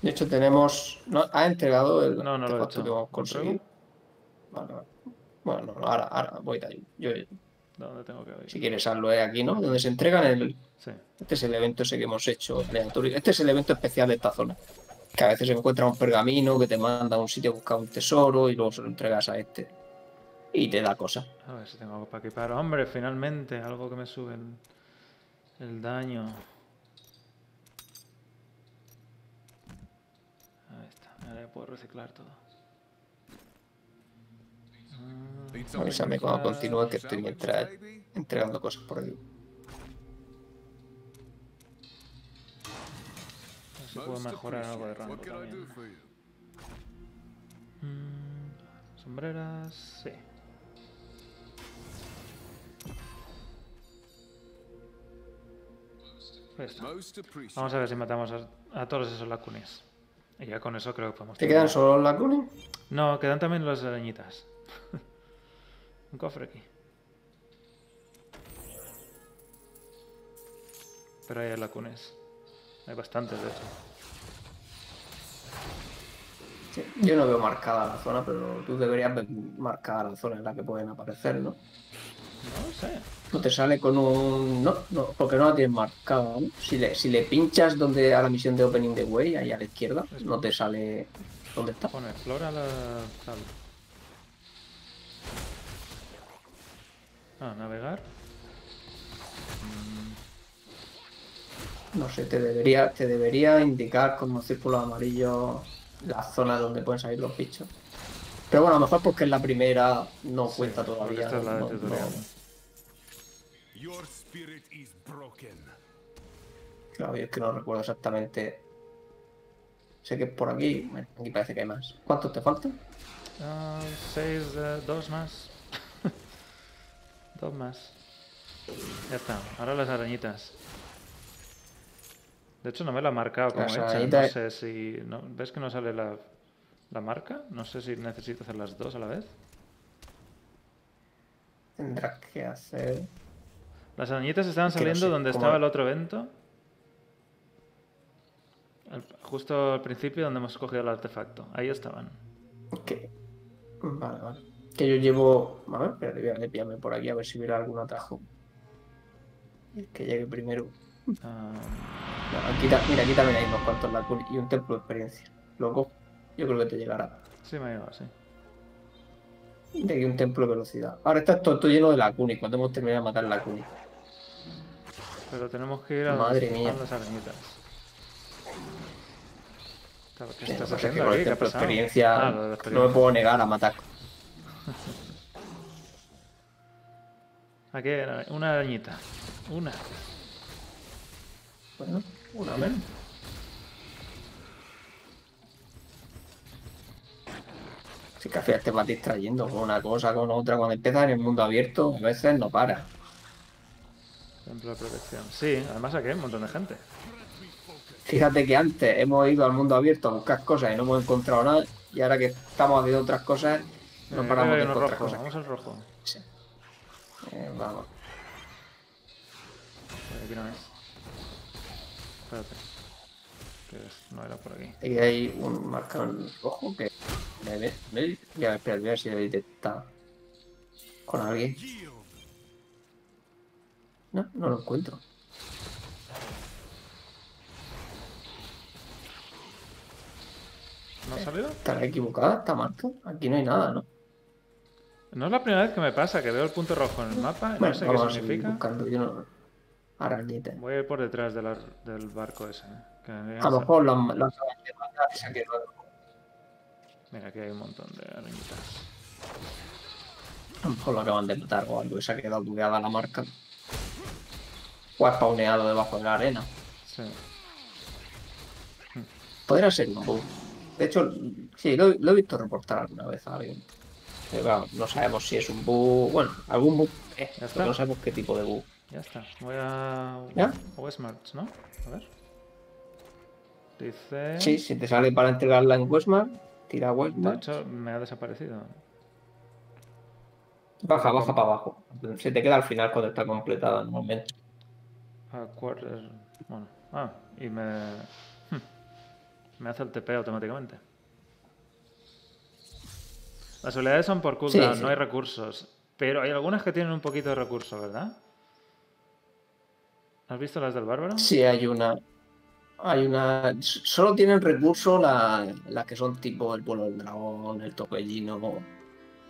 De hecho, tenemos. ¿no? ¿Ha entregado el No, no lo he hecho. que hemos ¿Lo conseguido? Vale, vale. Bueno, no, ahora, ahora voy de ahí. Yo, ¿Dónde tengo que ir? si quieres, hazlo eh, aquí, ¿no? Donde se entregan el. Sí. Este es el evento ese que hemos hecho aleatorio. Este es el evento especial de esta zona. Que a veces se encuentra un pergamino que te manda a un sitio a buscar un tesoro y luego se lo entregas a este. Y te da cosas. A ver si tengo algo para equipar. Hombre, finalmente, algo que me sube el, el daño. Ahí puedo reciclar todo. Ah, Avísame cuando continúe que estoy mientras entregando cosas por aquí. a ver si puedo mejorar algo de rango también. Mm, sombreras, sí. Esto. Vamos a ver si matamos a, a todos esos lacunes. Y ya con eso creo que podemos ¿Te quedan solo los lacunes? No, quedan también las arañitas. Un cofre aquí. Pero hay lacunes. Hay bastantes, de hecho. Sí, Yo no veo marcada la zona, pero tú deberías ver marcada la zona en la que pueden aparecer, ¿no? No sé. No te sale con un. No, no, porque no la tienes marcada. ¿no? Si, le, si le pinchas donde a la misión de Opening the Way, ahí a la izquierda, no te sale. ¿Dónde está? Pone, explora la tal. Ah, navegar. No sé, te debería, te debería indicar con un círculo amarillo la zona donde pueden salir los bichos. Pero bueno, a lo mejor porque es la primera, no cuenta Porque todavía. esta es la de no- tutorial. no- Claro, yo es que no recuerdo exactamente. Sé que por aquí. Bueno, aquí parece que hay más. ¿Cuántos te faltan? Ah, seis, eh, dos más. dos más. Ya está. Ahora las arañitas. De hecho, no me la ha marcado como Las hecha. No sé si. no- ¿Ves que no sale la, la marca? No sé si necesito hacer las dos a la vez. Tendrás que hacer. Las arañitas estaban Es que no saliendo sé donde cómo- estaba el otro evento. Al- justo al principio donde hemos cogido el artefacto. Ahí estaban. Que... Vale, vale. Que yo llevo. A ver, espérate, voy a limpiarme por aquí a ver si hubiera algún atajo. El que llegue primero. Ah, No, aquí mira, aquí también hay unos cuantos y un templo de experiencia. Loco, yo creo que te llegará. sí, me ha llegado, sí. De aquí un templo de velocidad. Ahora está todo, todo lleno de lacunis. Cuando hemos terminado de matar lacunis. Pero tenemos que ir a Madre donde mía. las arañitas. ¿Qué Sí, estás haciendo experiencia Ah, lo no me puedo negar a matar. Aquí una arañita. Una. Bueno, una menos. Si que al final te vas distrayendo con una cosa, con otra. Cuando empiezas en el mundo abierto, a veces no para. Templo de protección. Sí, además aquí hay un montón de gente. Fíjate que antes hemos ido al mundo abierto a buscar cosas y no hemos encontrado nada. Y ahora que estamos haciendo otras cosas, no Eh, paramos de encontrar rojo. cosas. Vamos al rojo. Sí. Eh, vamos. Aquí no es. Espérate. No era por aquí. Aquí hay un marcador rojo que. me ve- ve- Voy a ver, espera, voy a ver si lo detecta con alguien. No, no lo encuentro. ¿No ha salido? ¿Estará equivocada esta marca? Aquí no hay nada, ¿no? No es la primera vez que me pasa, que veo el punto rojo en el mapa y no sé qué significa. buscando. Yo no... Arañita. Voy a ir por detrás de la- del barco ese. ¿eh? A lo mejor lo han, lo han acabado de matar y se ha quedado. Mira, aquí hay un montón de arañitas. A lo mejor lo acaban de matar o algo y se ha quedado bugueada la marca. O ha spawneado debajo de la arena. Sí. Podría ser un bug. De hecho, sí, lo, lo he visto reportar alguna vez a alguien. Pero claro, no sabemos si es un bug. Bueno, algún bug. Eh, pero no sabemos qué tipo de bug. Ya está. Voy a. ¿Ya? Westmarch, ¿no? A ver. Dice. Sí, si te sale para entregarla en Westmark, tira a De hecho, me ha desaparecido. Baja, baja para abajo. Se te queda al final cuando está completada normalmente. A quarter. Bueno. Ah, y me. hmm, Me hace el TP automáticamente. Las habilidades son por cooldown, Sí, sí. no hay recursos. Pero hay algunas que tienen un poquito de recurso, ¿verdad? ¿Has visto las del bárbaro? Sí, hay una. Hay una. Solo tienen recursos la- las que son tipo el vuelo del dragón, el toquellino,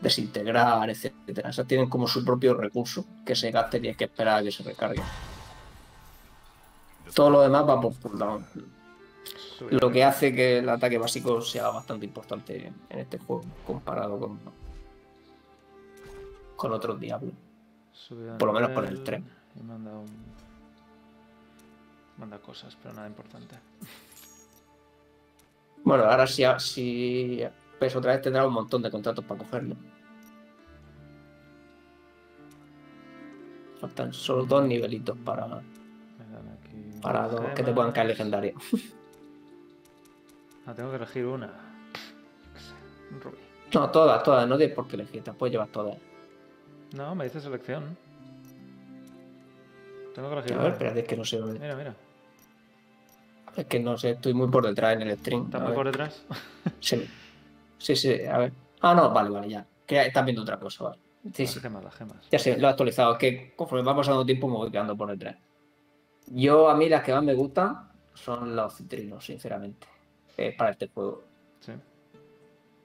desintegrar, etcétera. Esas tienen como su propio recurso que se gaste y tienes que esperar a que se recargue. Todo lo demás va por cooldown. Lo que hace que el ataque básico sea bastante importante en este juego comparado con, con otros diablos. Por lo menos con el nivel, tren. Y manda un... Manda cosas, pero nada importante. Bueno, ahora si, si ves otra vez tendrá un montón de contratos para cogerlo. Faltan solo dos nivelitos para, aquí para dos que te puedan caer gemas. legendarios. Ah, tengo que elegir una. Un rubí. No, todas, todas, no tienes por qué elegir, te puedes llevar todas. No, me dice selección. Tengo que elegir A ver, espérate, es que no sé dónde. Mira, mira. Es que no sé, estoy muy por detrás en el stream. ¿Está A muy por detrás? Sí. sí, sí, a ver. Ah, no, vale, vale, ya. Que estás viendo otra cosa, vale. Sí, las sí. gemas, las gemas. Ya sé, lo he actualizado. Es que conforme va pasando tiempo me voy quedando por detrás. Yo, a mí, las que más me gustan son los citrinos, sinceramente. eh, para este juego. Sí.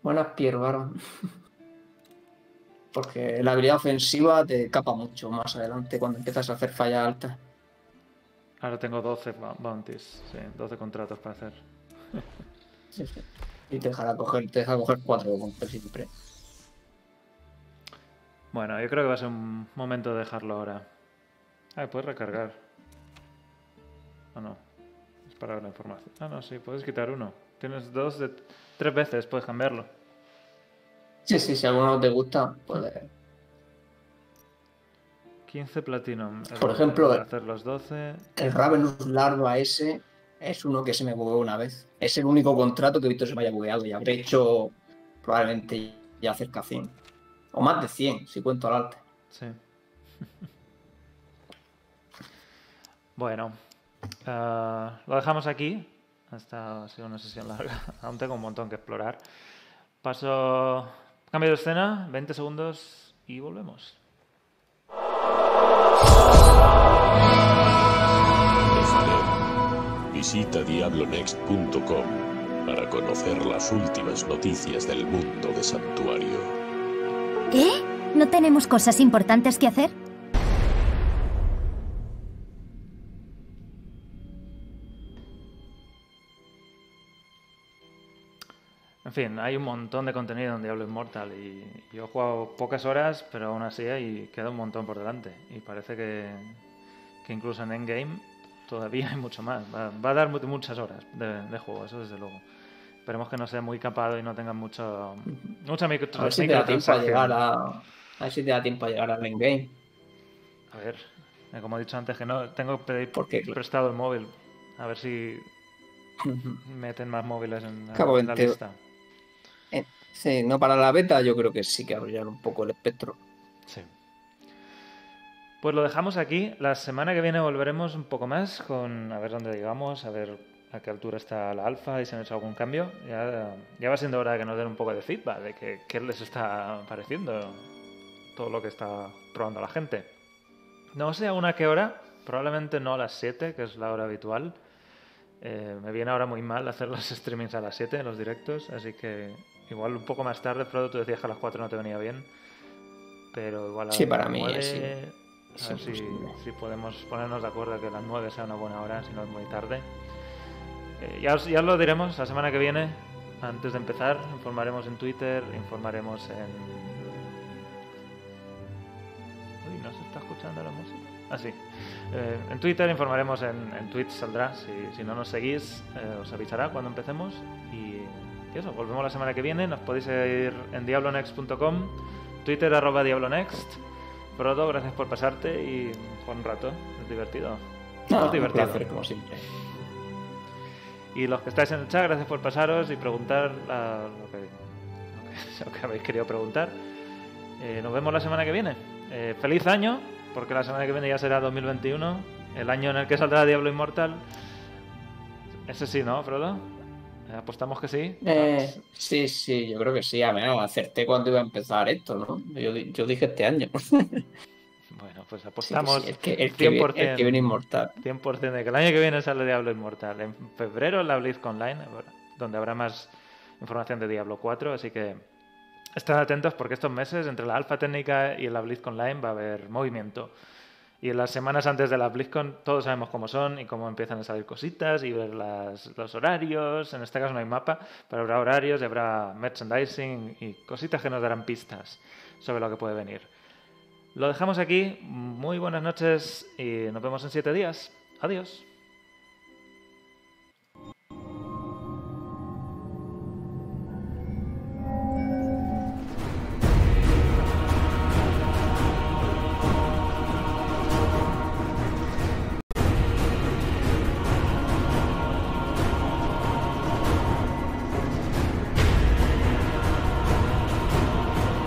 Buenas Pierre Baron. Porque la habilidad ofensiva te capa mucho más adelante cuando empiezas a hacer fallas altas. Ahora tengo 12 bou- bounties. Sí, 12 contratos para hacer. Sí, sí. Y te dejará coger, te deja coger cuatro golpes siempre. Bueno, yo creo que va a ser un momento de dejarlo ahora. Ah, puedes recargar. Ah, no. Es para la información. Ah, no, sí, puedes quitar uno. Tienes dos de... Tres veces puedes cambiarlo. Sí, sí, si alguno no te gusta, pues 15 platinum. Por lo- ejemplo, para hacer los 12. el Ravenous Larva ese es uno que se me bugueó una vez. Es el único contrato que he visto que se me haya bugueado y habré hecho probablemente ya cerca de 100. O más de 100, si cuento al alto. Sí. bueno, ah, lo dejamos aquí. Esta ha sido una sesión larga. Aún tengo un montón que explorar. Paso. Cambio de escena, 20 segundos y volvemos. Visita diablonext.com para conocer las últimas noticias del mundo de Santuario. ¿Eh? ¿No tenemos cosas importantes que hacer? Fin, hay un montón de contenido en Diablo Immortal y yo he jugado pocas horas, pero aún así hay, queda un montón por delante. Y parece que, que incluso en Endgame todavía hay mucho más. Va, va a dar mu- muchas horas de, de juego, eso desde luego. Esperemos que no sea muy capado y no tengan mucho, mucha micro, A ver si te da tiempo a llegar a. A ver si te da tiempo a llegar al endgame. A ver, eh, como he dicho antes, que no tengo que pedir prestado el móvil. A ver si meten más móviles en, Cabo, en la lista. No para la beta, yo creo que sí que abrirán un poco el espectro. Sí. Pues lo dejamos aquí. La semana que viene volveremos un poco más con a ver dónde llegamos, a ver a qué altura está la alfa y si han hecho algún cambio. Ya, ya va siendo hora de que nos den un poco de feedback de que, qué les está pareciendo todo lo que está probando la gente. No sé a qué hora, probablemente no a las 7, que es la hora habitual. Eh, me viene ahora muy mal hacer los streamings a las 7, los directos, así que igual un poco más tarde, Frodo, tú decías que a las 4 no te venía bien, pero igual a Sí, para mí, 9, sí. a ver si, si podemos ponernos de acuerdo que las 9 sea una buena hora, si no es muy tarde. Eh, ya, os, ya os lo diremos la semana que viene. Antes de empezar, informaremos en Twitter, informaremos en... Uy, ¿no se está escuchando la música? Ah, sí. Eh, en Twitter informaremos, en, en Twitch saldrá. Si, si no nos seguís, eh, os avisará cuando empecemos. Y, y eso, volvemos la semana que viene. Nos podéis ir en diablonext.com, Twitter arroba diablonext. Frodo, gracias por pasarte y por un rato. Es divertido. No, es un divertido. placer, como siempre. Y los que estáis en el chat, gracias por pasaros y preguntar ah, lo, que, lo que- lo que habéis querido preguntar. Eh, nos vemos la semana que viene. Eh, feliz año, porque la semana que viene ya será 2021, el año en el que saldrá Diablo Inmortal. Ese sí, ¿no, Frodo? ¿Apostamos que sí? Eh, sí, sí, yo creo que sí. A menos acerté cuando iba a empezar esto, ¿no? Yo, yo dije este año. Bueno, pues apostamos sí, el que, el que, vi- 100%, el que viene inmortal. 100% de que el año que viene sale Diablo Inmortal. En febrero la BlizzCon Online, donde habrá más información de Diablo 4, así que estad atentos porque estos meses, entre la alfa técnica y la BlizzCon Online, va a haber movimiento. Y en las semanas antes de la BlizzCon todos sabemos cómo son y cómo empiezan a salir cositas y ver las- los horarios. En este caso no hay mapa, pero habrá horarios y habrá merchandising y cositas que nos darán pistas sobre lo que puede venir. Lo dejamos aquí. Muy buenas noches y nos vemos en siete días. Adiós.